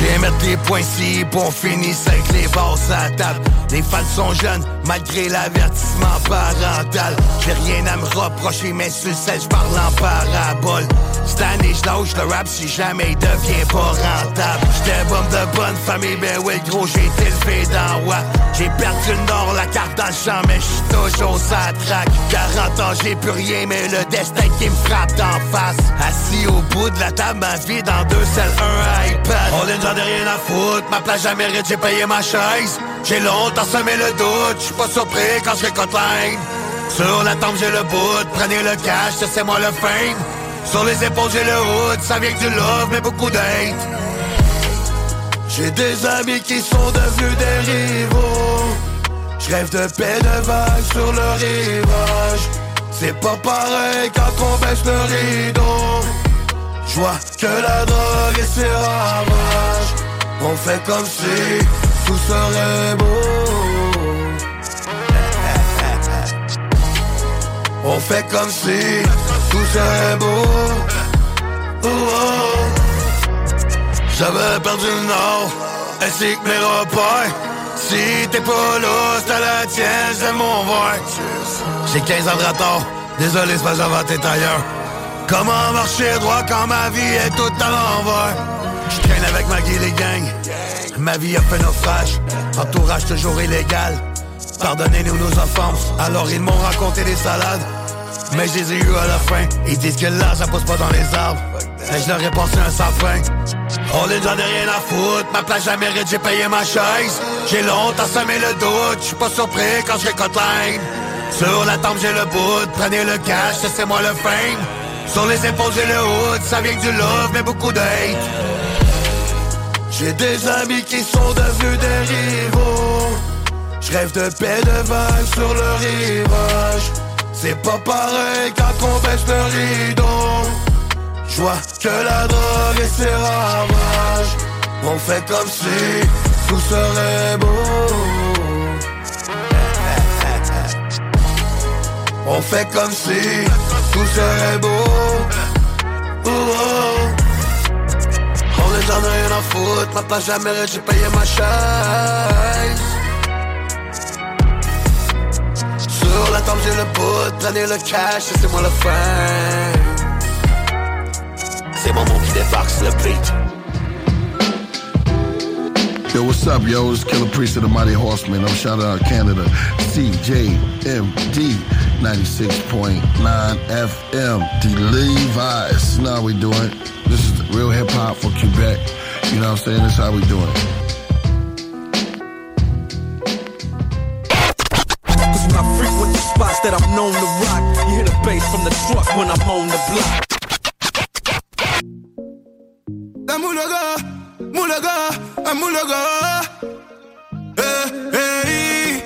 viens mettre les points ici pour finir avec les basses à table. Les fans sont jeunes, malgré l'avertissement parental. J'ai rien à me reprocher, mais sur le je parle en parabole. Cette année, je lâche le rap si jamais il devient pas rentable. J'étais bombe de bonne famille, ben ouais, gros, j'ai été élevé dans ouais. J'ai perdu le nord, la carte dans le champ, mais j'suis toujours sa traque. 40 ans, j'ai plus rien, mais le destin qui me frappe d'en face. Assis au bout de la table, ma vie dans deux selles, un iPad. On ai rien à foutre, ma place jamais mérite, j'ai payé ma chaise. J'ai longtemps semé le doute, j'suis pas surpris quand je line. Sur la tempe j'ai le bout, prenez le cash, c'est moi le fame. Sur les épaules j'ai le hood, ça vient que du love, mais beaucoup d'hate. J'ai des amis qui sont devenus des rivaux. Je rêve de paix de vagues sur le rivage. C'est pas pareil quand on baisse le rideau. Je vois que la drogue et ses ravages. On fait comme si tout serait beau. On fait comme si tout serait beau. Oh, oh. J'avais perdu le nord, ainsi que mes repères. Si t'es pas là, c'est à la tienne, c'est mon verre. J'ai 15 ans de retard, désolé, c'est pas tête ailleurs. Comment marcher droit quand ma vie est toute à l'envers? Je traîne avec ma guille les gangs. Ma vie a fait naufrage, entourage toujours illégal. Pardonnez-nous nos offenses, alors ils m'ont raconté des salades. Mais je les ai eu à la fin. Ils disent que là, ça pousse pas dans les arbres. Mais je leur ai passé un sapin. On les j'en ai rien à foutre. Ma place, la mérite, j'ai payé ma chaise. J'ai longtemps semé le doute. Je suis pas surpris quand je line. Sur la tempe, j'ai le bout. Prenez le cash, c'est moi le fame. Sur les épaules, j'ai le hood. Ça vient que du love, mais beaucoup d'hate. J'ai des amis qui sont devenus des rivaux. Je rêve de paix de vagues sur le rivage. C'est pas pareil quand on baisse le rideau. Je vois que la drogue et ses ravages. On fait comme si tout serait beau. On fait comme si tout serait beau. Oh, oh. On est j'en ai rien à foutre. Ma jamais j'ai payé ma chaise. Sur la table j'ai le bout, prenez le cash, c'est moi le fin. C'est mon mot qui débarque le beat. Yo, what's up, yo? It's Killer Priest of the Mighty Horseman. I'm shouting out Canada, CJMD 96.9 FM, the Levi's. You know how we doing. This is real hip hop for Quebec. You know what I'm saying? This is how we doing. Cause when I frequent the spots that I'm known to rock, you hear the bass from the truck when I'm on the block. La moulaga, un moulaga. Eh, eh.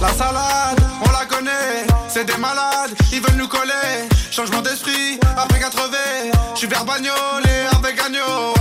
La salade, on la connaît, c'est des malades, ils veulent nous coller. Changement d'esprit, après 80, je suis vers Bagnolet avec agneau.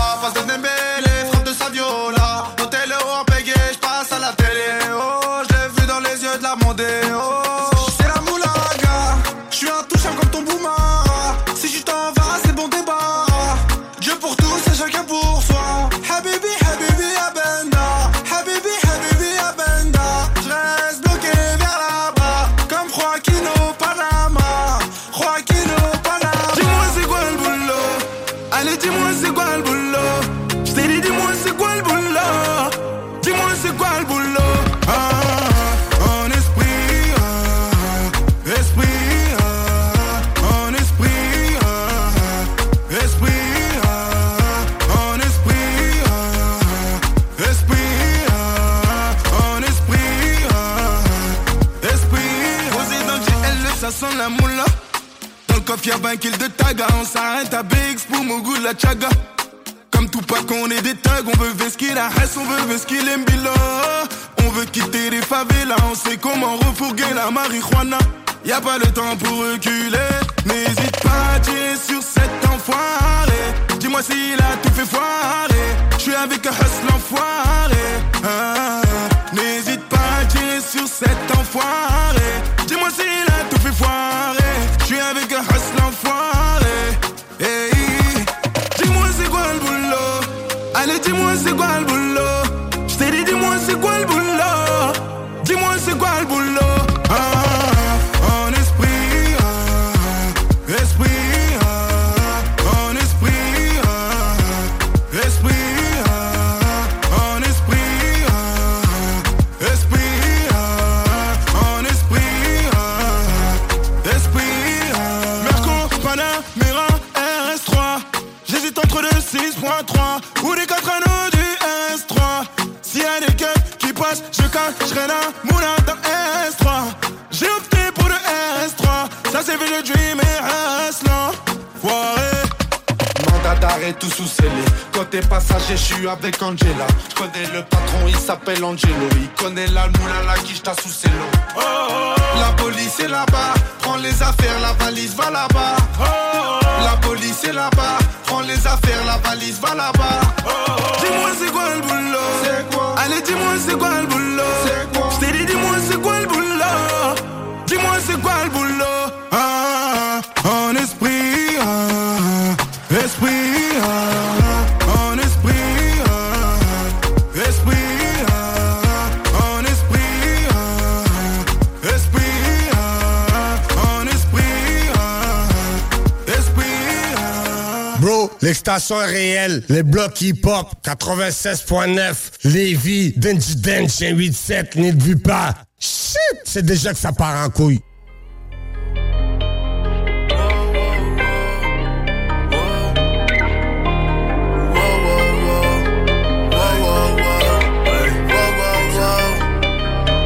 Les blocs hip-hop, 96.9. Lévis, Denji Dench, 87, n'y vue pas. Shit, c'est déjà que ça part en couille.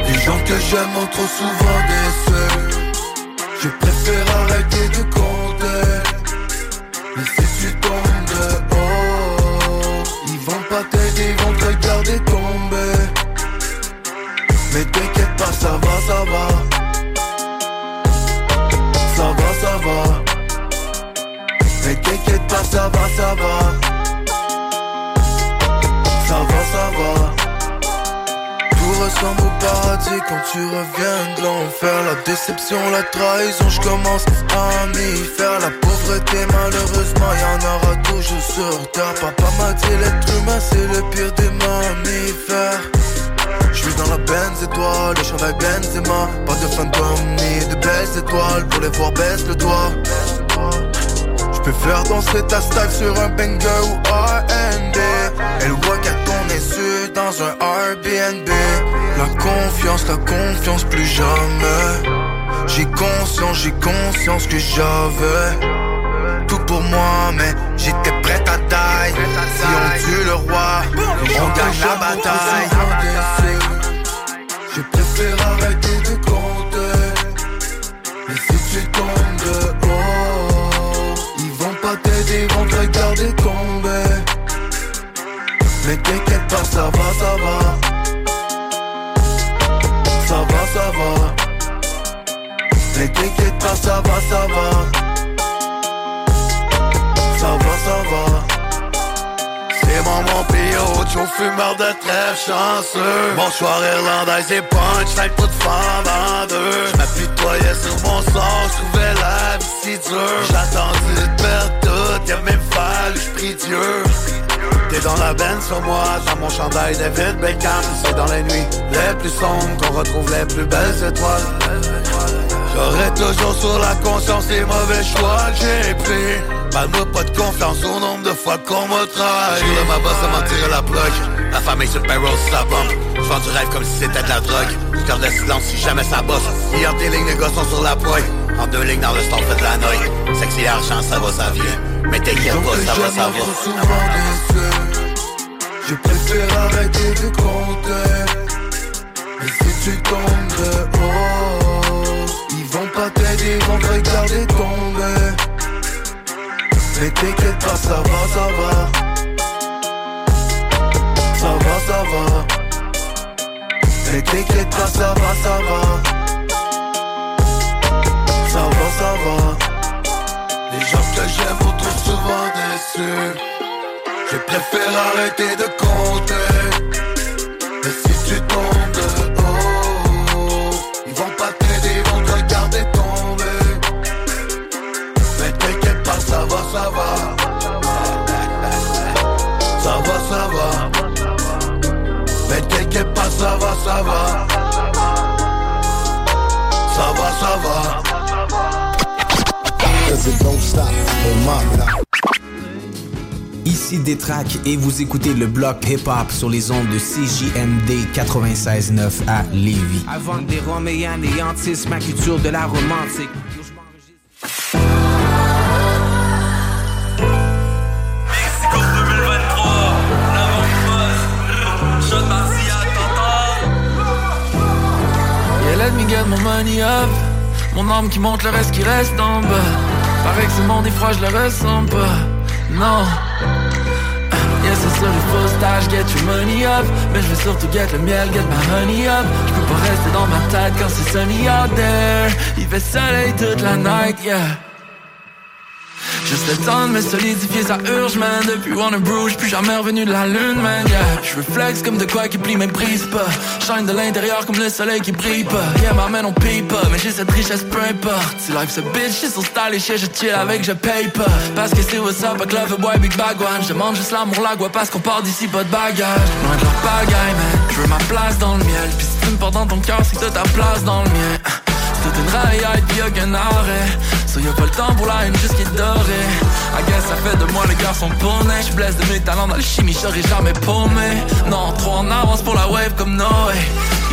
Les gens que j'aime ont trop souvent la trahison, je commence à m'y faire. La pauvreté, malheureusement, y'en aura toujours sur terre. Papa m'a dit l'être humain, c'est le pire des mammifères. Je suis dans la Benz étoile, le chandail Benzema. Pas de fantôme ni de belles étoiles. Pour les voir baisse le doigt. Je peux faire danser ta style sur un banger ou R&B Elle voit qu'à ton insu dans un Airbnb. La confiance, la confiance plus jamais J'ai conscience, j'ai conscience que j'avais Tout pour moi mais j'étais prête à taille Si on tue le roi, on gagne la bataille. Je préfère arrêter de compter. Mais si tu tombes de haut. Ils vont pas t'aider, ils vont te regarder tomber. Mais t'inquiète pas, ça va, ça va ça va, ça va Ça va, c'est mon mon pio, fumeur de trêve chanceux. Bonsoir irlandaise et punch, like toute femme en deux J'm'apitoyais sur mon sort, j'trouvais la vie si dure. J'attendais de perdre tout, y'a même fallu, j'prie Dieu. T'es dans la benne sur moi, dans mon chandail David Beckham. C'est dans les nuits les plus sombres qu'on retrouve les plus belles étoiles J'aurai toujours sur la conscience les mauvais choix que j'ai pris. Parle-moi pas de confiance au nombre de fois qu'on m'a trahi. J'roule ma bosse à m'en tirer la plug La famille sur le payroll, ça bombe. J'vends du rêve comme si c'était de la drogue. J'garde le silence si jamais ça bosse. Et entre les lignes, les gars sont sur la poigne En deux lignes dans le store, fait de la noix Sexy argent, ça va, ça vient. Mais t'inquiète pas, ça va, ça va. Je préfère arrêter de compter. Mais si tu tombes de haut vont te regarder tomber Mais t'inquiète pas, ça va, ça va. Ça va, ça va. Mais t'inquiète pas, ça va, ça va. Ça va, ça va. Les gens que j'aime vont trop souvent déçus. Je préfère arrêter de compter ça va, ça va Ça va. Ici Détrac et vous écoutez le bloc hip-hop sur les ondes de CJMD 96.9 à Lévis. Avant des Roméens néantissent ma culture de la romantique. Mon âme qui monte, le reste qui reste en bas. Paraît que ce monde est je le ressens pas. Non. Yeah, c'est sûr, il faut stage, get your money up Mais je veux surtout get le miel, get my honey up Je peux pas rester dans ma tête quand c'est sunny out there Il fait soleil toute la night, yeah Juste le temps de me solidifier, ça urge, man. Depuis Warner Bros, plus jamais revenu de la lune, man, yeah. Je flex comme de quoi qui plie, mais brise pas. Shine de l'intérieur comme le soleil qui brille pas. Yeah, ma man, on paye pas, mais j'ai cette richesse, peu importe. Si life se bitch, c'est son style et shit, je chill avec, je paye pas. Parce que c'est what's up, avec love boy, big bag one. Je demande juste l'amour, la parce qu'on part d'ici, pas de bagage Loin de leur pagaille, man. Je veux ma place dans le miel. Puis si tu me portes dans ton cœur, c'est que t'as ta place dans le mien toute une raillade y'a qu'un arrêt So y'a pas le temps pour la haine juste qui I guess ça fait de moi le garçon poney Je blesse de mes talents dans le chimie, j'aurais jamais paumé. Non, trop en avance pour la wave comme Noé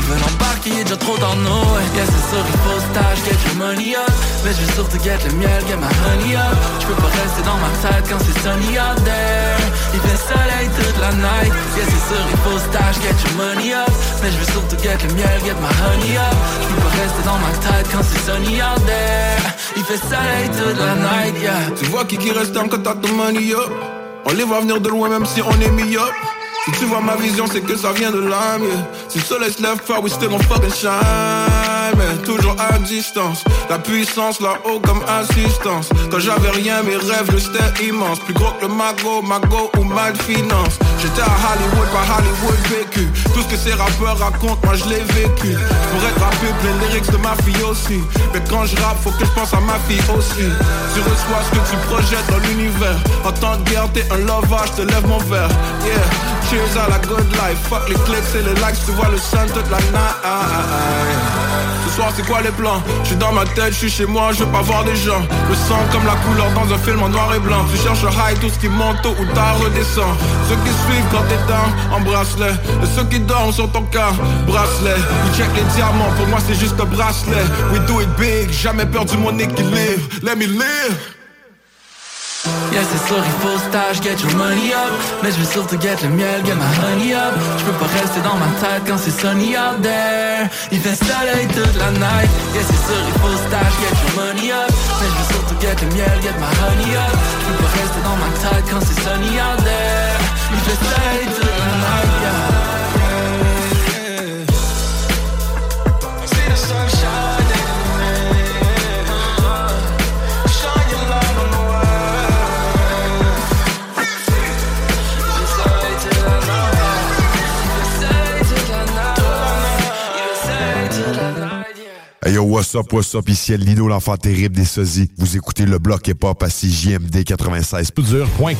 Ils veulent embarquer, y'a déjà trop dans Noé Yeah c'est sûr il faut stage, get your money up. Mais je veux surtout get le miel, get my honey up. Je peux pas rester dans ma tête quand c'est sunny out there. Il fait soleil toute la night. Yeah c'est sûr il faut stage, get your money up. Mais je veux surtout get le miel, get my honey up. Je peux pas rester dans ma tête quand c'est sunny out there. Il fait soleil toute la night, yeah. Tu vois qui qui reste en contact de money up. On les voit venir de loin même si on est mis up Si tu vois ma vision c'est que ça vient de l'âme, yeah. Si le soleil se lève fort, we still gon' fucking shine Toujours à distance. La puissance là-haut comme assistance. Quand j'avais rien, mes rêves restaient immenses Plus gros que le magot, magot ou mal finance. J'étais à Hollywood, pas Hollywood vécu. Tout ce que ces rappeurs racontent, moi je l'ai vécu. Pour être rappé, plein de lyrics de ma fille aussi. Mais quand je rappe, faut que je pense à ma fille aussi. Tu reçois ce que tu projettes dans l'univers. En temps de guerre, t'es un lover, je te lève mon verre. Yeah, cheers à la good life. Fuck les clics et les likes, tu vois le sun toute la night c'est quoi les plans? Je suis dans ma tête, je suis chez moi, je veux pas voir des gens. Le sang comme la couleur dans un film en noir et blanc. Tu cherches high, tout ce qui monte tôt ou tard redescend. Ceux qui suivent quand t'es down, embrasse-les. Et ceux qui dorment sur ton cas, bracelet We check les diamants, pour moi c'est juste un bracelet. We do it big, jamais perdu mon équilibre. Let me live Yeah, c'est il faut stage, get your money up. Mais je veux surtout get le miel, get my honey up. Je peux pas rester dans ma tête quand c'est sunny out there. Il fait soleil toute la night. Yeah, c'est il faut stage, get your money up. Mais je veux surtout get le miel, get my honey up. Je peux pas rester dans ma tête quand c'est sunny out there. Il fait soleil toute la night, yeah yo, what's up, what's up, ici El Lino, l'enfant terrible des sosies. Vous écoutez le bloc hip-hop à CJMD 96. Ouais,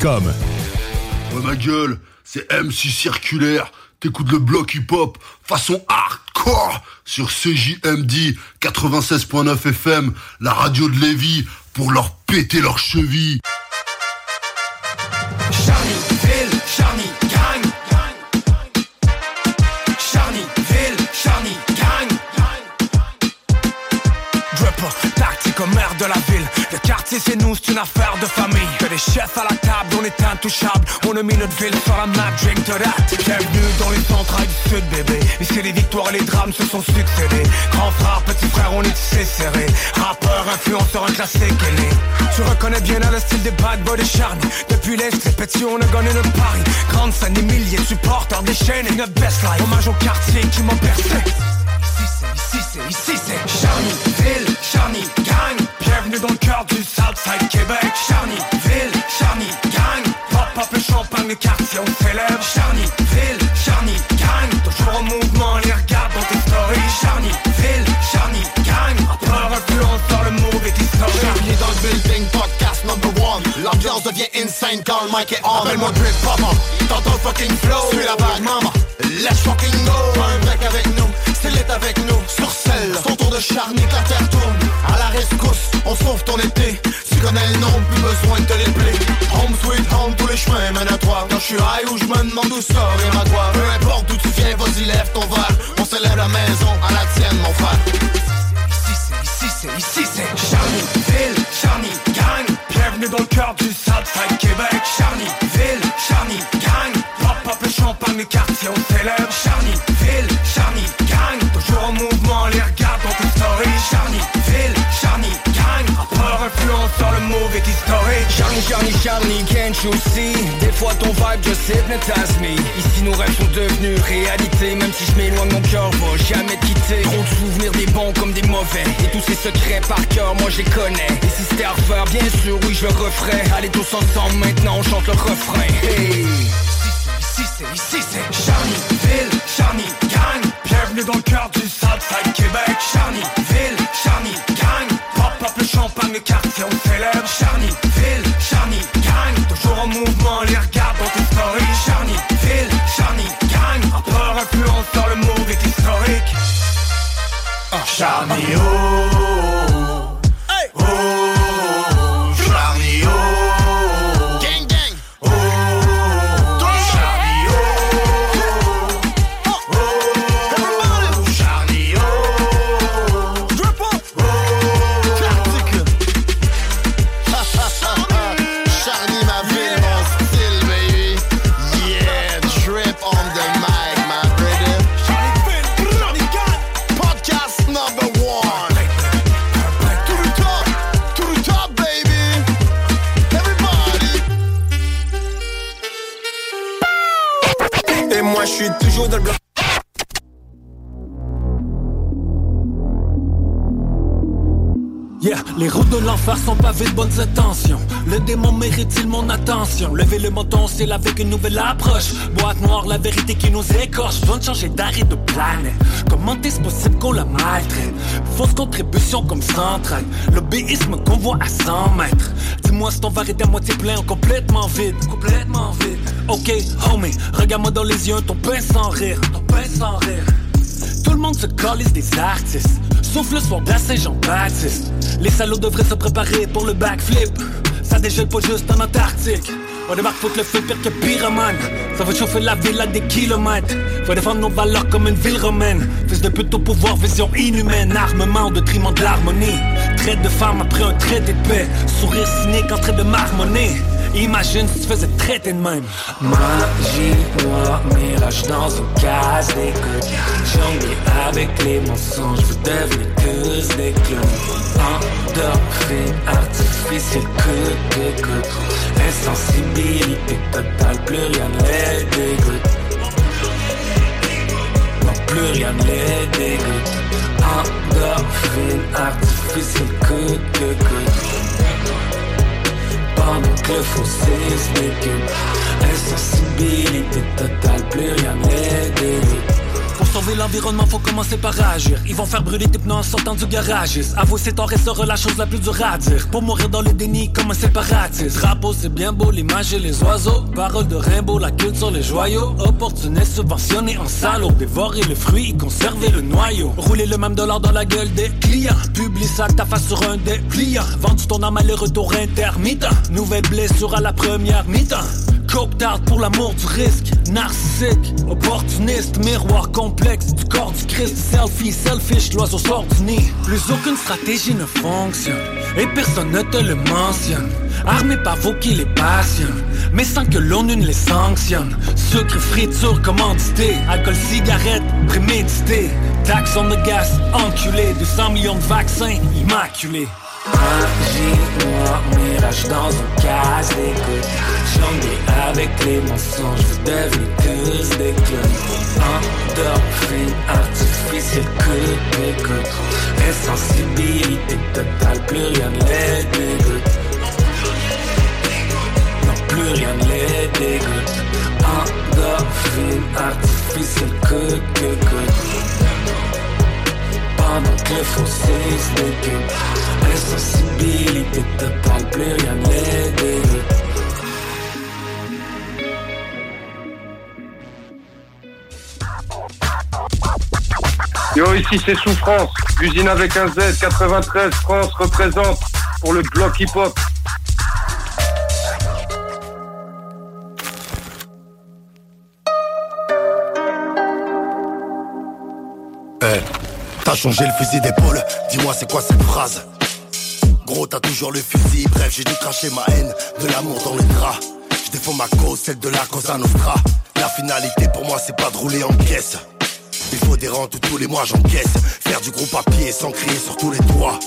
ma gueule, c'est MC Circulaire. T'écoutes le bloc hip-hop façon hardcore sur CJMD 96.9 FM, la radio de Lévis, pour leur péter leurs chevilles. Charny, ville, Charny, de la ville. Le quartier c'est nous, c'est une affaire de famille. Que des chefs à la table, on est intouchables. On a mis notre ville sur la map, drink to that. Bienvenue dans les centrales du sud, bébé. Ici les victoires et les drames se sont succédés. Grand frère, petit frère, on est tissé serré. Rappeur, influenceur, un classique est. Tu reconnais bien le style des bad boys des. Depuis l'Est, très petit, on a gagné notre pari. Grande scène, des milliers de supporters déchaînés. Notre best life, hommage au quartier qui m'ont percé. Ici c'est, ici c'est, ici c'est Charny, ville, Charny, gang Bienvenue dans le cœur du Southside Québec. Charny, ville, Charny, gang. Pop, pop le champagne, le quartier on célèbre Charny, ville, Charny, gang. Toujours en mouvement, les regarde dans tes stories. Charny, ville, Charny, gang. Rappeur, influenceur, le move est historique Charny dans le building, podcast number one. L'ambiance devient insane quand le mic est on. Appelle-moi Drip Papa, t'entends le fucking flow. Suis la vague maman, let's fucking go. Un break avec nous, c'est lit avec nous Sur celle, son tour de charny que la terre tourne À la rescousse, on sauve ton été. Tu connais le nom, plus besoin de te l'épeler Home sweet home, tous les chemins mènent à toi. Quand je suis high ou je me demande où sort et ma toi Peu importe d'où tu viens, vas-y lève ton verre On célèbre la maison à la tienne mon frère. Ici c'est, ici c'est, ici c'est Charny, ville, Charny, gang. Bienvenue dans le cœur du Southside Québec. Charny, ville, Charny, gang. Pop, pop le champagne, Charlie, Charlie, can't you see Des fois ton vibe just hypnotize me. Ici nos rêves sont devenus réalité. Même si je m'éloigne, mon cœur va jamais te quitter. Trop de souvenirs des bons comme des mauvais. Et tous ces secrets par cœur, moi je les connais. Et si c'était à refaire, bien sûr, oui je le referais. Allez tous ensemble, maintenant on chante le refrain. Hey. Ici c'est, ici c'est Charnieville, Charnie Gang. Bienvenue dans le cœur du Southside Québec. Charnieville, Charnie Gang. Pop pop le champagne, le quartier on mouvement, les regards dans tes stories Charnieville, Charnie Gang. Rappeur influenceur, le mot est historique Charnie oh bonnes intentions. Le démon mérite-t-il mon attention? Lever le menton, c'est avec une nouvelle approche. Boîte noire, la vérité qui nous écorche. Besoin changer d'arrêt de planète. Comment est-ce possible qu'on la maltraite? Fausse contribution comme centrale. L'obéisme qu'on voit à 100 mètres. Dis-moi si ton verre est à moitié plein ou complètement vide? Complètement vide. Ok, homie, regarde-moi dans les yeux, ton pain sans rire. Ton pain sans rire. Tout le monde se calisse des artistes Sauf le soir de Saint-Jean-Baptiste Les salauds devraient se préparer pour le backflip. Ça dégèle pas juste en Antarctique. On débarque faut que le feu pire que pyromane. Ça va chauffer la ville à des kilomètres. Faut défendre nos valeurs comme une ville romaine. Fils de pute au pouvoir, vision inhumaine. Armement au détriment de l'harmonie. Traite de femme après un traité de paix Sourire cynique en train de marmonner Imagine si tu faisais traiter de même. Magie noire, mirage dans une case d'écoute Jongler avec les mensonges, vous devenez tous des clowns. Endorphine artificielle, coup d'écoute Insensibilité totale, plus rien ne les dégoûte. Non, plus rien ne les dégoûte. Endorphine artificielle, coup d'écoute que le fossé se décupe Insensibilité totale, plus rien n'est délit sauver l'environnement, faut commencer par agir. Ils vont faire brûler tes pneus en sortant du garage. Avouer ses torts restera la chose la plus dure à. Pour mourir dans le déni comme un séparatiste. Drapeau, c'est bien beau, l'image et les oiseaux. Parole de Rimbaud, la culture, les joyaux. Opportuniste, subventionné en salaud. Dévorer le fruit, conserver le noyau. Rouler le même dollar dans la gueule des clients. Publie ça, ta face sur un dépliant. Vendu ton âme, aller retour intermittent. Nouvelle blessure à la première mi-temps. Coke tard pour l'amour du risque. Narcissique, opportuniste, miroir complexe Du corps du Christ, selfie, selfish, l'oiseau sort du nid. Plus aucune stratégie ne fonctionne Et personne ne te le mentionne. Armé par vos qui les passionnent Mais sans que l'ONU ne les sanctionne. Sucre, friture, commandité Alcool, cigarette, prémédité. Taxe on the gas, enculé. 200 millions de vaccins, immaculés Magie noire, mirage dans une case d'écoute Jongler avec les mensonges, vous devenez tous des clowns. Endorphine artificielle, coup d'écoute Insensibilité totale, plus rien ne les dégoûte. Non, plus rien ne les dégoûte. Endorphine artificielle, coup d'écoute fossé se décupe Insensibilité totale, plus rien Yo, ici c'est Souffrance, usine avec un Z, 93, France représente pour le bloc hip-hop. Changé le fusil d'épaule, dis-moi c'est quoi cette phrase Gros t'as toujours le fusil, bref j'ai dû cracher ma haine, de l'amour dans les draps. Je défends ma cause, celle de la Cosa Nostra La finalité pour moi c'est pas de rouler en caisse Il faut des rentes tous les mois j'encaisse. Faire du gros papier sans crier sur tous les toits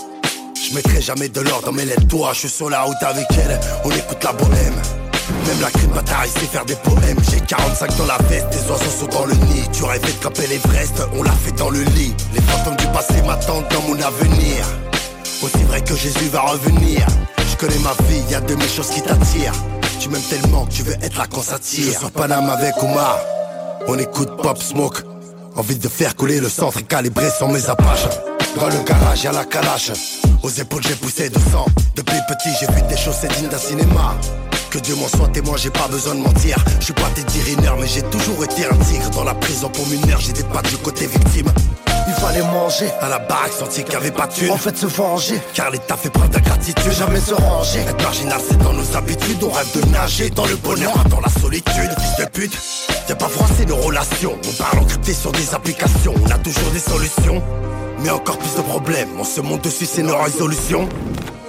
Je mettrai jamais de l'or dans mes lettres, toi, je suis sur la route avec elle, on écoute la bohème. Même la crime bataille sait faire des poèmes. J'ai 45 dans la veste, des oiseaux sont dans le nid. Tu rêvais de camper l'Everest, on l'a fait dans le lit. Les fantômes du passé m'attendent dans mon avenir. Aussi vrai que Jésus va revenir. Je connais ma vie, y a de mes choses qui t'attirent. Tu m'aimes tellement que tu veux être là quand ça tire Sur Paname avec Omar. On écoute Pop Smoke. Envie de faire couler le centre et calibrer sans mes apaches. Dans le garage y'a la calache. Aux épaules j'ai poussé de sang. Depuis petit j'ai vu des choses dignes d'un cinéma que Dieu m'en soit témoin, j'ai pas besoin de mentir. Je suis pas Teddy mais j'ai toujours été un tigre. Dans la prison pour mineur, j'étais pas du côté victime. Il fallait manger à la baraque, sentir qu'il y avait pas de thune. En fait, se venger, car l'État fait preuve d'ingratitude. Jamais se ranger. Être marginal, c'est dans nos habitudes. On rêve de nager dans le bonheur, dans la solitude. Fils de pute, y'a pas froissé nos relations. On parle encrypté sur des applications. On a toujours des solutions. Mais encore plus de problèmes. On se monte dessus, c'est nos résolutions.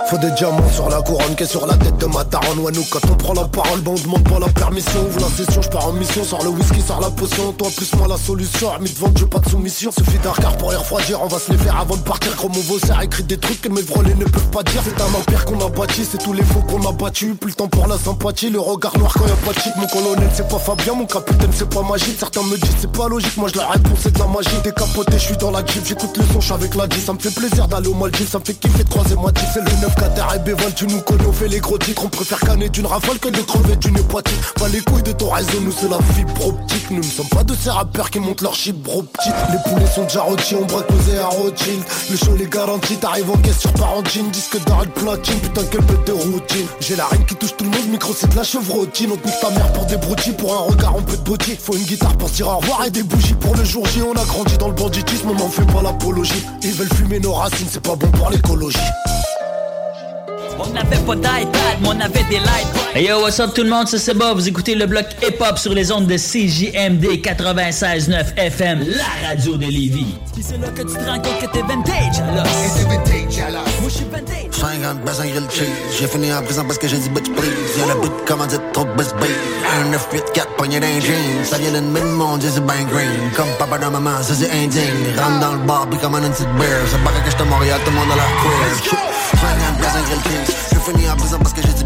Faut des diamants sur la couronne que sur la tête de ma daronne. Ouais nous quand on prend la parole bon on demande pas la permission. Ouvre la session je pars en mission. Sors le whisky sors la potion. Toi plus moi la solution. Armi de vente j'ai pas de soumission. Suffit d'un regard pour les refroidir On va se les faire avant de partir. Gros mon ça écrit des trucs que mes vrolés ne peuvent pas dire. C'est un empire qu'on a bâti C'est tous les faux qu'on a battu Plus le temps pour la sympathie Le regard noir quand y'a pas de shit Mon colonel c'est pas Fabien Mon capitaine c'est pas magique Certains me disent c'est pas logique Moi je la réponds c'est de la magie. Décapoté je suis dans la jeep J'écoute le son avec la G Ça me fait plaisir d'aller au Maldives Ça me fait kiffer de croiser moi C'est le 9 Qatar et Béval tu nous connais on fait les gros titres On préfère canner d'une rafale que de crever d'une hépatite Pas les couilles de ton réseau nous c'est la fibre optique. Nous ne sommes pas de ces rappeurs qui montent leur chibre optique. Les poulets sont déjà rôtis on braque posé à Rothschild Le show les garantit t'arrives en caisse sur Parentine. Disque d'arrêt de platine putain quelle bête de routine. J'ai la reine qui touche tout le monde micro c'est de la chevrotine. On te ta mère pour des broutilles Pour un regard on peut te boutique Faut une guitare pour dire au revoir et des bougies pour le jour J. On a grandi dans le banditisme on m'en fait pas l'apologie. Ils veulent fumer nos racines c'est pas bon pour l'écologie on n'avait pas d'iPad, mais on avait des lights. Hey yo, what's up tout le monde, c'est Seba. Vous écoutez le bloc hip-hop sur les ondes de CJMD 96.9 FM, la radio de Lévis. Puis c'est là que tu te rends compte que t'es vintage, alors. Et t'es vintage, alors. Moi, je suis vintage. 50 bassins grill cheese. J'ai fini en prison parce que j'ai dit bitch please. Y'a le bout de commandite trop best babe. Un 9, 8, 4, poignet d'un jean. Ça vient d'une mine monde, c'est ben green. Comme papa dans maman, ça c'est indigne. Rentre dans le bar, puis comme une petite bear. Ça paraît que j'étais à Montréal, tout le monde a l'air queer. 50 bassins grill cheese. J'ai fini en prison parce que j'ai dit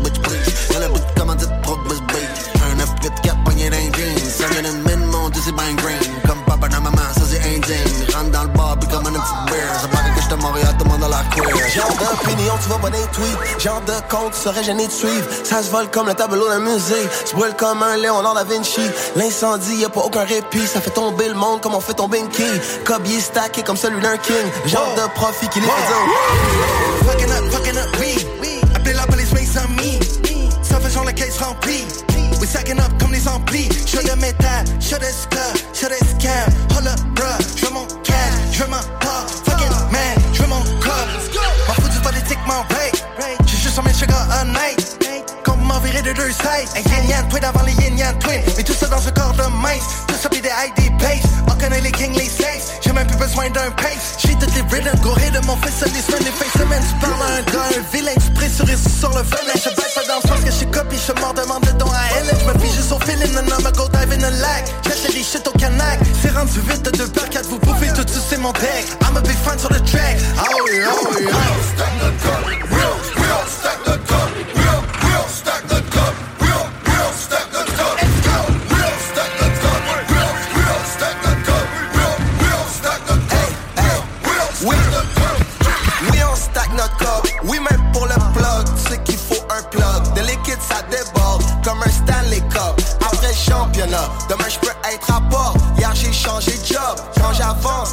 Genre de compte, serais gêné de suivre. Ça se vole comme le tableau d'un musée. Se brûle comme un Léonard da Vinci. L'incendie, y a pas aucun répit. Ça fait tomber le monde comme on fait tomber une quille. Cobier stacké comme celui d'un king. Genre de profit qui les fait. Fucking up, fucking up, oui. Appelez la police, mais sans me. Ça fait genre la caisse remplie. We sacking up comme les amplis. J'veux le métal, j'veux des deux sides. Un yin yang twin avant les yin yang twin. Mais tout ça dans un corps de mince. Tout ça pis des ID pace. On connaît les kings, les. J'ai même plus besoin d'un pace. J'ai toutes les rhythms, goré de mon fils, les semaines, les face semaines. Tu parles à un gars, un vilain, tu pressurise sur le venin. Je baisse pas dans le sens que je copie. Je mort demande le don à elle. Je me juste au feeling, non, non, go dive in the lac. J'achète des shit au canac. C'est rendu vite de deux par quatre, vous bouffez tout c'est mon deck. I'm a big fan sur le track. Oh yeah, oh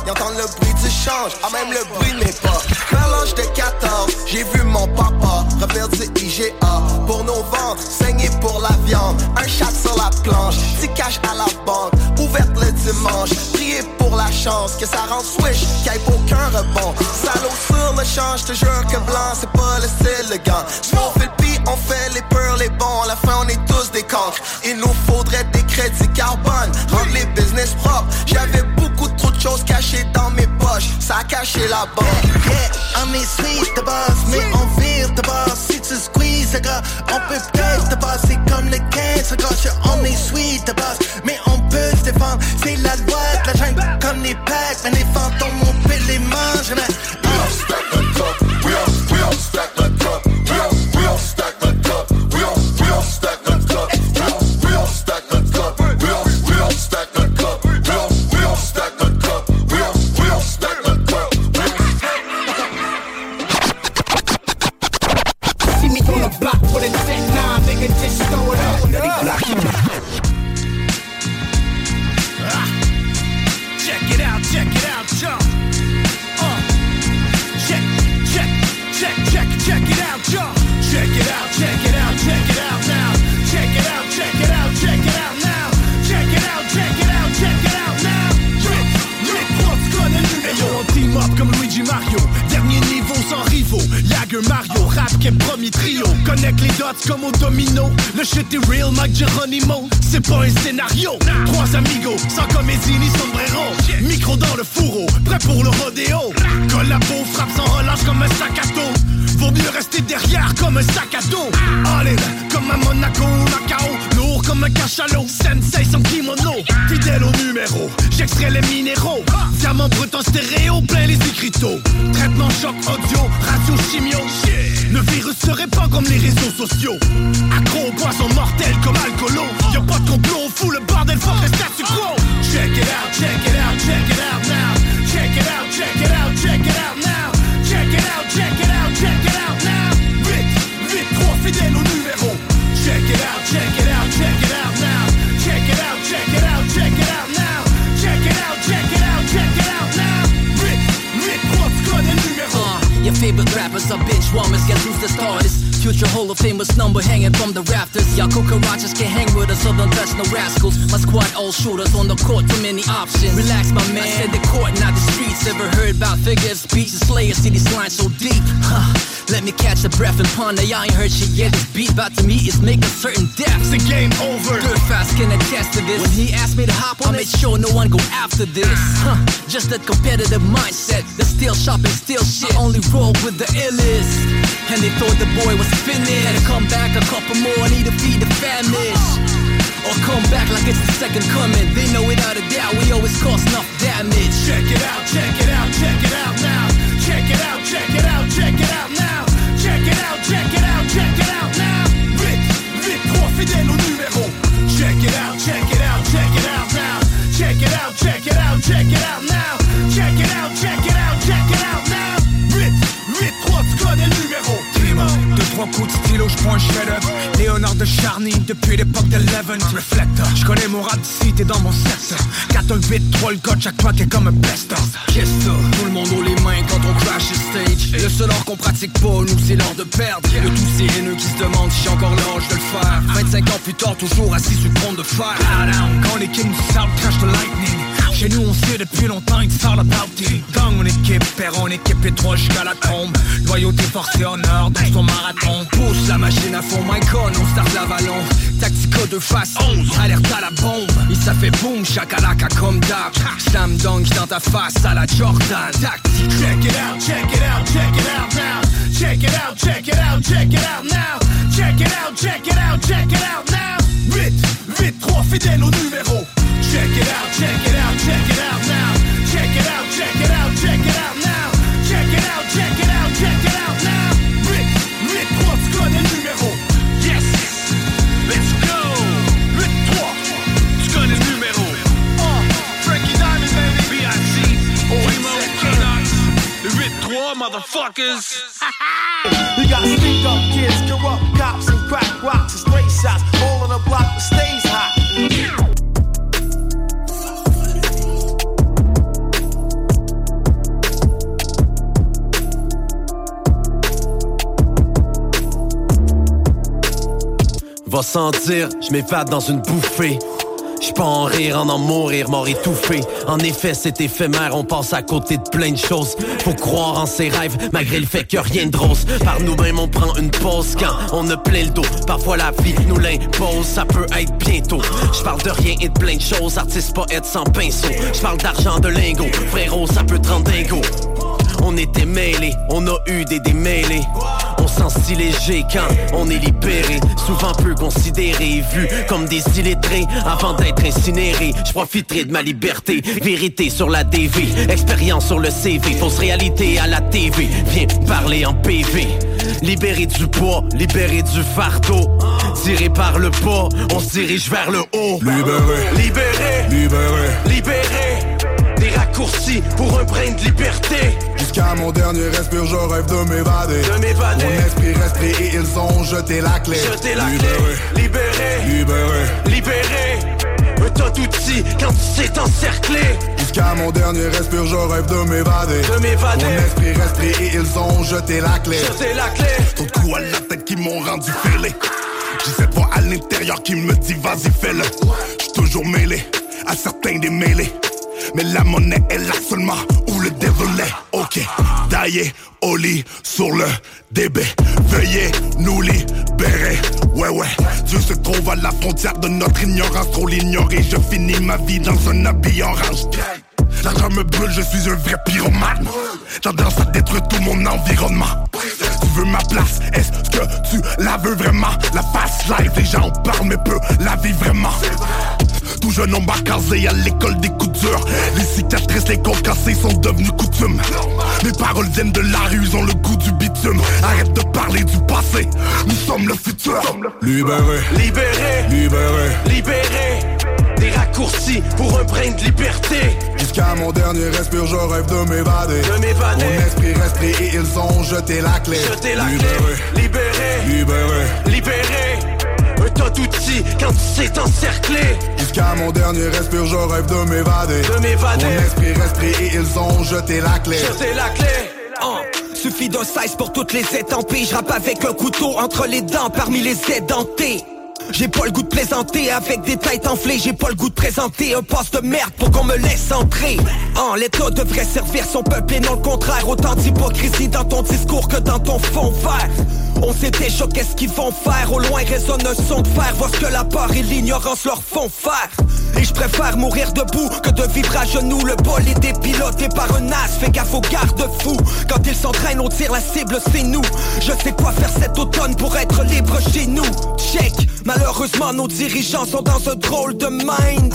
ils le bruit du change. Ah, même le bruit de mes pas. L'âge de 14, j'ai vu mon papa refaire du IGA pour nos ventres, saigner pour la viande. Un chat sur la planche, petit cash à la banque, ouverte le dimanche. Prier pour la chance que ça rend swish, qu'il n'y ait aucun rebond. Salaud sur le champ, je te jure que blanc, c'est pas le style le gant. On fait le on fait les peurs, les bons. À la fin, on est tous des cancres. Il nous faudrait des crédits carbone, rendre les business propres. J'avais a caché la banque. Yeah, yeah, on est sweet de base, mais on vire de base. Si tu squeeze, gars, on peut peut-être de base. C'est comme le 15, gars, je- on est sweet de base, mais on peut se défendre. C'est la loi de la jungle, comme les packs, comme au domino. Le shit est real, Mike Geronimo. C'est pas un scénario. Trois amigos, sans comédie ni sombrero. Micro dans le fourreau, prêt pour le rodéo. Collabo frappe sans relâche comme un sac à dos. Vaut mieux rester derrière comme un sac à dos. Comme à Monaco, comme un cachalot. Sensei sans kimono. Fidèle au numéro, j'extrais les minéraux. Diamant brut en stéréo, plein les écriteaux. Traitement choc audio, radio chimio. Le virus se répand comme les réseaux sociaux. Accro aux poissons mortels comme alcoolo. Y'a pas de complot, on fout le bordel, fuck le statu quo. Check it out, check it out, check it out now. Check it out, check it out, check it out now. Check it out, check it out, check it out now. Vite, vite, trop fidèle favorite rappers are bitch wombers, guess who's the starters? Future Hall of Famous number hanging from the rafters. Y'all cucarachas can hang with us, so don't no rascals. My squad all shooters on the court, too many options. Relax, my man. I said the court, not the streets. Ever heard about figures, and slayers? See these lines so deep. Huh. Let me catch a breath and ponder. Y'all ain't heard shit yet. This beat about to meet is making certain deaths. The game over. Good fast can attest to this. When he asked me to hop on, I made sure no one go after this. Huh. Just a competitive mindset. The steel shop and steal shit. I only roll with the illest. And they thought the boy was finished. Had to come back a couple more. I Need to feed the famished. Or come back like it's the second coming. They know without a doubt we always cause enough damage. Check it out, check it out, check it out now. Check it out, check it out, check it out now. Check it out, check it out, check it out now. Vite, vite, trop fidèle au numéro. Check it out, check it out, check it out now. Check it out, check it out, check it out now. Deux, trois coups de stylo, je prends un chef-d'œuvre Léonard de Charny, depuis l'époque de Levent. Reflector, je connais mon rap d'ici, t'es dans mon secteur. 4 un 8, 3 le code, chaque pack est comme un best-of Qu'est-ce ça? Tout le monde haut les mains quand on crash le stage. Le seul art qu'on pratique pas, nous c'est l'art de perdre. De tous ces haineux qui se demandent si j'ai encore l'âge de le faire. 25 ans plus tard, toujours assis sur le trône de fer. Quand les kings du crash the lightning chez nous on sait depuis longtemps it's all about it Gang on équipe, père on équipe et trois jusqu'à la tombe. Loyauté, force et honneur dans son marathon. Pousse la machine à fond, my con, on start l'avalon Tactico de face 11, alerte à la bombe. Et ça fait boum, chakalaka comme d'hab Slam dunk dans ta face à la Jordan. Tactique Check it out, check it out, check it out now. Check it out, check it out, check it out now. Check it out, check it out, check it out now. Vite, vite, trop fidèle au numéro Check it out, check it out, check it out now. Check it out, check it out, check it out now. Check it out, check it out, check it out now. Vite, trop tu connais numéro? Yes, let's go. 8-3, tu connais le numéro? Oh, Frankie Diamond baby. B.I.C. Primo, K-Nox 8-3, motherfuckers. We got speak up kids, corrupt cops, and crack rocks. And straight je m'évade dans une bouffée. Je peux en rire, en en mourir, mort étouffé. En effet, c'est éphémère, on passe à côté de plein de choses. Faut croire en ses rêves, malgré le fait que rien de rose. Par nous-mêmes, on prend une pause quand on a plein le dos. Parfois, la vie nous l'impose, ça peut être bientôt. Je parle de rien et de plein de choses, artiste, poète sans pinceau. Je parle d'argent, de lingots, frérot, ça peut te rendre dingo. On était mêlés, on a eu des démêlés. On sent si léger quand on est libéré. Souvent peu considéré, vu comme des illettrés. Avant d'être incinéré, je profiterai de ma liberté. Vérité sur la DV, expérience sur le CV. Fausse réalité à la TV. Viens parler en PV. Libéré du poids, libéré du fardeau. Tiré par le bas, on se dirige vers le haut. Libéré, Libéré, libéré. libéré. Pour un brin de liberté. Jusqu'à mon dernier respire, je rêve de m'évader. De m'évader. Mon esprit reste et ils ont jeté la clé. Jeter la libéré, clé, libéré, libéré. libéré. Un tas d'outils quand tu sais t'encercler. Jusqu'à mon dernier respire, je rêve de m'évader. De m'évader. Mon esprit reste et ils ont jeté la clé. Jeter la clé. Trop de coups à la tête qui m'ont rendu fêlé. J'ai cette voix à l'intérieur qui me dit vas-y fais-le. J'suis toujours mêlé à certains des mêlés. Mais la monnaie est là seulement où le est. Ok, taillé au lit sur le DB. Veuillez nous libérer. Ouais, ouais. Dieu se trouve à la frontière de notre ignorance. Trop l'ignorer. Je finis ma vie dans un habit orange. L'argent me brûle, je suis un vrai pyromane. Tendance à détruire tout mon environnement. Tu veux ma place, est-ce que tu la veux vraiment? La face live, les gens en parlent mais peu la vie vraiment. Tout jeune homme casé à l'école des coups durs. Les cicatrices, les côtes cassées sont devenues coutumes. Mes paroles viennent de la rue, ils ont le goût du bitume. Arrête de parler du passé, nous sommes le futur. Libéré, libéré, libéré, libéré. Des raccourcis pour un brin de liberté. Jusqu'à mon dernier respire, je rêve de m'évader. De m'évader. Mon esprit pris et ils ont jeté la clé. Jeté la Libéré, clé, libéré, libéré, libéré. Un tas d'outils quand tu sais t'encercler Jusqu'à mon dernier respire, je rêve de m'évader. De m'évader. Mon esprit pris et ils ont jeté la clé. Jeté la clé. Oh, suffit d'un size pour toutes les étampées. Je rappe avec un couteau entre les dents parmi les édentés. J'ai pas le goût de plaisanter avec des têtes enflées. J'ai pas le goût de présenter un poste de merde pour qu'on me laisse entrer. En l'état devrait servir son peuple et non le contraire. Autant d'hypocrisie dans ton discours que dans ton fond vert. On sait déjà qu'est-ce qu'ils vont faire. Au loin résonne un son de fer. Voir ce que la peur et l'ignorance leur font faire. Et je préfère mourir debout que de vivre à genoux. Le bol est dépiloté par un as. Fais gaffe aux garde-fous Quand ils s'entraînent on tire la cible c'est nous. Je sais quoi faire cet automne pour être libre chez nous. Check Malheureusement, nos dirigeants sont dans un drôle de mind.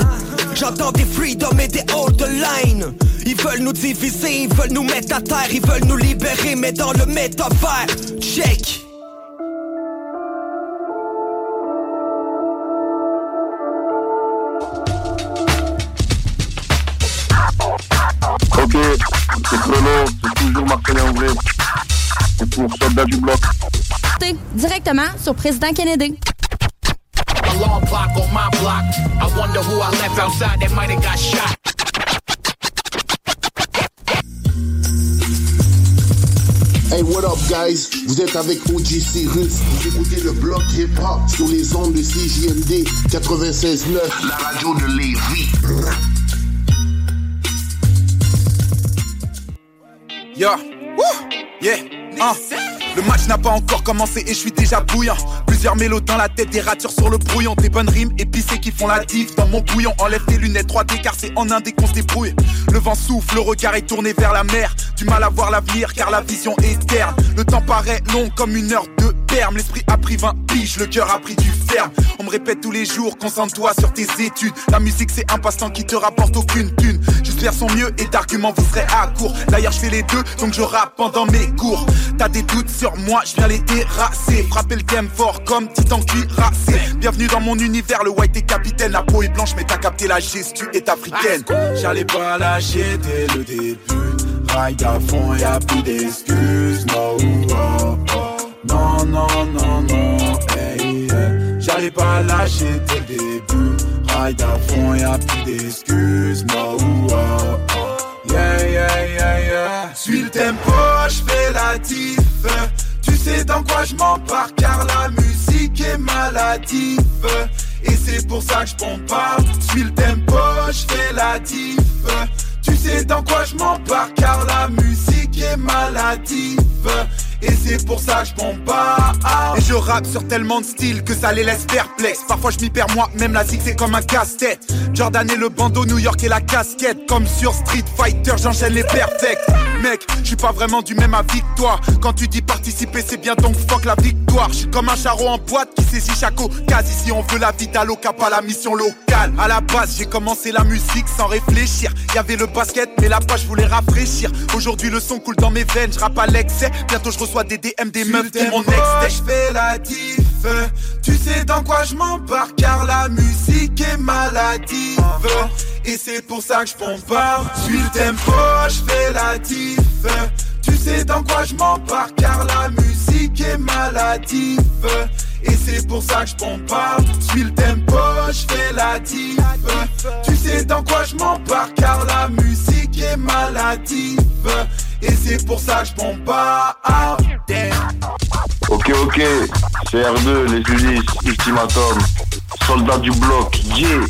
J'entends des freedom et des hold line. Ils veulent nous diviser, ils veulent nous mettre à terre, ils veulent nous libérer, mais dans le métavers. Check. Ok, c'est chrono, c'est toujours Martin Anglais. C'est pour soldat du bloc. Directement sur Président Kennedy. Alarm clock on my block. I wonder who I left outside that might have got shot. Hey, what up, guys? Vous êtes avec OG Cyrus. Vous écoutez le bloc hip-hop sur les ondes de CJMD 96.9. La radio de Lévis. Yo, Woo! yeah, hein. Le match n'a pas encore commencé et je suis déjà bouillant. Plusieurs mélos dans la tête, des ratures sur le brouillon. Des bonnes rimes épicées qui font la diff dans mon bouillon. Enlève tes lunettes 3D car c'est en Inde qu'on se. Le vent souffle, le regard est tourné vers la mer. Du mal à voir l'avenir car la vision est terne. Le temps paraît long comme une heure de L'esprit a pris 20 piges, le cœur a pris du ferme. On me répète tous les jours, concentre-toi sur tes études. La musique c'est un passe-temps qui te rapporte aucune thune. Faire son mieux et d'arguments vous serez à court. D'ailleurs je fais les deux, donc je rappe pendant mes cours. T'as des doutes sur moi, je viens les terrasser. Frapper le game fort comme titan cuirassé. Bienvenue dans mon univers, le white est capitaine. La peau est blanche, mais t'as capté la gestu est africaine. J'allais pas lâcher dès le début. Ride à fond, y'a plus d'excuses. Non, non, non, non. Hey, hey. J'allais pas lâcher dès le début. Ride à fond, y'a plus d'excuses. No, oh, oh. Yeah, yeah, yeah, yeah. Suis le tempo, j'fais la diff. Tu sais dans quoi je car la musique est maladive. Et c'est pour ça que je pas. Suis le tempo, j'fais la diff. Tu sais dans quoi je car la musique est maladive. Et c'est pour ça que je pas. Et je rappe sur tellement de styles que ça les laisse perplexes. Parfois je m'y perds moi, même la zig c'est comme un casse-tête. Jordan et le bandeau, New York et la casquette. Comme sur Street Fighter, j'enchaîne les perfects. Mec, je suis pas vraiment du même avis que toi. Quand tu dis participer c'est bien donc fuck la victoire. Je suis comme un charreau en boîte qui saisit chaque occasion. Ici on veut la vie d'Aloca, pas la mission locale. À la base j'ai commencé la musique sans réfléchir. Y avait le basket mais la page je voulais rafraîchir. Aujourd'hui le son coule dans mes veines, je rappe à l'excès. Bientôt je reçois des DM, des meufs, des mon ex je fais la diff. Tu sais dans quoi je m'empare car la musique est maladive. Et c'est pour ça que je pas. Suis le tempo, je fais la diff. Tu sais dans quoi je m'empare car la musique est maladive. Et c'est pour ça que je pas. Suis le tempo, je fais la diff. Tu sais dans quoi je m'empare car la musique est maladive. Et c'est pour ça que je pompe pas out Ok, ok, CR2, les Ulysses, Ultimatum, Soldat du bloc, yeah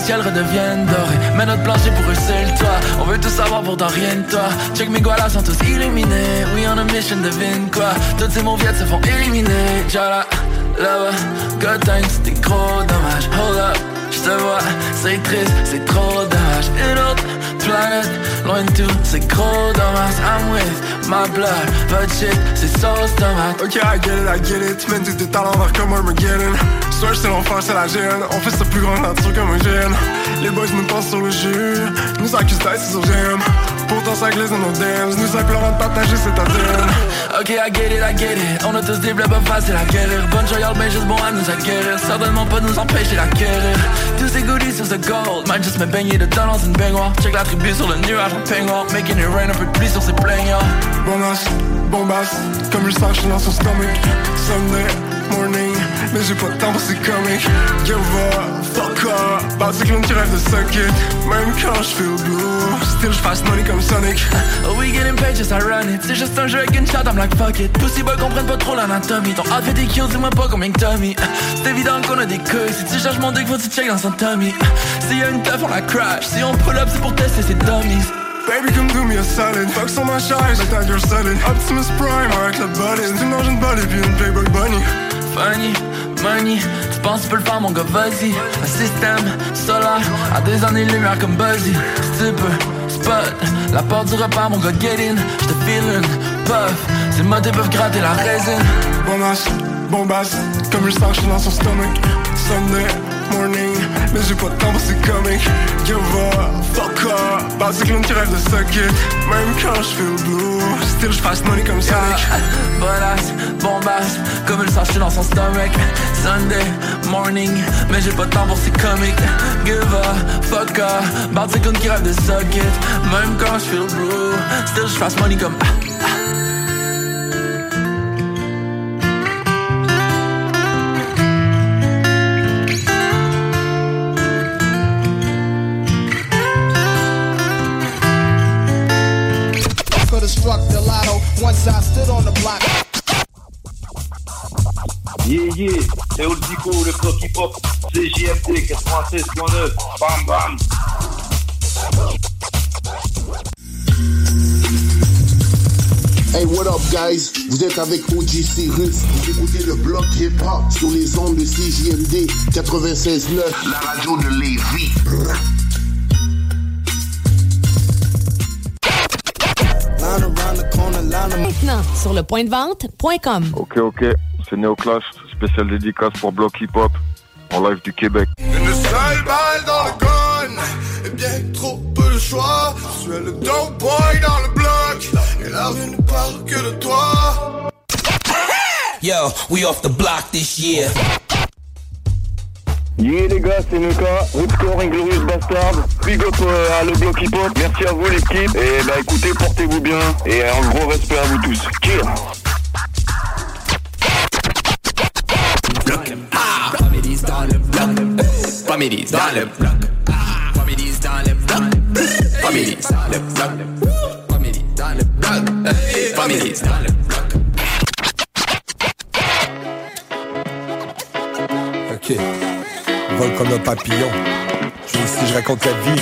ciels redeviennent dorés Mais notre plancher pour eux c'est le toit On veut tout savoir pourtant rien de toi. Check mes gualas sont tous illuminés. We on a mission devine quoi. Toutes ces mauviettes se font éliminer. Jala, là-bas, good times c'était gros dommage Hold up, j'te vois, c'est triste, c'est trop dommage. Une autre planète, loin de tout, c'est gros dommage. I'm with my blood, but shit, c'est sauce tomate Ok I get it, I get it, tu mènes tous tes talents vers comment I'm Swear c'est l'enfer, c'est la gêne. On fait sa plus grande nature comme un gène. Les boys nous pensent sur le jus. Nous accusent d'être sur gemme Pourtant ça glisse dans nos DMs Nous implorons de partager cette ADN Ok I get it, I get it. On a tous des blabs c'est la galère Bonne joyale mais juste bon à nous acquérir. Certainement pas nous empêcher la guérir. Tous ces goodies sur the gold Might just me baigner de temps dans une baignoire. Check la tribu sur le nuage en peignoir Making it rain un peu de pluie sur ses plaignards. Bon as, bombasse Comme le sage dans son stomach. Sunday morning mais j'ai pas de temps pour ces comics Give up, fuck up Pensez bah, que l'on rêve de 5 hits Même quand je fais au blue Still j'fasse money comme Sonic. Oh we getting paid just ironic C'est juste un jeu avec une shot I'm like fuck it. Pussy boy comprennent pas trop l'anatomie. Ton fait des kills dis-moi pas combien que Tommy C'est évident qu'on a des couilles. Si tu cherches mon deck faut tu check dans un Tommy S'il y a une teuf on la crash. Si on pull up c'est pour tester ses dummies. Baby, come do me a salad. Fuck sur ma charge, j'attaque your salad. Optimus Prime avec la baleine. Tu manges une balle et puis une Playboy Bunny. Funny money, tu penses tu peux le faire mon gars, vas-y. Un système solaire, à des années-lumière comme Buzzy. Si tu peux, spot, la porte du repas mon gars, get in. J'te feelin', puff, ces motés peuvent gratter la résine. Bombasse, bombasse, comme je sens que dans son stomach. Sunday morning, mais j'ai pas de temps pour ces comics Give up, fuck up, bah cyclone qui rêve de suck it. Même quand je feel blue, still j'fasse money comme Sonic. Bonasse, bombasse, comme le sache dans son stomach. Sunday morning, mais j'ai pas de temps pour ces comics Give up, fuck up, bah cyclone qui rêve de suck it. Même quand je feel blue, still j'fasse money comme struck the lotto once I stood on the block. Yeah, yeah, c'est Oldico, le bloc hip-hop, CJMD 96.9, bam bam. Hey, what up, guys? Vous êtes avec OG Cyrus. Vous écoutez le bloc hip-hop sur les ondes de CJMD 96.9. La radio de Lévis. Maintenant, sur le point de vente.com. Ok, ok, c'est Néoclash, spécial dédicace pour bloc hip-hop, en live du Québec. Une seule balle dans le gun Et bien trop peu de choix Je suis le dope boy dans le bloc Et la rue ne parle que de toi Yo, we off the block this year. Yeah les gars, c'est Nuka, Woodcore Inglorious Bastard, big up euh, à le bloc hip-hop, merci à vous l'équipe, et bah écoutez, portez-vous bien, et un gros respect à vous tous. Cheers dans le bloc. Families dans le bloc. Families dans le bloc. Families dans le bloc. Families dans le bloc. Families dans le bloc. Ok. Comme un papillon. Je ici, je raconte la vie,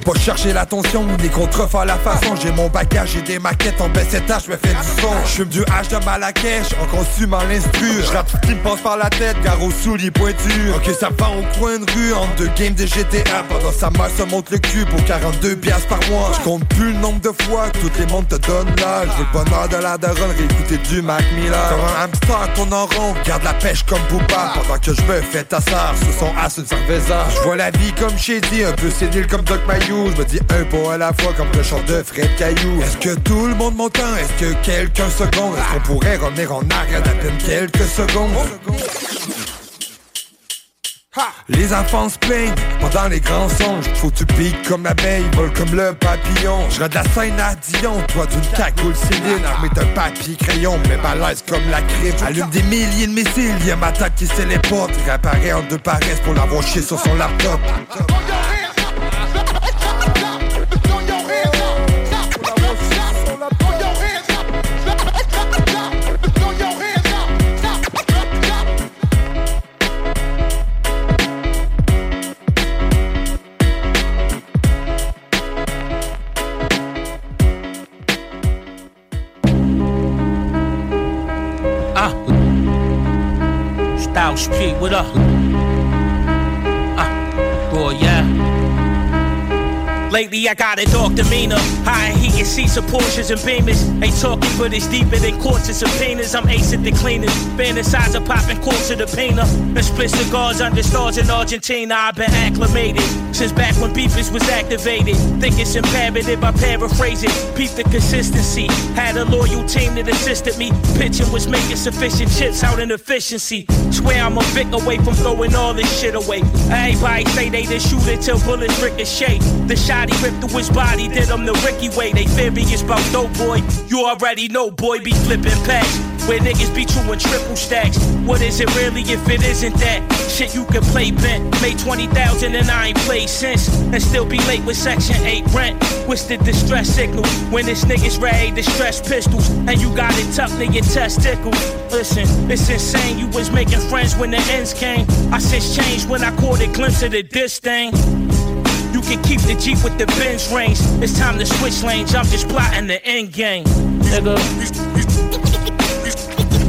pas cherché l'attention ou des contrefaits à la façon. J'ai mon bagage, j'ai des maquettes en baisse je me fais du son. Je fume du H de Malakesh, en consumant l'instru Je rappe tout ce qui me passe par la tête, gare aux souliers pointus. Ok ça va au coin de rue, entre deux games de GTA Pendant sa mère se monte le cul pour 42 piastres par mois. Je compte plus le nombre de fois que toutes les mondes te donnent là. Je veux le bonheur de la daronne, réécouter du Mac Miller. Comme un hamster qu'on en rond, garde la pêche comme Booba. Pendant que je me fais ta sœur, sur son as une cerveza. Je vois la vie comme Shady, un peu sénile comme Doc Mayou Je me dis un pas à la fois comme le chant de Fred Caillou. Est-ce que tout le monde m'entend? Est-ce que quelqu'un seconde? Est-ce qu'on pourrait revenir en arrière d'à peine quelques secondes? Les enfants se plaignent pendant les grands songes. Faut tu piques comme l'abeille, vole comme le papillon. Je de la scène à Dion, toi d'une cagoule Céline. Armée d'un papier crayon, mais balèze comme la crime Allume des milliers de missiles, y'a ma tête qui se les portes Réapparaît en deux paresses pour l'avoir chié sur son laptop Style Street, what up? Ah, boy, yeah. Lately I got a dog demeanor High heat and seats of Porsches and Beamers. Ain't talking but it's deeper than courts and subpoenas I'm ace at the cleaners. Of popping quarts of the painter. And split cigars under stars in Argentina. I've been acclimated Since back when beefers was activated. Think it's imperative I paraphrase it. Peep the consistency. Had a loyal team that assisted me. Pitching was making sufficient chips out in efficiency. Swear I'm a Vic away from throwing all this shit away. Everybody say they the shooter till bullets ricochet. The shot he ripped through his body, did him the Ricky way. They furious about dope boy. You already know, boy, be flipping packs. Where niggas be in triple stacks. What is it really if it isn't that? Shit you can play bent. Made 20,000 and I ain't played since. And still be late with Section 8 rent. What's the distress signal? When this nigga's ready to stress pistols. And you got it tucked in your testicles. Listen, it's insane. You was making friends when the ends came. I since changed when I caught a glimpse of the this thing. You can keep the Jeep with the Benz range. It's time to switch lanes. I'm just plotting the end game. Nigga.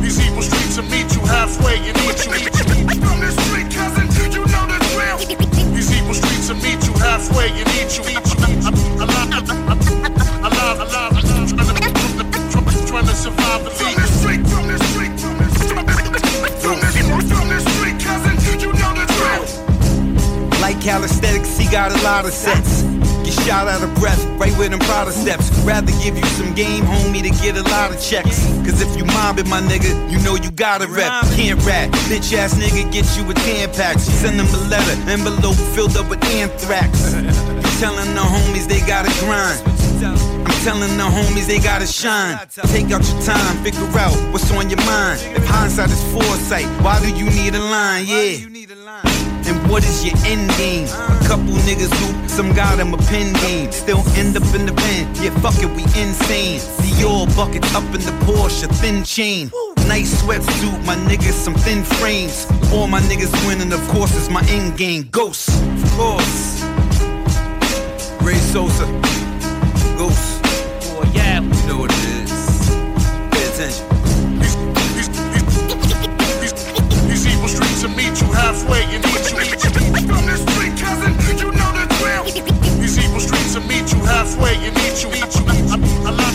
These evil streets will meet you halfway and eat you, eat you, eat. From this street, cousin, you know the drill. These evil streets will meet you halfway and eat you, eat you, eat you. Alive, alive, Calisthenics, he got a lot of sets. Get shot out of breath, right with them Prada steps. Rather give you some game, homie, to get a lot of checks. Cause if you mobbing my nigga, you know you gotta rep. Can't rap, bitch ass nigga get you a 10 pack. Send them a letter, envelope filled up with anthrax. I'm telling the homies they gotta grind. I'm telling the homies they gotta shine. Take out your time, figure out what's on your mind. If hindsight is foresight, why do you need a line? Yeah. What is your end game? A couple niggas hoop, some got them a pen game. Still end up in the pen, yeah, fuck it, we insane. Dior buckets up in the Porsche, thin chain. Nice sweatsuit, my niggas, some thin frames. All my niggas winning, of course, is my end game. Ghost, of course. Ray Sosa, Ghost. Oh, yeah. You know what it is. Pay attention. Will meet you halfway and eat you, eat you. From this street, cousin, you know the drill. These evil streets will meet you halfway and eat you, eat you. Alive, alive,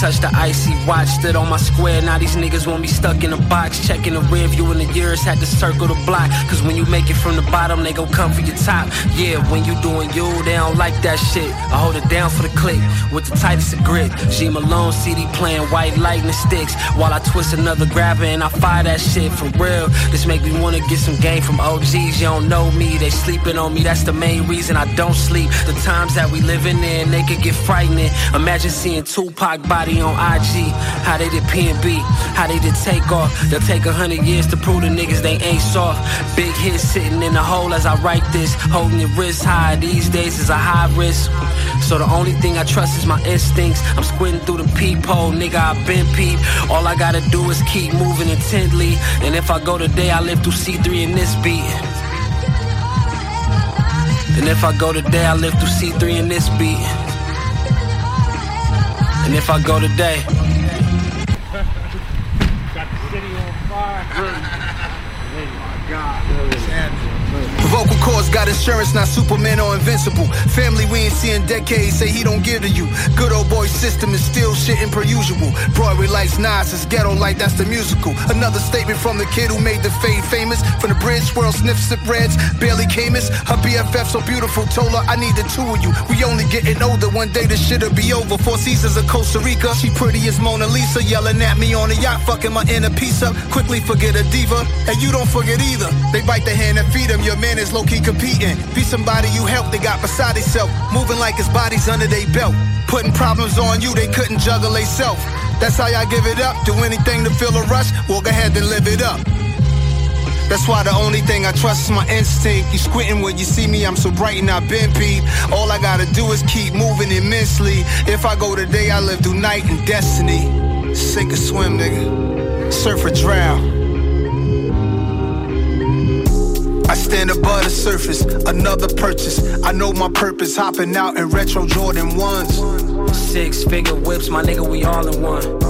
touched the icy watch. Stood on my square, now these niggas want me stuck in a box. Checking the rear view in the years, had to circle the block. Cause when you make it from the bottom, they gon' come for your top. Yeah, when you doing you, they don't like that shit. I hold it down for the click with the tightest of grip. G Malone CD playing white lightning sticks while I twist another grabber and I fire that shit for real. This make me wanna get some game from OGs. You don't know me, they sleeping on me. That's the main reason I don't sleep. The times that we living in, they could get frightening. Imagine seeing Tupac body on IG. How they did P&B, how they did take off. They'll take a hundred years to prove the niggas they ain't soft. Big hit sitting in the hole as I write this. Holding your wrist high these days is a high risk. So the only thing I trust is my instincts. I'm squinting through the peephole, nigga. I've been peep. All I gotta do is keep moving intently. And if I go today, I live through C3 in this beat. And if I go today, I live through C3 in this beat. And if I go today, Got the city on fire. Oh my God. Vocal cords got insurance, not Superman or invincible. Family we ain't seen decades, say he don't give to you. Good old boy system is still shitting per usual. Broadway lights, Nas is ghetto like that's the musical. Another statement from the kid who made the fade famous. From the bridge, swirl, sniff, sip reds, barely Camus. Her BFF so beautiful, told her I need the two of you. We only getting older, one day this shit'll be over. Four seasons of Costa Rica, she pretty as Mona Lisa, yelling at me on the yacht, fucking my inner piece up. Quickly forget a diva, and you don't forget either. They bite the hand that feed them, your man is low key competing. Be somebody you help, they got beside themselves. Moving like his body's under their belt. Putting problems on you, they couldn't juggle they self. That's how y'all give it up. Do anything to feel a rush, go ahead and live it up. That's why the only thing I trust is my instinct. You squinting when you see me, I'm so bright and I've been beat. All I gotta do is keep moving immensely. If I go today, I live through night and destiny. Sink or swim, nigga. Surf or drown. Stand above the surface, another purchase. I know my purpose, hopping out in retro Jordan 1s. Six figure whips, my nigga, we all in one.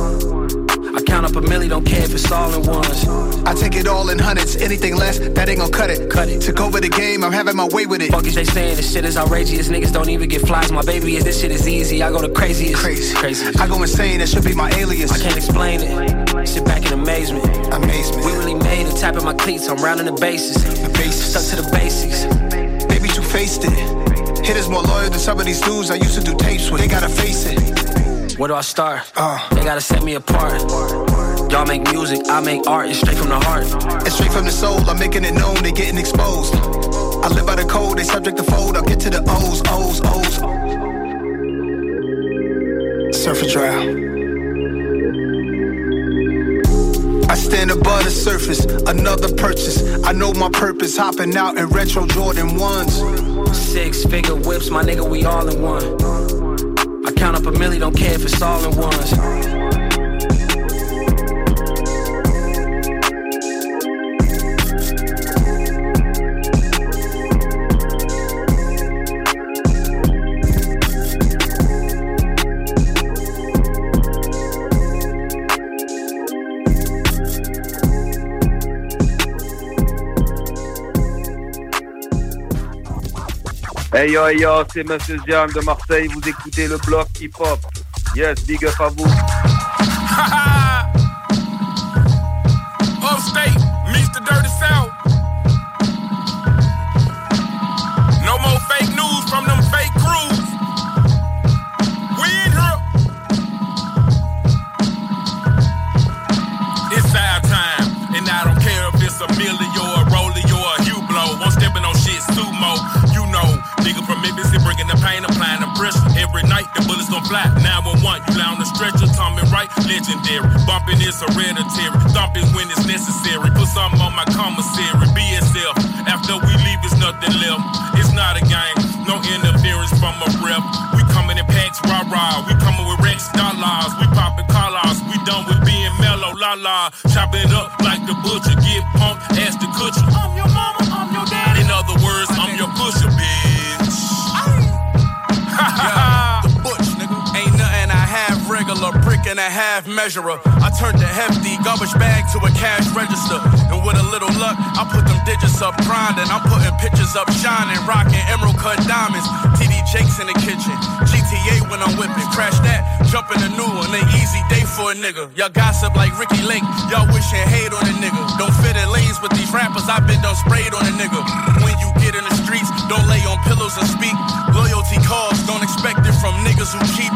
Count up a milli, don't care if it's all in ones. I take it all in hundreds, anything less, that ain't gon' cut it. Cut it. Took over the game, I'm having my way with it. Fuck is they saying this shit is outrageous, niggas don't even get flies. My baby is this shit is easy, I go the craziest. Crazy. Crazy. I go insane, that should be my alias. I can't explain it. Sit back in amazement. Amazement. We really made it, tapping my cleats, I'm rounding the bases. The bases. Stuck to the basics. Baby, you faced it. Hitters more loyal than some of these dudes I used to do tapes with. They gotta face it. Where do I start? Uh. They gotta set me apart. Y'all make music, I make art, it's straight from the heart. It's straight from the soul, I'm making it known, they getting exposed. I live by the code, they subject to fold, I'll get to the O's, O's, O's. Surf or drown. I stand above the surface, another purchase. I know my purpose, hopping out in retro Jordan 1s. Six figure whips, my nigga, we all in one. Count up a milli, don't care if it's all in ones. Hey yo, hey yo, c'est Monsieur Jam de Marseille, vous écoutez le bloc hip-hop. Yes, big up à vous. I turned the hefty garbage bag to a cash register. And with a little luck, I put them digits up grinding. I'm putting pictures up shining, rocking emerald cut diamonds. TD Jakes in the kitchen. GTA when I'm whipping. Crash that, jump in a new one. An easy day for a nigga. Y'all gossip like Ricky Lake. Y'all wishing hate on a nigga. Don't fit in lanes with these rappers. i been done sprayed on a nigga. When you get in the streets, don't lay on pillows and speak. Loyalty calls, don't expect it from niggas who cheap.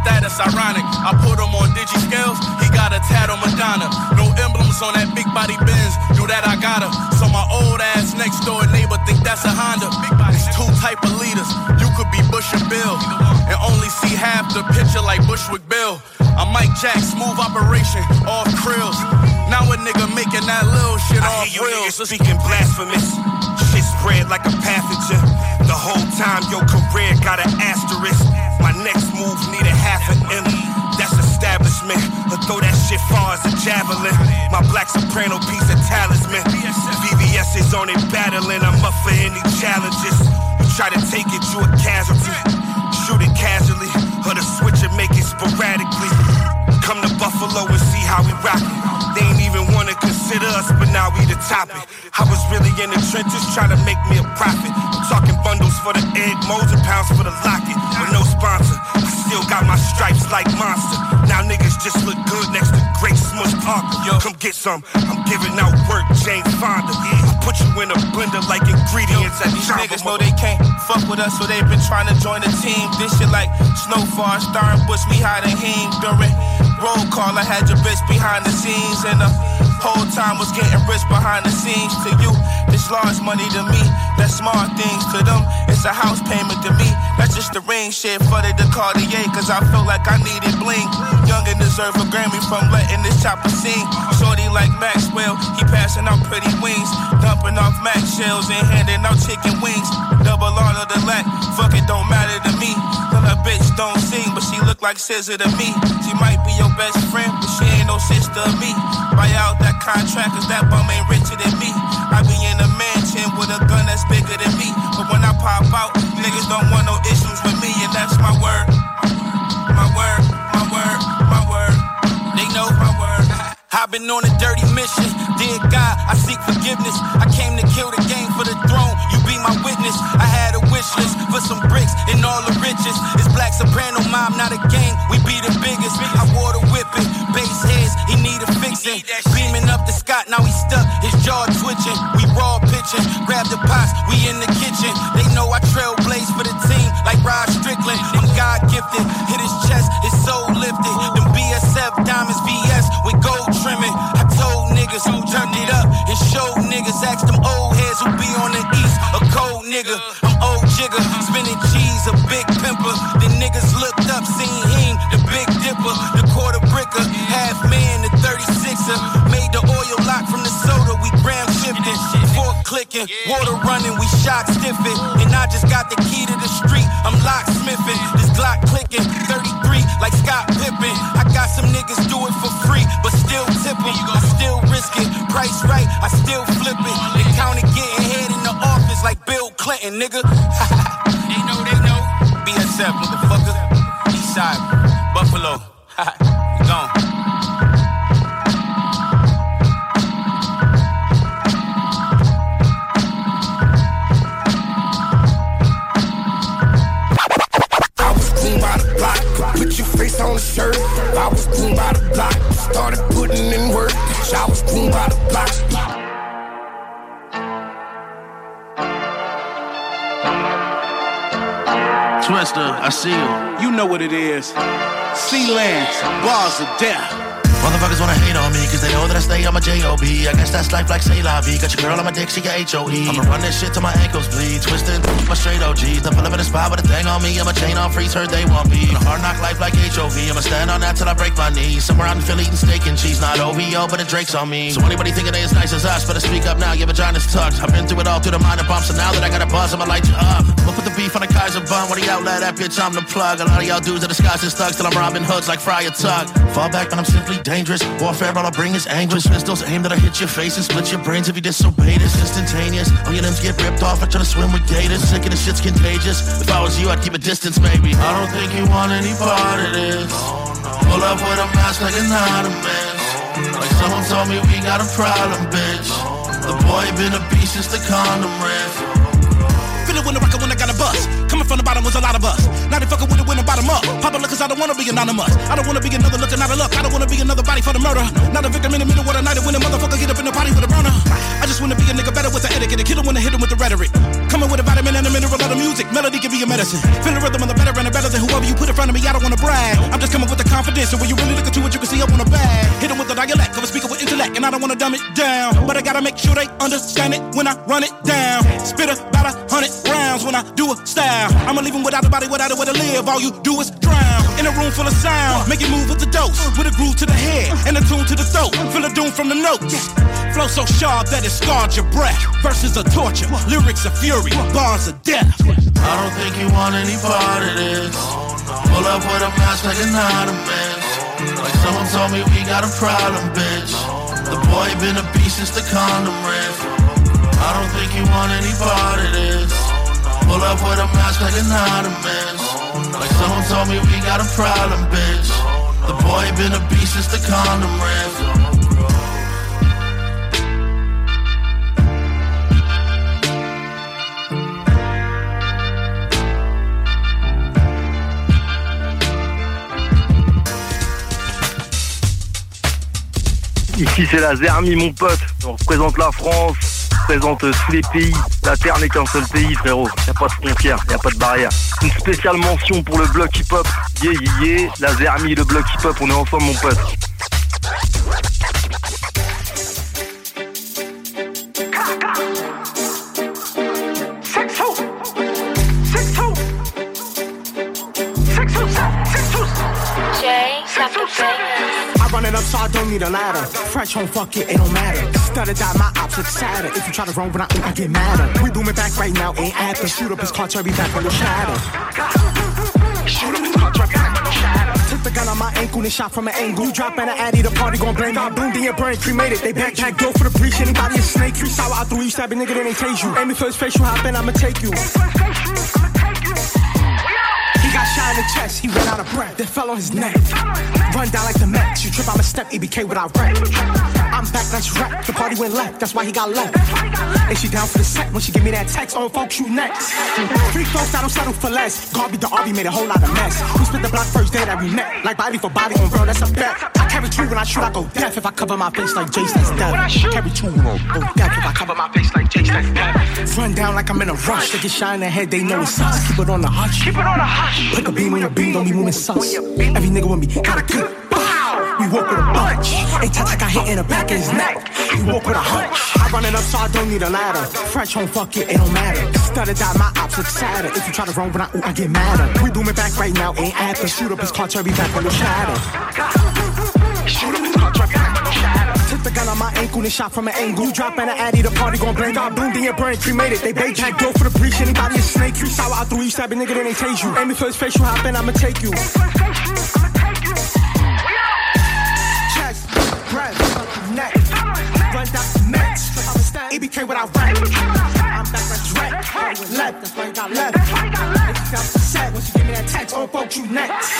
About that? It's ironic. I put him on digi scales. He got a tat on Madonna. No emblems on that big body Benz. Knew that I got her. So my old ass next door neighbor think that's a Honda. It's two type of leaders. You could be Bush and Bill. And only see half the picture like Bushwick Bill. I'm Mike Jack, smooth operation, off krills. Now a nigga making that little shit I off hear you reels. speaking blasphemous. Shit spread like a pathogen. The whole time your career got an asterisk. My next move need a half an M. That's establishment. But throw that shit far as a javelin. My black soprano piece of talisman. VVS is on it battling. I'm up for any challenges. You try to take it, you a casualty. Shoot it casually, or the switch and make it sporadically. Come to Buffalo and see how we rock it. They ain't even wanna consider us, but now we the topic. I was really in the trenches trying to make me a profit. Talking bundles for the egg, molds and pounds for the locket. With no sponsor, I still got my stripes like monster. Now niggas just look good next to Great Smush Parker. Yo, come get some. I'm giving out work, Jane Fonda. I put you in a blender like ingredients at These Jamba niggas know they can't fuck with us, so they've been trying to join the team. This shit like Snowfall, Star and Bush, we hiding him during roll call, I had your bitch behind the scenes, and the whole time was getting rich behind the scenes. To you, it's large money to me. That's small things to them. It's a house payment to me. That's just the ring shit for the Cartier, cause I felt like I needed bling. Young and deserve a Grammy from letting this chopper sing. Shorty like Maxwell, he passing out pretty wings. Dumping off Max shells and handing out chicken wings. Double R of the lack, fuck it, don't matter to me. A bitch don't sing, but she look like scissor to me. She might be your best friend, but she ain't no sister of me. Buy out that contract, cause that bum ain't richer than me. I be in a mansion with a gun that's bigger than me. But when I pop out, niggas don't want no issues with me, and that's my word. My word, my word, my word. They know my word. I've been on a dirty mission. Dear God, I seek forgiveness. I came to kill the game for the throne. You be my witness. I had a wish list for some bricks and all the riches. It's Black Soprano Mom, not a gang. We be the biggest. I wore the whipping. He a. Beaming up the Scott, now he stuck. His jaw twitching. We raw pitching. Grab the pots, we in the kitchen. They know I trailblaze for the team like Rod Strickland. I'm God gifted. Hit his chest, his soul lifted. Them BSF diamonds VS with gold trimming. I told niggas who turned it up and showed niggas. Ask them old heads who be on the east. A cold nigga, I'm old jigger. Spinning water running, we shock stiffing. And I just got the key to the street, I'm locksmithing. This Glock clicking, 33 like Scott Pippen. I got some niggas do it for free, but still tip 'em. I still risk it, price right, I still flip it. They counted getting head in the office like Bill Clinton, nigga. they know, they know. BSF, motherfucker. Eastside, Buffalo. gone. Put on the shirt. I was groomed by the block, started putting in work. I was groomed by the block. Twister, I see you. You know what it is. Sea lands, bars of death. Motherfuckers wanna hate on me, cause they know that I stay on my J.O.B. I guess that's life like say la. Got your girl on my dick, she got H.O.E. I'ma run this shit till my ankles bleed. Twisted my straight OGs. Then pull up in the spot with a thing on me. I'm a chain on freeze, heard they want me. A hard knock life like H.O.V. I'ma stand on that till I break my knees. Somewhere out in Philly eating steak and cheese. Not OVO, but the Drake's on me. So anybody thinking they as nice as us, better speak up now. Your vagina's tucked. I've been through it all through the minor bumps, and now that I got a buzz, I'ma light you up. I'ma put the beef on the Kaiser bun. When he outlet that bitch, I'm the plug. A lot of y'all dudes are disguised as thugs till I'm robbing hoods like Friar Tuck. Fall back when I'm simply dangerous. Warfare, all I bring is anguish. Pistols aim that I hit your face and split your brains if you disobey this. Instantaneous. All your limbs get ripped off. I try to swim with gators. Sick of this shit's contagious. If I was you, I'd keep a distance, maybe. I don't think you want any part of this. Pull up with a mask like an ottoman. Like someone told me we got a problem, bitch. The boy been a beast since the condom riff. Feel it when the rocket when I got a bus. From the bottom was a lot of us. Now they fucking with the bottom up. Pop a look cause I don't wanna be anonymous. I don't wanna be another looking out of luck. I don't wanna be another body for the murder. Not a victim in the middle of the night when a motherfucker get up in the party with a burner. I just wanna be a nigga better with the etiquette. A killer wanna hit him with the rhetoric. Coming with a vitamin and a mineral of the music. Melody can be a medicine. Feel the rhythm of the better and the better than whoever you put in front of me. I don't wanna brag. I'm just coming with the confidence. So when you really look into it, you can see up on a bag. Hit him with the dialect of a speaker with intellect. And I don't wanna dumb it down. But I gotta make sure they understand it when I run it down. Spit about a hundred rounds when I do a style. I'ma leave him without a body, without a way to live. All you do is drown. In a room full of sound. Make it move with the dose. With a groove to the head and a tune to the throat. Feel the doom from the notes. Flow so sharp that it scarred your breath. Verses are torture. Lyrics are fury. Bars are death. I don't think you want any part of this. Pull up with a mask like an ottoman. Like someone told me we got a problem, bitch. The boy been a beast since the condom riff. I don't think you want any part of this. Pull up with a mask like an ottoman. Like someone told me we got a problem, bitch. The boy been a beast since the condom riff. Ici c'est la Zermi mon pote, on représente la France. Représente tous les pays. La Terre n'est qu'un seul pays, frérot. Y a pas de frontières, y a pas de barrière. Une spéciale mention pour le bloc hip-hop. Yeah, yeah, yeah. La Zermi, le bloc hip-hop, on est ensemble, mon pote. I run it up so I don't need a ladder. Fresh home, fuck it, it don't matter. Stutter that my ops look sadder. If you try to run when I think I get madder. We booming back right now, ain't after. Shoot up his car, cherry back on the shadow. Shoot up his car, back on the shadow. Took the gun on my ankle and shot from an angle. You drop an addy, the party gon' blame. God boomed in your brain, cremated. They backpack go for the breach. Anybody a snake, three sour out through you, stab a nigga, then they tase you. Aim it for his face, you hop in, I'ma take you. He shot in the chest, he ran out of breath, then fell on his neck. Run down like the Mets, you trip, I'ma step EBK without wreck. I'm back, that's rap. The party went left, that's why he got left. And she down for the set when she give me that text. Oh, folks, you next. Three folks, I don't settle for less. Garby the Arby made a whole lot of mess. We split the block first day that we met. Like body for body on bro, that's a bet. I carry two when I shoot, I go deaf. If I cover my face like Jace, that's death. Carry two when I go deaf. If I cover my face like Jace, that's death. Run down like I'm in a rush. They get shot in the head, they know it's us. Keep it on the hush. Keep it on the hush. A beam when your beam, don't be moving sus. Every nigga with me got a good. We walk with a bunch. Hey, Tata got hit in the back of his neck. We walk with a hunch. I run it up so I don't need a ladder. Fresh home, fuck it, it don't matter. Stutter that my ops look sadder. If you try to run when I, ooh, I get madder. We booming back right now, ain't after. Shoot up his car, cherry back on the shadow. Shoot up Took the gun on my ankle and shot from an angle. You drop an addy, the party gon' blame. God boomed in your brain, cremated. They bait back Go for the breach. Anybody a snake, three sour out through you, stab a nigga, then they tase you. Aim it for his face, you hop in, I'ma take you. Chest, breath, neck, run down mix. EBK without rap. I'm back like Drake. Left, that's why you got left. If you got set, once you give me that text, oh, folks, you next.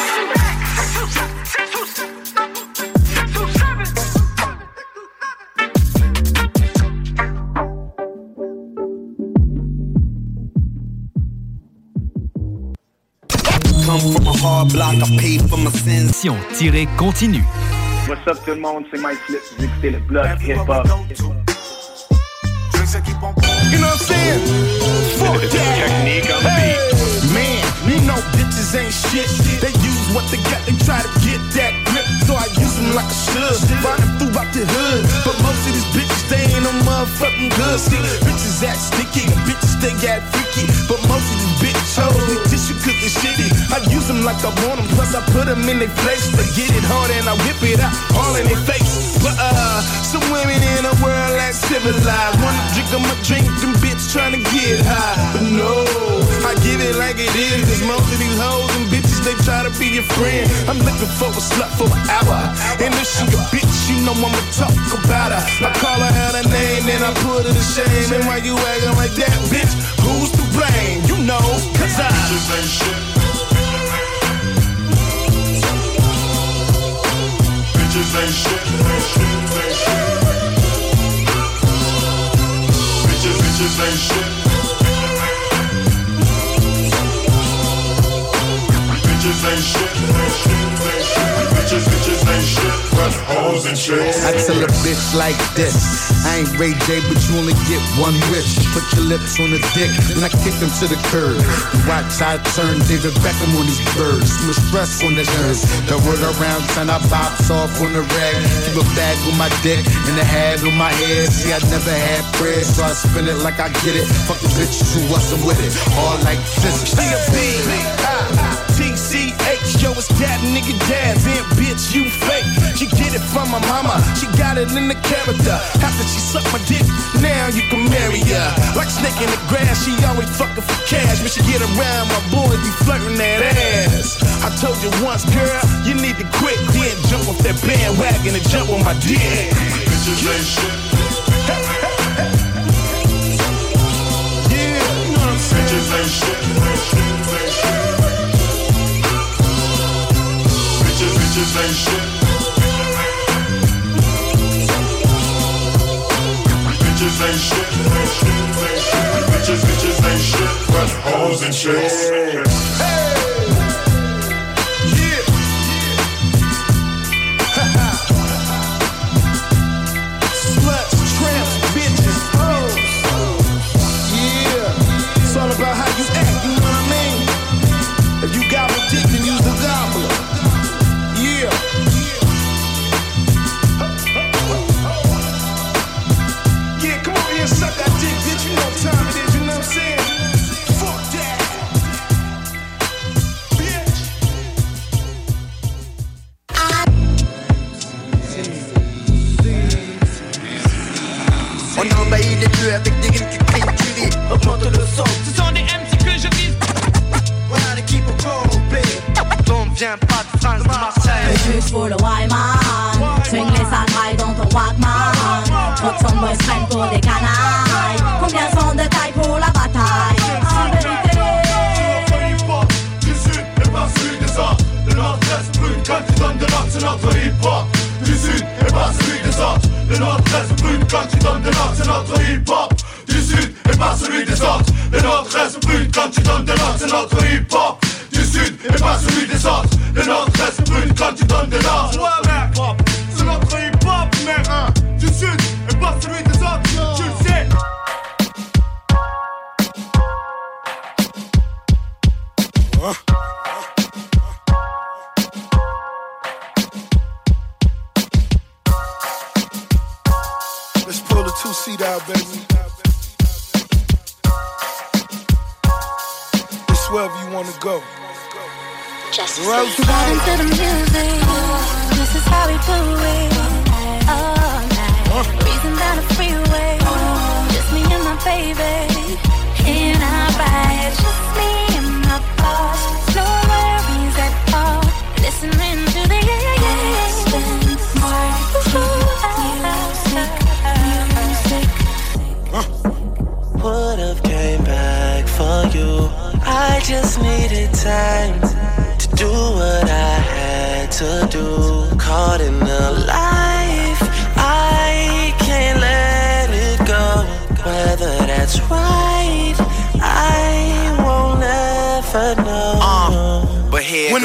Come from a hard block, I paid for my sins. continue. What's up tout le monde, c'est Mike Flip, vous écoutez le bloc hip-hop. You know what I'm saying? Fuck that. Hey, man, you know bitches ain't shit. They use what they got, they try to get that grip. So I use them like I should. Running throughout the hood. But most of these bitches, they ain't no motherfucking good. See, bitches act sticky, bitches they act freaky. But most of these bitches hoes, tissue cause they shitty. I use them like I want them, plus I put them in their place. They get it hard and I whip it out all in their face. But uh, some women in the world act civilized. Wanna drink them a drink, them bitch trying to get high. But no, I give it like it is. Cause most of these hoes and bitches, they try to be your friend. I'm looking for a slut for an hour. And if she a bitch, you know I'ma talk about her. I call her out her name, then I put her to shame. And why you acting like that, bitch? Who's to blame? Know, cause I just ain't shit. Bitches ain't shit. Bitches, bitches ain't shit. Bitches ain't shit. Bitches, bitches ain't shit. But hoes and chicks. I tell a bitch like this. I ain't Ray J, but you only get one wish. Put your lips on the dick, and I kick them to the curb. You watch how I turn David Beckham on these birds. Too much stress on the nerves. The word around town, I bops off on the rag. Keep a bag on my dick and a hat on my head. See, I never had bread, so I spin it like I get it. Fuck the bitches who wasn't with it. All like physics. She a B, It's that nigga dad, then bitch, you fake. She get it from my mama, she got it in the character. After she sucked my dick, now you can marry her. Like snake in the grass, she always fucking for cash. When she get around, my boys be flirting that ass. I told you once, girl, you need to quit, then jump off that bandwagon and jump on my dick. Bitches ain't shit. Yeah, you know what I'm saying? Bitches ain't shit. Bitches, bitches ain't shit. Bitches. Bitches, ain't shit. But hoes and chicks. Sluts,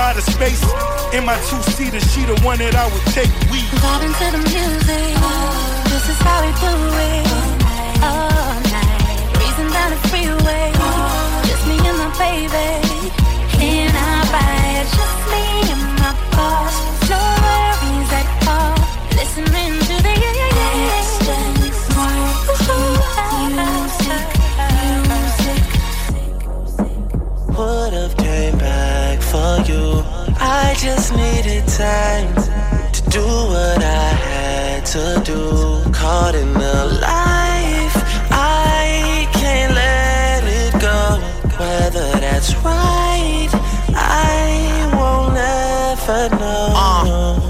out of space. In my two-seater, she the one that I would take. We Vibe into the music. This is how we do it. All night. Breezing down the freeway. Just me and my baby. In our ride. Just me and my boss. No worries at all. Listening to the I just needed time to do what I had to do. Caught in the life, I can't let it go. Whether that's right, I won't ever know. but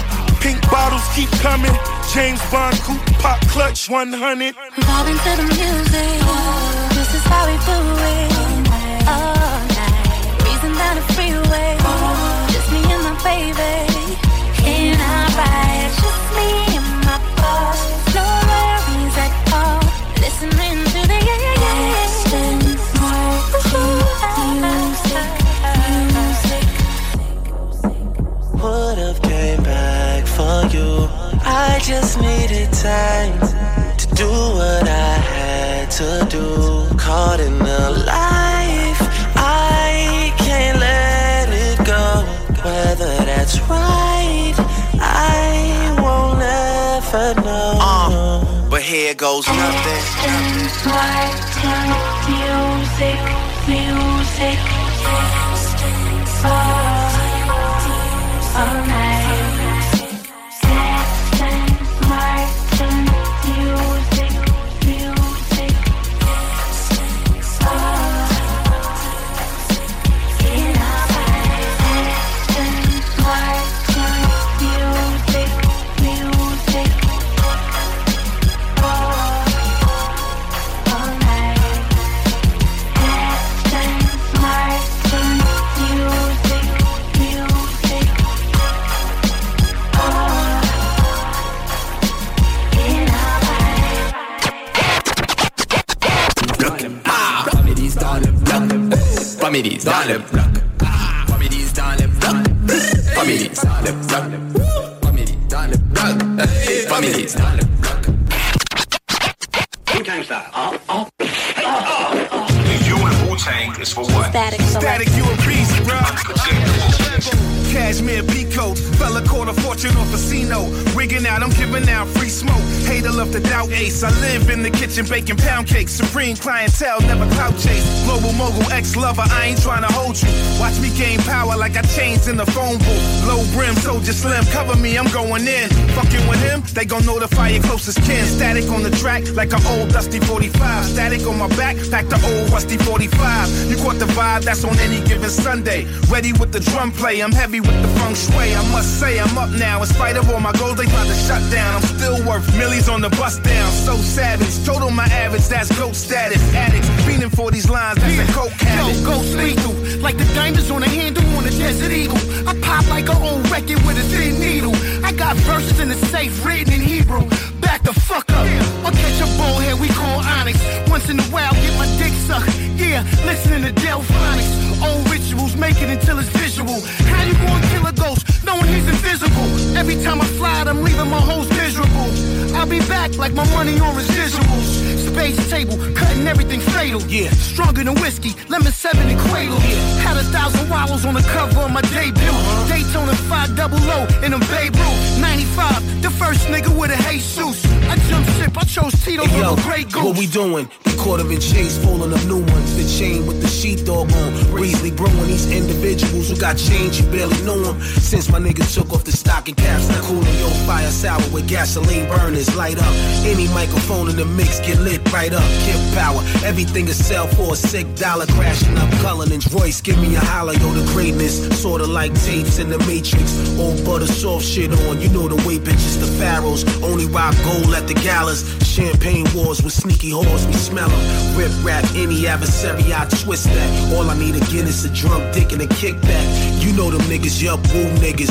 Pink bottles keep coming. James Bond coupe pop clutch 100. Vibe into the music. This is how we do it. Breezing down the freeway. Just me and my baby. In our ride. I just needed time to do what I had to do. Caught in the life, I can't let it go. Whether that's right, I won't ever know. Uh, but here goes nothing. Music, music, all, all night. Families dans le bloc. Families dans le bloc. Families dans le bloc. Families dans le bloc. Families dans le bloc. Wu-Tang style. Oh, oh. You and Wu-Tang is for what? Static, Static, you a beast, Cashmere peacoat, fella caught a fortune off casino. Wigging out, I'm giving out free smoke. Hater love the doubt ace. I live in the kitchen baking pound cakes. Supreme clientele, never clout chase. Global mogul, ex lover, I ain't trying to hold you. Watch me gain power like I changed in the phone booth. Low brim, soldier slim, cover me, I'm going in. Fucking with him, they gon' notify your closest kin. Static on the track like an old dusty 45. Static on my back, back the old rusty 45. You caught the vibe, that's on any given Sunday. Ready with the drum play, I'm heavy with the feng shui. I must say, I'm up now. In spite of all my goals, they tried to shut down. I'm still worth millions on the bus down. So savage, total my average, that's goat status. Addicts, fiending for these lines, that's a coke habit. Yo, ghost lethal, like the diamonds on the handle on a desert eagle. I pop like an old record with a thin needle. I got verses in the safe written in Hebrew. Back the fuck up. I'll catch a bullhead we call Onyx. Once in a while, get my dick sucked. Yeah, listening to Delphonics. Old rituals, make it until it's visual. How you gonna kill a ghost knowing he's invisible? Every time I fly, I'm leaving my hoes miserable. I'll be back like my money on residuals. Space table, cutting everything fatal. Yeah, stronger than whiskey, lemon seven and cradle. Yeah, had a thousand wallows on the cover of my debut. Uh-huh. Daytona 5 double O in a Babe Ruth. 95, the first nigga with a Jesus. I jump ship, I chose Tito Hey, yo, over Grey Goose. what we doing? We caught him in chase, pulling up new ones. The chain with the sheepdog on. Breezely brewing these individuals who got change, you barely knew them. Since my nigga took off the stocking caps, cooling your fire sour with gasoline burners. Light up any microphone in the mix, get lit right up. Kid power, everything is sell for a sick dollar. Crashing up Cullinan's Royce, give me a holler, yo, the greatness. Sorta like tapes in the Matrix. Old butter soft shit on, you know the way bitches, the pharaohs. Only rock gold at the galas. Champagne wars with sneaky whores, we smell them. Rip rap any adversary, I twist that. All I need again is a drunk dick and a kickback. You know them niggas, yup, woo niggas.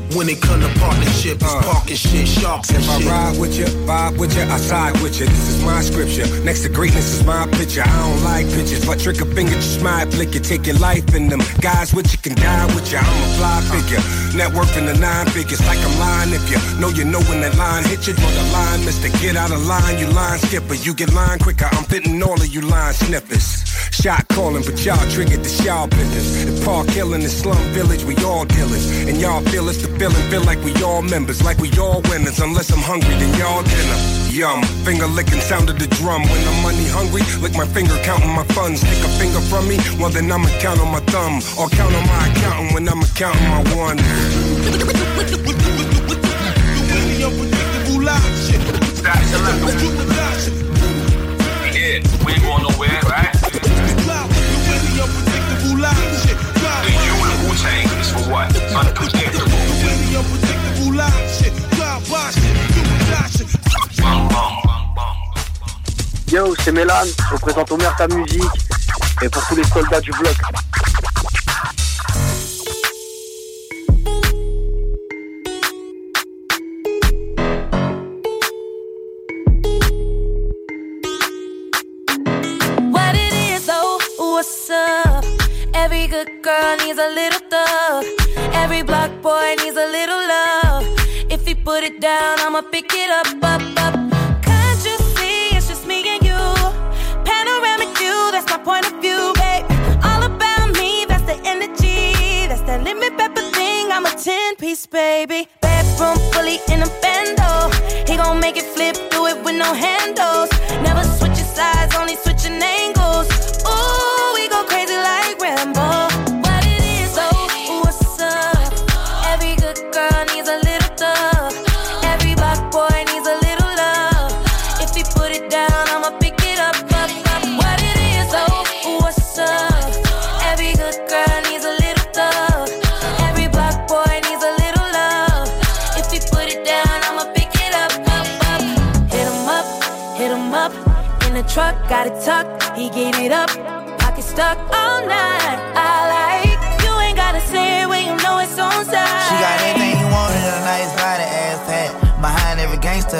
When it come to partnership, it's uh. parking shit, sharks and If I shit. ride with you, vibe with you, I side with you. This is my scripture. Next to greatness is my picture. I don't like pictures, but trick a finger, just my flick you. Take your life in them. Guys with you can die with you. I'm a fly figure. Net worth in the nine figures, like I'm lying. If you know you know when that line hit you, draw the line, mister. Get out of line, you line skipper. You get line quicker. I'm fitting all of you line snippers. Shot calling, but y'all triggered the y'all business. The park Hill killing the slum village, we all dealers. And y'all feel it's the feeling, feel like we all members, like we all winners. Unless I'm hungry, then y'all dinner. Yum, finger licking sound of the drum. When I'm money hungry, lick my finger counting my funds. Take a finger from me, well then I'ma count on my thumb. Or count on my accountant when I'm counting my one. unpredictable live shit. Static selector. Yeah, we ain't going nowhere, right? Really unpredictable live. The you and Wu-Tang is for what? Unpredictable. Yo, c'est Mélan, représente Omer ta musique et pour tous les soldats du bloc. What it is, oh? Every good girl needs a little thug. Every block boy needs a put it down, I'ma pick it up, up, up. Can't you see it's just me and you? Panoramic view, that's my point of view, babe. All about me, that's the energy. That's that limit pepper thing. I'm a 10 piece, baby. Bedroom fully in a bando. He gon' make it flip, do it with no handles. Never switching sides, only switching angles. Truck, got it tucked. He gave it up. Pocket stuck all night.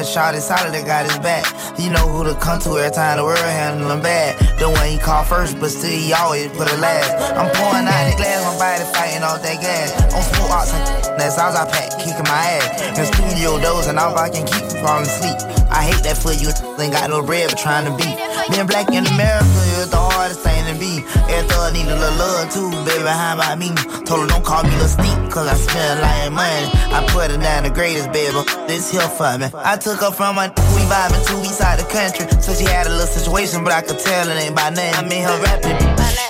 Every. Shot is solid, that got his back. He know who to come to every time the world handle bad. The one he call first, but still he always put a last. I'm pouring out the glass, my body fighting off that gas. On smoke ox, that's all I pack, kicking my ass. In studio dozing off, I can keep from falling asleep. I hate that for you, ain't got no bread, but trying to be. Being black in America is the hardest thing be. Every thug need a little love too, baby, how about me? Told her don't call me Lil Sneak, cause I spend like money. I put her down the greatest, baby, this here for me. I took her from my we vibing to east side the country. So she had a little situation, but I could tell it ain't by name. I mean her rapping.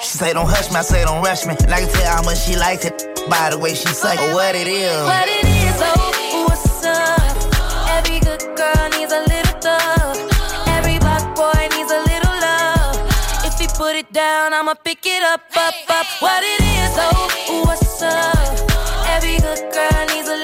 She say don't hush me, I say don't rush me. And I can tell how much she likes it by the way she say oh, what it is. What it is, oh, it down, I'ma pick it up, up, up. What it is, oh, what's up? Every good girl needs a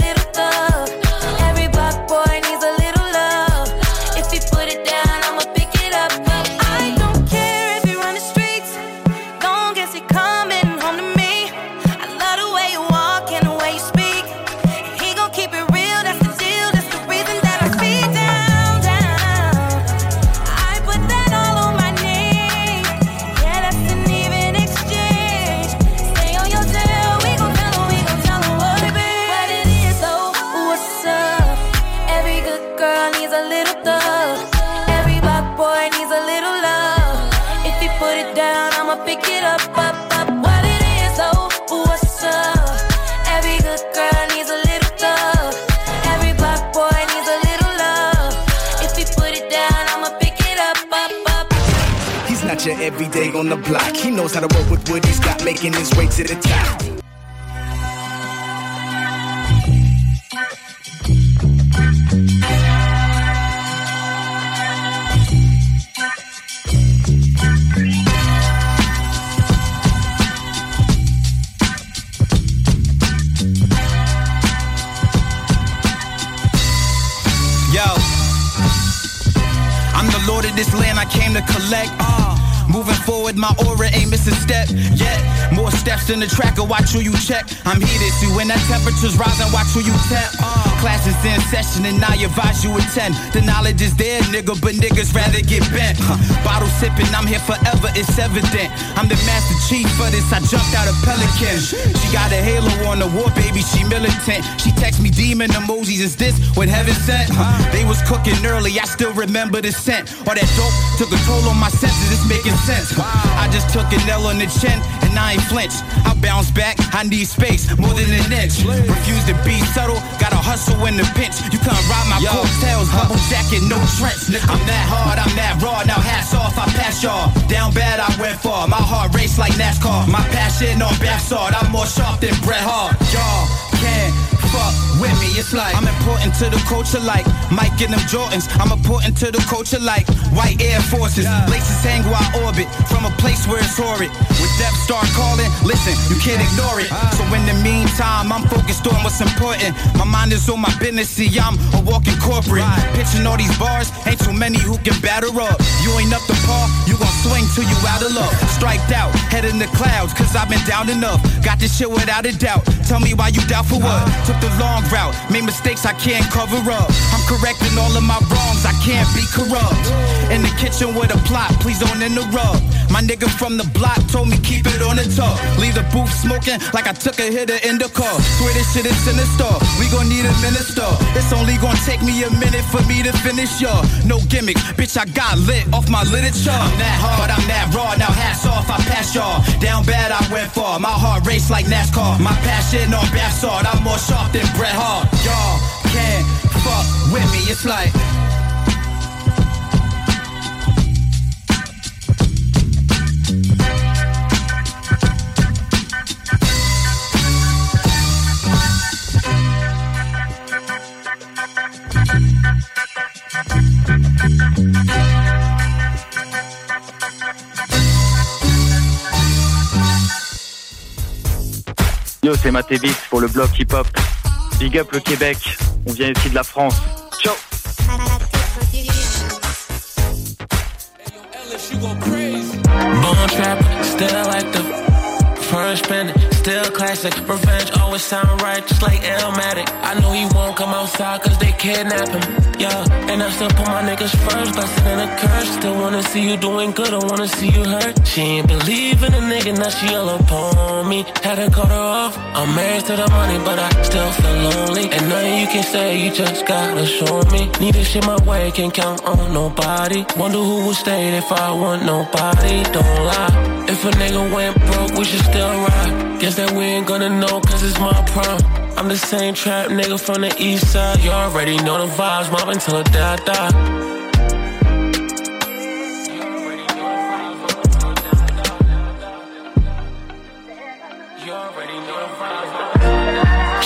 Your everyday on the block. He knows how to work with what he's got, making his way to the top. Yo, I'm the lord of this land I came to collect. Uh, moving forward, my aura ain't missing step yet. More steps than the tracker, watch who you check. I'm heated, see when that temperature's rising, watch who you tap. Uh, class is in session and I advise you attend. The knowledge is there, nigga, but niggas rather get bent. Huh. Bottle sipping, I'm here forever, it's evident. I'm the master chief for this, I jumped out of Pelican. She got a halo on the war, baby, she militant. She text me demon emojis, is this what heaven sent? Huh. They was cooking early, I still remember the scent. All that dope took a toll on my senses, it's making sense. I just took an L on the chin and I ain't flinch. I bounce back, I need space, more than an inch. Refuse to be subtle, gotta hustle in the pinch. You can't ride my coattails, bubble jacket, no trench. I'm that hard, I'm that raw, now hats off, I pass y'all. Down bad, I went far, my heart race like NASCAR. My passion on bath sword, I'm more sharp than Bret Hart. Y'all can't fuck with me, it's like I'm important to the culture like Mike and them Jordans. I'm important to the culture like white Air Forces. Laces hang while I orbit from a place where it's horrid. With depth Star calling, listen, you can't ignore it. Ah. So in the meantime, I'm focused on what's important. My mind is on my business, see, I'm a walking corporate. Pitching all these bars, ain't too many who can batter up. You ain't up to par, you gon' swing till you out of luck. Striked out, head in the clouds, cause I've been down enough. Got this shit without a doubt. Tell me why you doubt for what? Took the long route, made mistakes I can't cover up. I'm correcting all of my wrongs, I can't be corrupt. In the kitchen with a plot, please don't interrupt. My nigga from the block told me keep it on the top. Leave the booth smoking like I took a hit of indica. Swear this shit is sinister. We gon' need a minister. It's only gon' take me a minute for me to finish y'all. No gimmicks, bitch. I got lit off my literature. I'm that hard, I'm that raw. Now hats off, I pass y'all. Down bad, I went far. My heart race like NASCAR. My passion on bath salt, I'm more sharp with me. It's like. Yo, c'est Matévis pour le bloc hip-hop. Big up le Québec, on vient ici de la France. Ciao Bone trap, still like the first. Still classic. Revenge always sound right, just like Elmatic. I know he won't come outside cause they kidnap him. Yeah, and I still put my niggas first, blessed in a curse. Still wanna see you doing good, I wanna see you hurt. She ain't believe in a nigga, now she all upon me. Had to cut her off. I'm married to the money, but I still feel lonely. And nothing you can say, you just gotta show me. Need this shit my way, can't count on nobody. Wonder who would stay if I want nobody. Don't lie. If a nigga went broke, we should still ride. Guess that we ain't gonna know, cause it's my prime. I'm the same trap nigga from the east side. You already know the vibes, the day I die.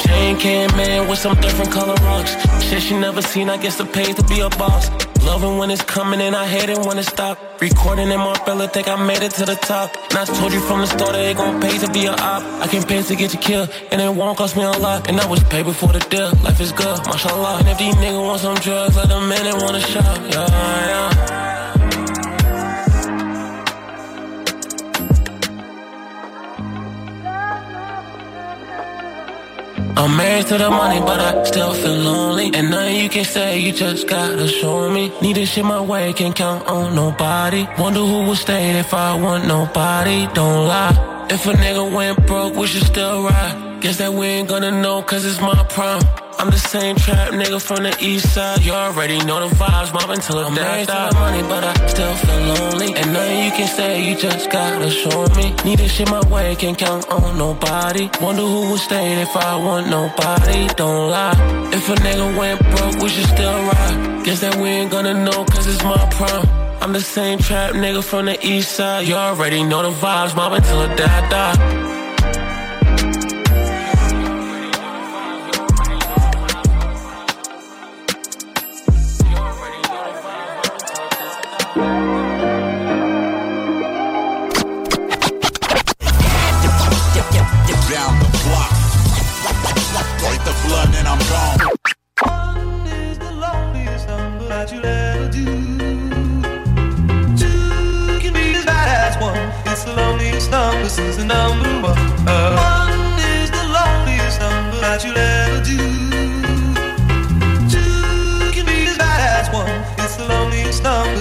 Chain came in with some different color rocks. Shit she never seen, I guess the pay to be a boss. Loving when it's coming and I hate it when it stop. Recording in my fella, think I made it to the top. And I told you from the start that it gon' pay to be a op. I can pay to get you killed, and it won't cost me a lot. And I was paid before the deal. Life is good, mashallah. And if these niggas want some drugs, let them in and want a shot. Yeah, yeah. I'm married to the money, but I still feel lonely. And nothing you can say, you just gotta show me. Need this shit my way, can't count on nobody. Wonder who will stay if I want nobody. Don't lie. If a nigga went broke, we should still ride. Guess that we ain't gonna know, cause it's my prime. I'm the same trap nigga from the east side. You already know the vibes, mobbing till the day I die. the money, but I still feel lonely. And nothing you can say, you just gotta show me. Need this shit my way, can't count on nobody. Wonder who will stay if I want nobody. Don't lie. If a nigga went broke, we should still ride. Guess that we ain't gonna know, cause it's my prime. I'm the same trap nigga from the east side. You already know the vibes, mobbing till the day I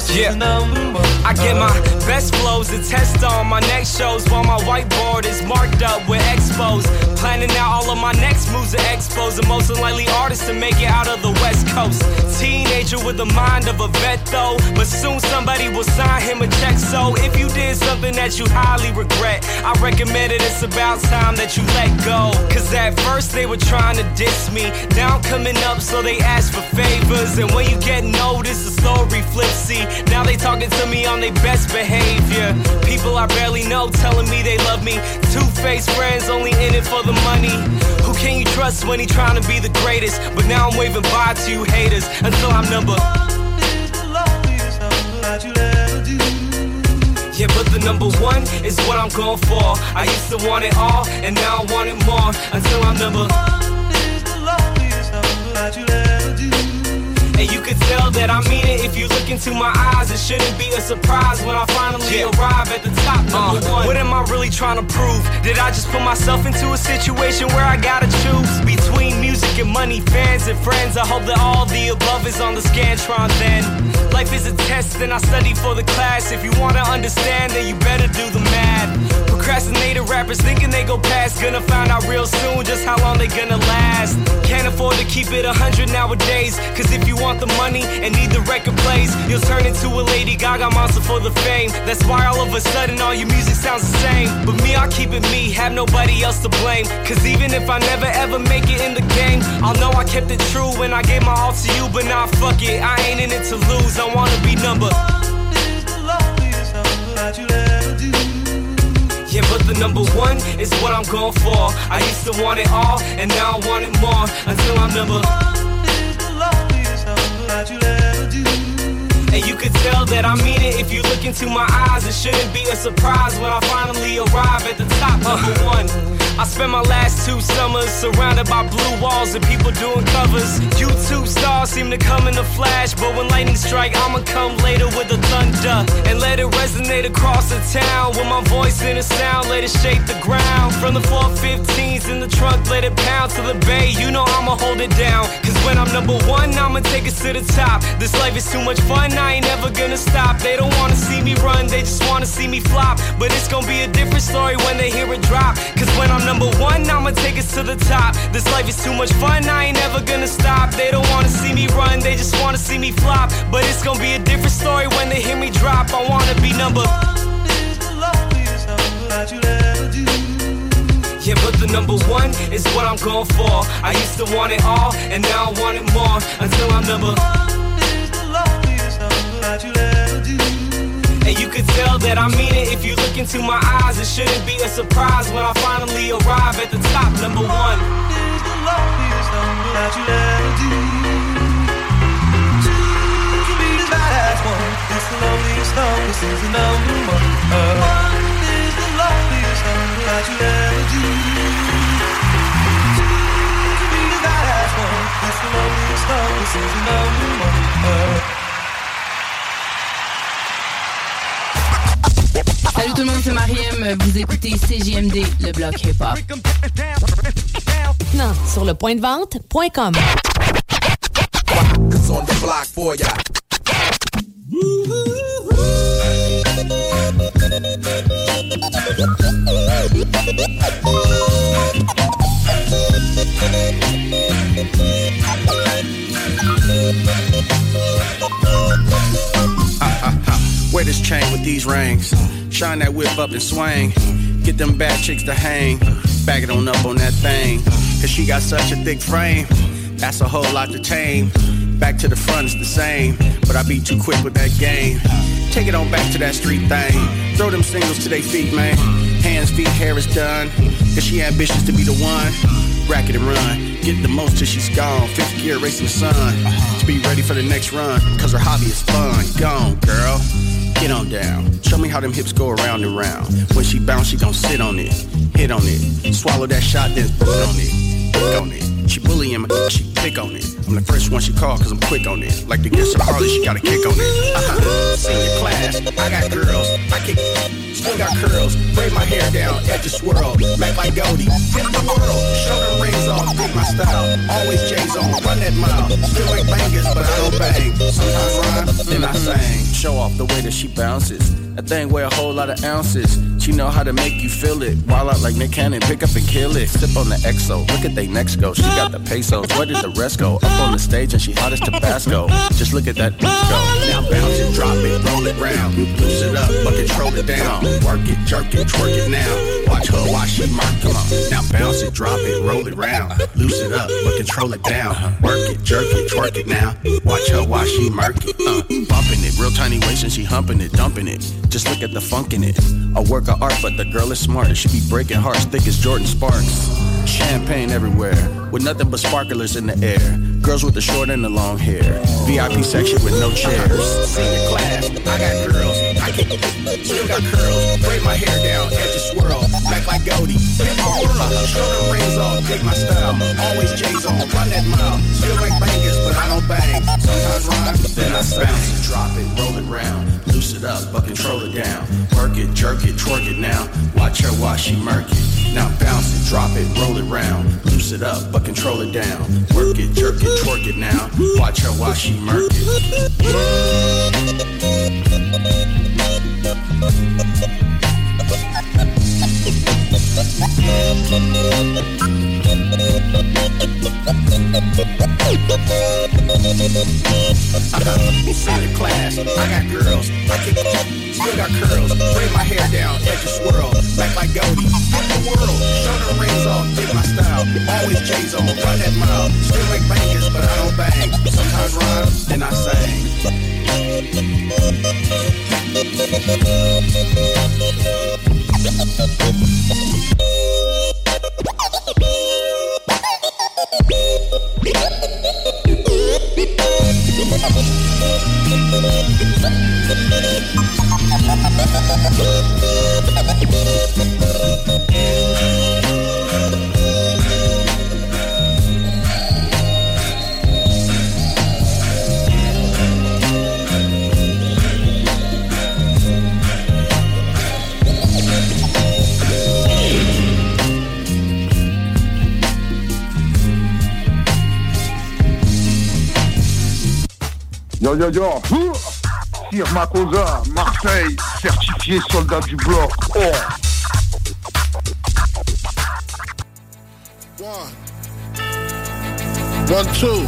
die. I get my best flows and test on my next shows while my whiteboard is marked up with expos. Planning out all of my next moves and expos. The most unlikely artist to make it out of the West Coast. Teenager with the mind of a vet though, but soon somebody will sign him a check. So if you did something that you highly regret, I recommend it. It's about time that you let go. Cause at first they were trying to diss me. Now I'm coming up, so they ask for favors. And when you get noticed, the story flips. Now they talking to me on their best behavior. People I barely know telling me they love me. Two faced friends only in it for the money. Who can you trust when he trying to be the greatest? But now I'm waving bye to you haters until I'm number. One. Yeah, but the number one is what I'm going for. I used to want it all, and now I want it more until I'm number. And you can tell that I mean it if you look into my eyes. It shouldn't be a surprise when I finally yeah. arrive at the top. Number uh, one. What am I really trying to prove? Did I just put myself into a situation where I gotta choose between music and money, fans and friends? I hope that all the above is on the Scantron then. Life is a test and I study for the class. If you wanna understand, then you better do the math. Procrastinated rappers thinking they go past. Gonna find out real soon just how long they gonna last. Can't afford to keep it a hundred nowadays. Cause if you want want the money and need the record plays, you'll turn into a Lady Gaga monster for the fame. That's why all of a sudden all your music sounds the same. But me, I keep it me, have nobody else to blame. Cause even if I never ever make it in the game, I'll know I kept it true when I gave my all to you. But nah, fuck it, I ain't in it to lose. I wanna be number. Yeah, but the number one is what I'm going for. I used to want it all, and now I want it more until I'm number. And you could tell that I mean it if you look into my eyes. It shouldn't be a surprise when I finally arrive at the top. Number one. I spent my last two summers surrounded by blue walls and people doing covers. YouTube stars seem to come in a flash, but when lightning strike, I'ma come later with the thunder and let it resonate across the town. With my voice in a sound, let it shake the ground. From the 415s in the trunk, let it pound to the bay. You know I'ma hold it down. Cause when I'm number one, I'ma take it to the top. This life is too much fun, I ain't never gonna stop. They don't wanna see me run, they just wanna see me flop. But it's gonna be a different story when they hear it drop. Cause when I'm number one, I'ma take us to the top. This life is too much fun, I ain't never gonna stop. They don't wanna see me run, they just wanna see me flop. But it's gonna be a different story when they hear me drop. I wanna be number one. Yeah, but the number one is what I'm going for. I used to want it all, and now I want it more. Until I'm number And you could tell that I mean it if you look into my eyes. It shouldn't be a surprise when I finally arrive at the top. Number one is the loneliest number that you'll ever do. To be the badass one, it's the loneliest number. This is the number one. Uh, one is the loneliest number that you'll ever do. Two To be the badass one, it's the loneliest number. This is the number one. Uh, Salut tout le monde, c'est Mariem. Vous écoutez CJMD, le bloc hip-hop. Non, sur le point de vente.com. Wear this chain with these rings? Shine that whip up and swing. Get them bad chicks to hang. Back it on up on that thing. Cause she got such a thick frame. That's a whole lot to tame. Back to the front, the same. But I be too quick with that game. Take it on back to that street thing. Throw them singles to their feet, man. Hands, feet, hair is done. Cause she ambitious to be the one. Rack it and run. Get the most till she's gone. Fifth gear racing the sun. To be ready for the next run. Cause her hobby is fun. Gone, girl. Get on down. Show me how them hips go around and round. When she bounce, she gon' sit on it. Hit on it. Swallow that shot, then put on it. Pick on it. She bullying me, she pick on it. I'm the first one she call cause I'm quick on it. Like the guest of Harley, she got a kick on it. Uh-huh. Senior class, I got girls. I kick, still got curls. Braid my hair down, edge of swirl. Make like Goldie. Hit the world, show them rings off, dig my style. Always J's on, run that mile. Still like bangers, but I don't bang. Sometimes rhyme, then I sing. Show off the way that she bounces. That thing weigh a whole lot of ounces. She know how to make you feel it. While out like Nick Cannon, pick up and kill it. Sip on the XO, look at they next go. She got the pesos, where did the rest go? Up on the stage and she hot as Tabasco. Just look at that go. Now bounce it, drop it, roll it round. Loose it up, but control it down. Work it, jerk it, twerk it now. Watch her watch she mark, come on. Now bounce it, drop it, roll it round. Loose it up, but control it down. Work it, jerk it, twerk it now. Watch her watch she mark it. Uh, bumping it, real tiny waist and she humping it, dumping it. Just look at the funk in it. A work of art, but the girl is smart. She be breaking hearts, thick as Jordan Sparks. Champagne everywhere, with nothing but sparklers in the air. Girls with the short and the long hair. VIP section with no chairs. Senior class, I got girls. Still got curls. Braid my hair down, edge of swirl. Back like Goldie. Hit my world, show them rings off, dig my style. Always J's on, run that mile. Still like bangers, but I don't bang. Sometimes rhyme, then I bounce drop it, roll it round. Loose it up, but control it down. Work it, jerk it, twerk it now. Watch her while she murk it. Now bounce it, drop it, roll it round. Loose it up, but control it down. Work it, jerk it, twerk it now. Watch her while she murk it. Sometimes rhyme, then I sing. Oh, oh, Yo yo yo Sir Makosa, Marseille, certifié soldat du bloc. Oh One, two.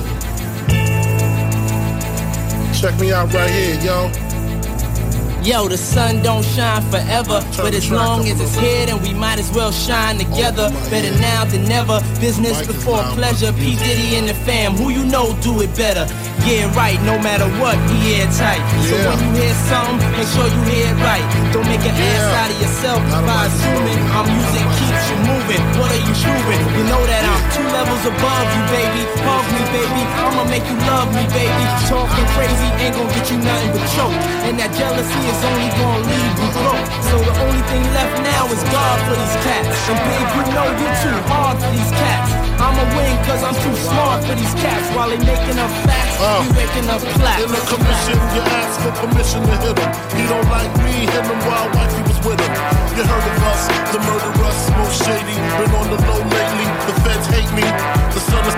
Check me out right here, yo. Yo, the sun don't shine forever, but as long as it's here, then we might as well shine together. Better now than never. Business before pleasure. P Diddy and the fam, who you know do it better. Yeah, right. No matter what, we airtight. So when you hear something, make sure you hear it right. Don't make an ass out of yourself by assuming our music keeps you moving. What are you proving? You know that I'm two levels above you, baby. Hug me, baby. I'ma make you love me, baby. Talking crazy ain't gonna get you nothing but choke. And that jealousy is only gonna leave you broke. So the only thing left now is God for these cats. And babe, you know you're too hard for these cats. I'ma win cause I'm too smart for these cats. While they making up facts, uh. we waking up plaques. In the commission, you ask for permission to hit him. He don't like me, hit him while wifey was with him. You heard of us, the murderers, most shady. Been on the low lately, the feds hate me. The sun is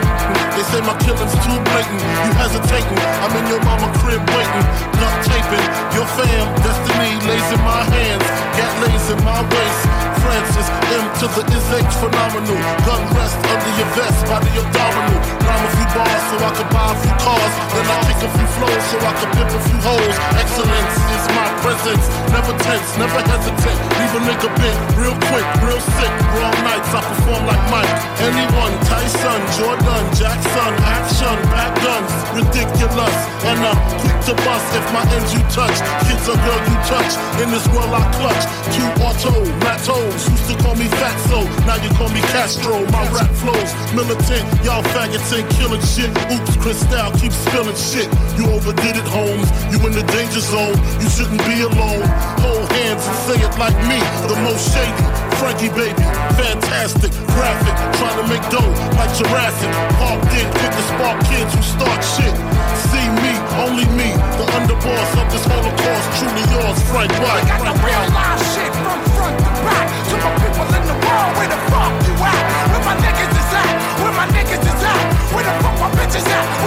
they say my killing's too blatant. You hesitating, I'm in your mama crib waiting. Duct taping, your fam, destiny lays in my hands. Gat lays in my waist. Francis, M to the is H phenomenal. Gun rest under your vest, by body abdominal. Rhyme a few bars so I can buy a few cars. Then I kick a few flows so I can pimp a few hoes. Excellence is my presence. Never tense, never hesitate. Leave a nigga bent real quick, real sick. Wrong nights, I perform like Mike. Anyone, Tyson, Jordan, Jackson, action, back guns, ridiculous. And I'm quick to bust if my ends you touch. Kids or girl you touch. In this world I clutch. Two auto, matos. Used to call me Fatso, now you call me Castro. My rap flows militant. Y'all faggots ain't killing shit. Oops, Cristal keep spilling shit. You overdid it, Holmes. You in the danger zone. You shouldn't be alone. Hold hands and say it like me. The most shady. Frankie baby, fantastic, graphic, trying to make dough like Jurassic. Parked in, quick to spark kids who start shit. See me, only me, the underboss of this holocaust, truly yours, Frank White. We got the real live shit from front to back. To my people in the world, where the fuck you at? Where my niggas is at? Where my niggas is at? Where the fuck my bitches at?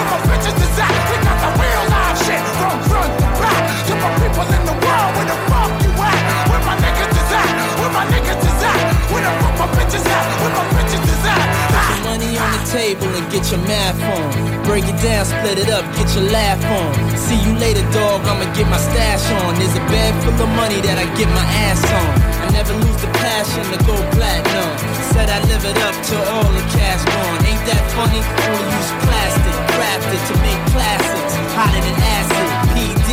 Put your money on the table and get your math on. Break it down, split it up, get your laugh on. See you later, dog. I'ma get my stash on. There's a bag full of money that I get my ass on. I never lose the passion to go platinum. Said I live it up till all the cash gone. That funny? Only use plastic, crafted to make classics. Hotter than acid. PD,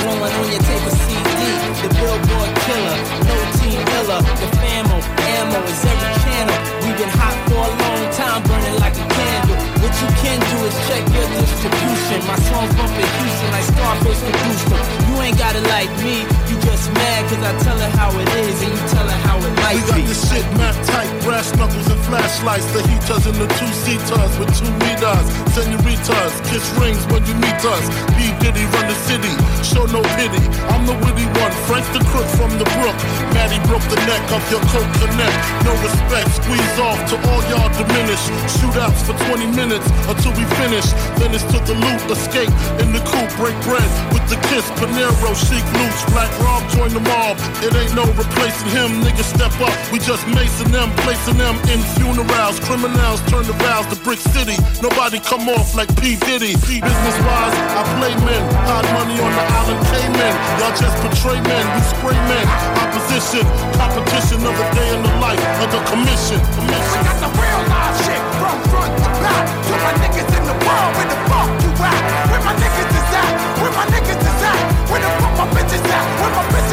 blowing on your tape of CD. The billboard killer, no team killer. The famo, ammo is every channel. We've been hot for a long time, burning like a candle. What you can do is check your distribution. My songs bump in Houston like produced them. You ain't got it like me, you just mad cause I tell her how it is and you tell her how it might We got this shit mapped tight, brass knuckles and flashlights. The heaters and the two seaters with two meters. Senoritas, kiss rings when you meet us. P. Diddy run the city, show no pity. I'm the witty one, Frank the crook from the brook. Maddie broke the neck of your coke connect. No respect, squeeze off to all y'all diminish. Shootouts for 20 minutes until we finish. Then it's to the loot, escape in the coupe, break bread with the kiss. Panero, chic loose, Black Rob join the mob. It ain't no replacing him, niggas step up. We just macing them, placing them in funerals. Criminals turn the vows to Brick City. Nobody come off like P. Diddy. Business wise, I play men. Hide money on the island Cayman. Y'all just betray men, we spray men. Opposition, competition of the day in the life of the commission. We got the real live shit from front to back. To my niggas in the world, where the fuck you at? Where my niggas is at? Where my niggas is at? Where the fuck my bitches at? Where my bitches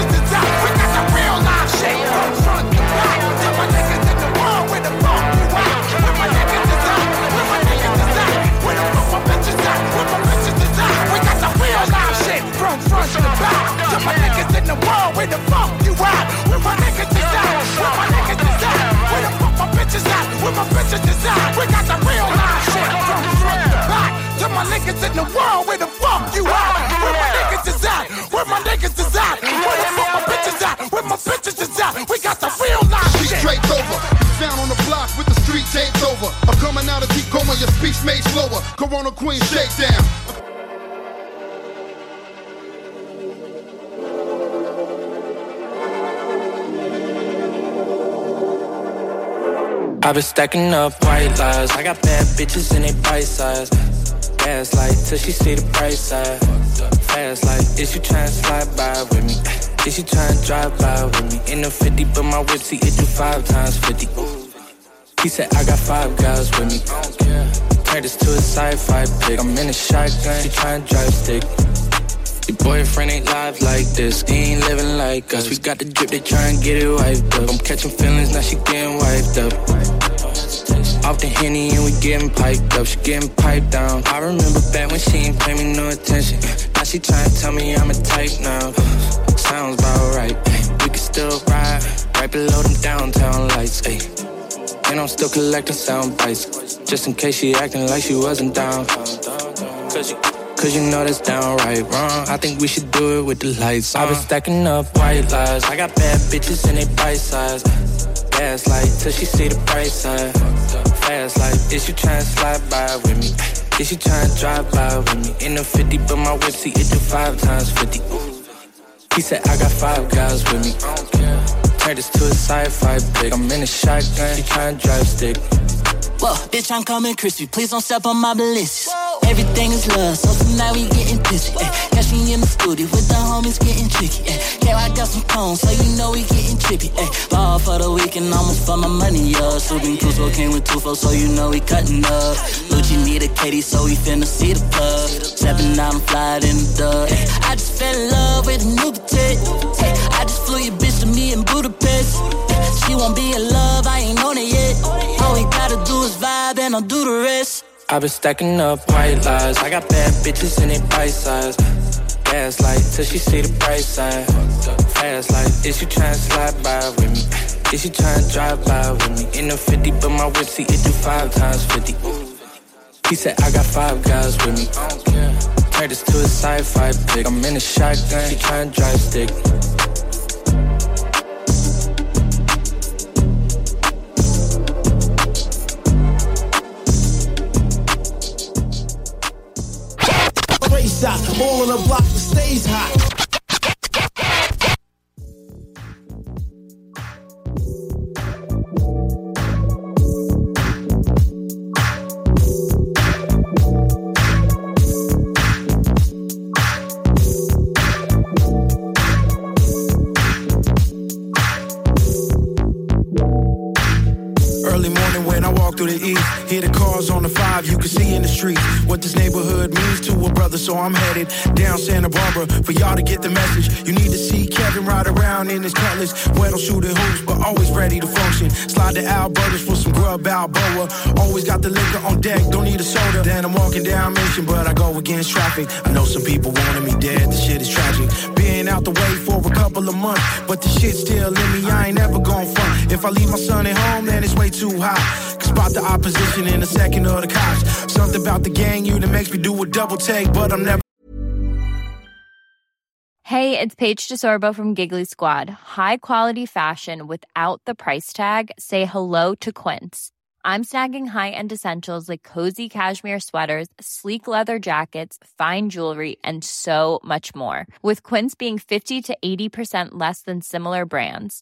my niggas in the world, where the fuck you at? Where my niggas is at? Where my niggas is at? Where the fuck my bitches at? Where my bitches is at? We got the real life shit from front to back. To my niggas in the world, where the fuck you at? Where my niggas is at? Where my niggas is at? Where the fuck my bitches at? Where my bitches is at? We got the real life shit. straight over. Found on the block with the street taped over. I'm coming out of deep coma, your speech made slower. Corona Queen shakedown. I've been stacking up white lies. I got bad bitches in they bite size. Gas light till she see the bright side. Fast like, is you to slide by with me? Is you to drive by with me? In the 50, but my whip see it do five times 50. He said I got five guys with me. Turned this to a sci-fi pick. I'm in a shotgun. She to drive stick. Your boyfriend ain't live like this. He ain't living like us. We got the drip, they try and get it wiped up. I'm catching feelings, now she getting wiped up. Off the henny and we getting piped up. She getting piped down. I remember back when she ain't pay me no attention. Now she trying to tell me I'm a type now. Sounds about right. We can still ride right below them downtown lights. Ay. And I'm still collecting sound bites. Just in case she acting like she wasn't down. Cause you Cause you know that's downright wrong. I think we should do it with the lights on. I've been uh. stacking up white lies. I got bad bitches and they bite size. Gas light till she see the bright side. Fast like, is you tryna slide by with me? Is you tryna drive by with me? In the 50, but my whip see it do five times 50. He said I got five guys with me. Turn this to a sci-fi pick. I'm in a shotgun. She tryna drive stick. Whoa, bitch, I'm coming crispy. Please don't step on my bliss. Everything is love, so tonight we getting busy. Ay, catch me in the studio with the homies getting tricky. Yeah, I got some cones, so you know we getting trippy. Ay, ball for the weekend, almost for my money, yo. Sweeping Crusoe came with two so you know we cutting up. Lucci need a Katie, so we finna see the plug. Seven, I'm flying in the dub. Ay, I just fell in love with a new. Ay, I just flew your bitch to me in Budapest. Ay, she won't be in love, I ain't on it yet. All we gotta do I'll do the rest. I've been stacking up white lies. I got bad bitches in they bite size. Gas light till she see the bright side. Fast like, is you to slide by with me? Is you to drive by with me? In the 50, but my whip see it do five times 50. He said I got five guys with me. Turned this to a sci-fi pick. I'm in a shotgun. She tryna drive stick. Race out, all on the block that stays hot. Early morning when I walk through the east, hear the cars on the five, you can see in the streets what this neighborhood means to a brother. So I'm headed down Santa Barbara for y'all to get the message. You need to see Kevin ride around in his cutlass, on shooting hoops, but always ready to function. Slide to Alberta's for some grub Balboa. Always got the liquor on deck, don't need a soda. Then I'm walking down Mission, but I go against traffic. I know some people wanted me dead, the shit is tragic. Being out the way for a couple of months, but the shit still in me, I ain't never gonna front. If I leave my son at home, then it's way too hot. Spot the opposition in a second of the cops. Something about the gang unit makes me do a double take, but I'm never. Hey, it's Paige DeSorbo from Giggly Squad. High quality fashion without the price tag. Say hello to Quince. I'm snagging high-end essentials like cozy cashmere sweaters, sleek leather jackets, fine jewelry, and so much more. With Quince being 50 to 80% less than similar brands.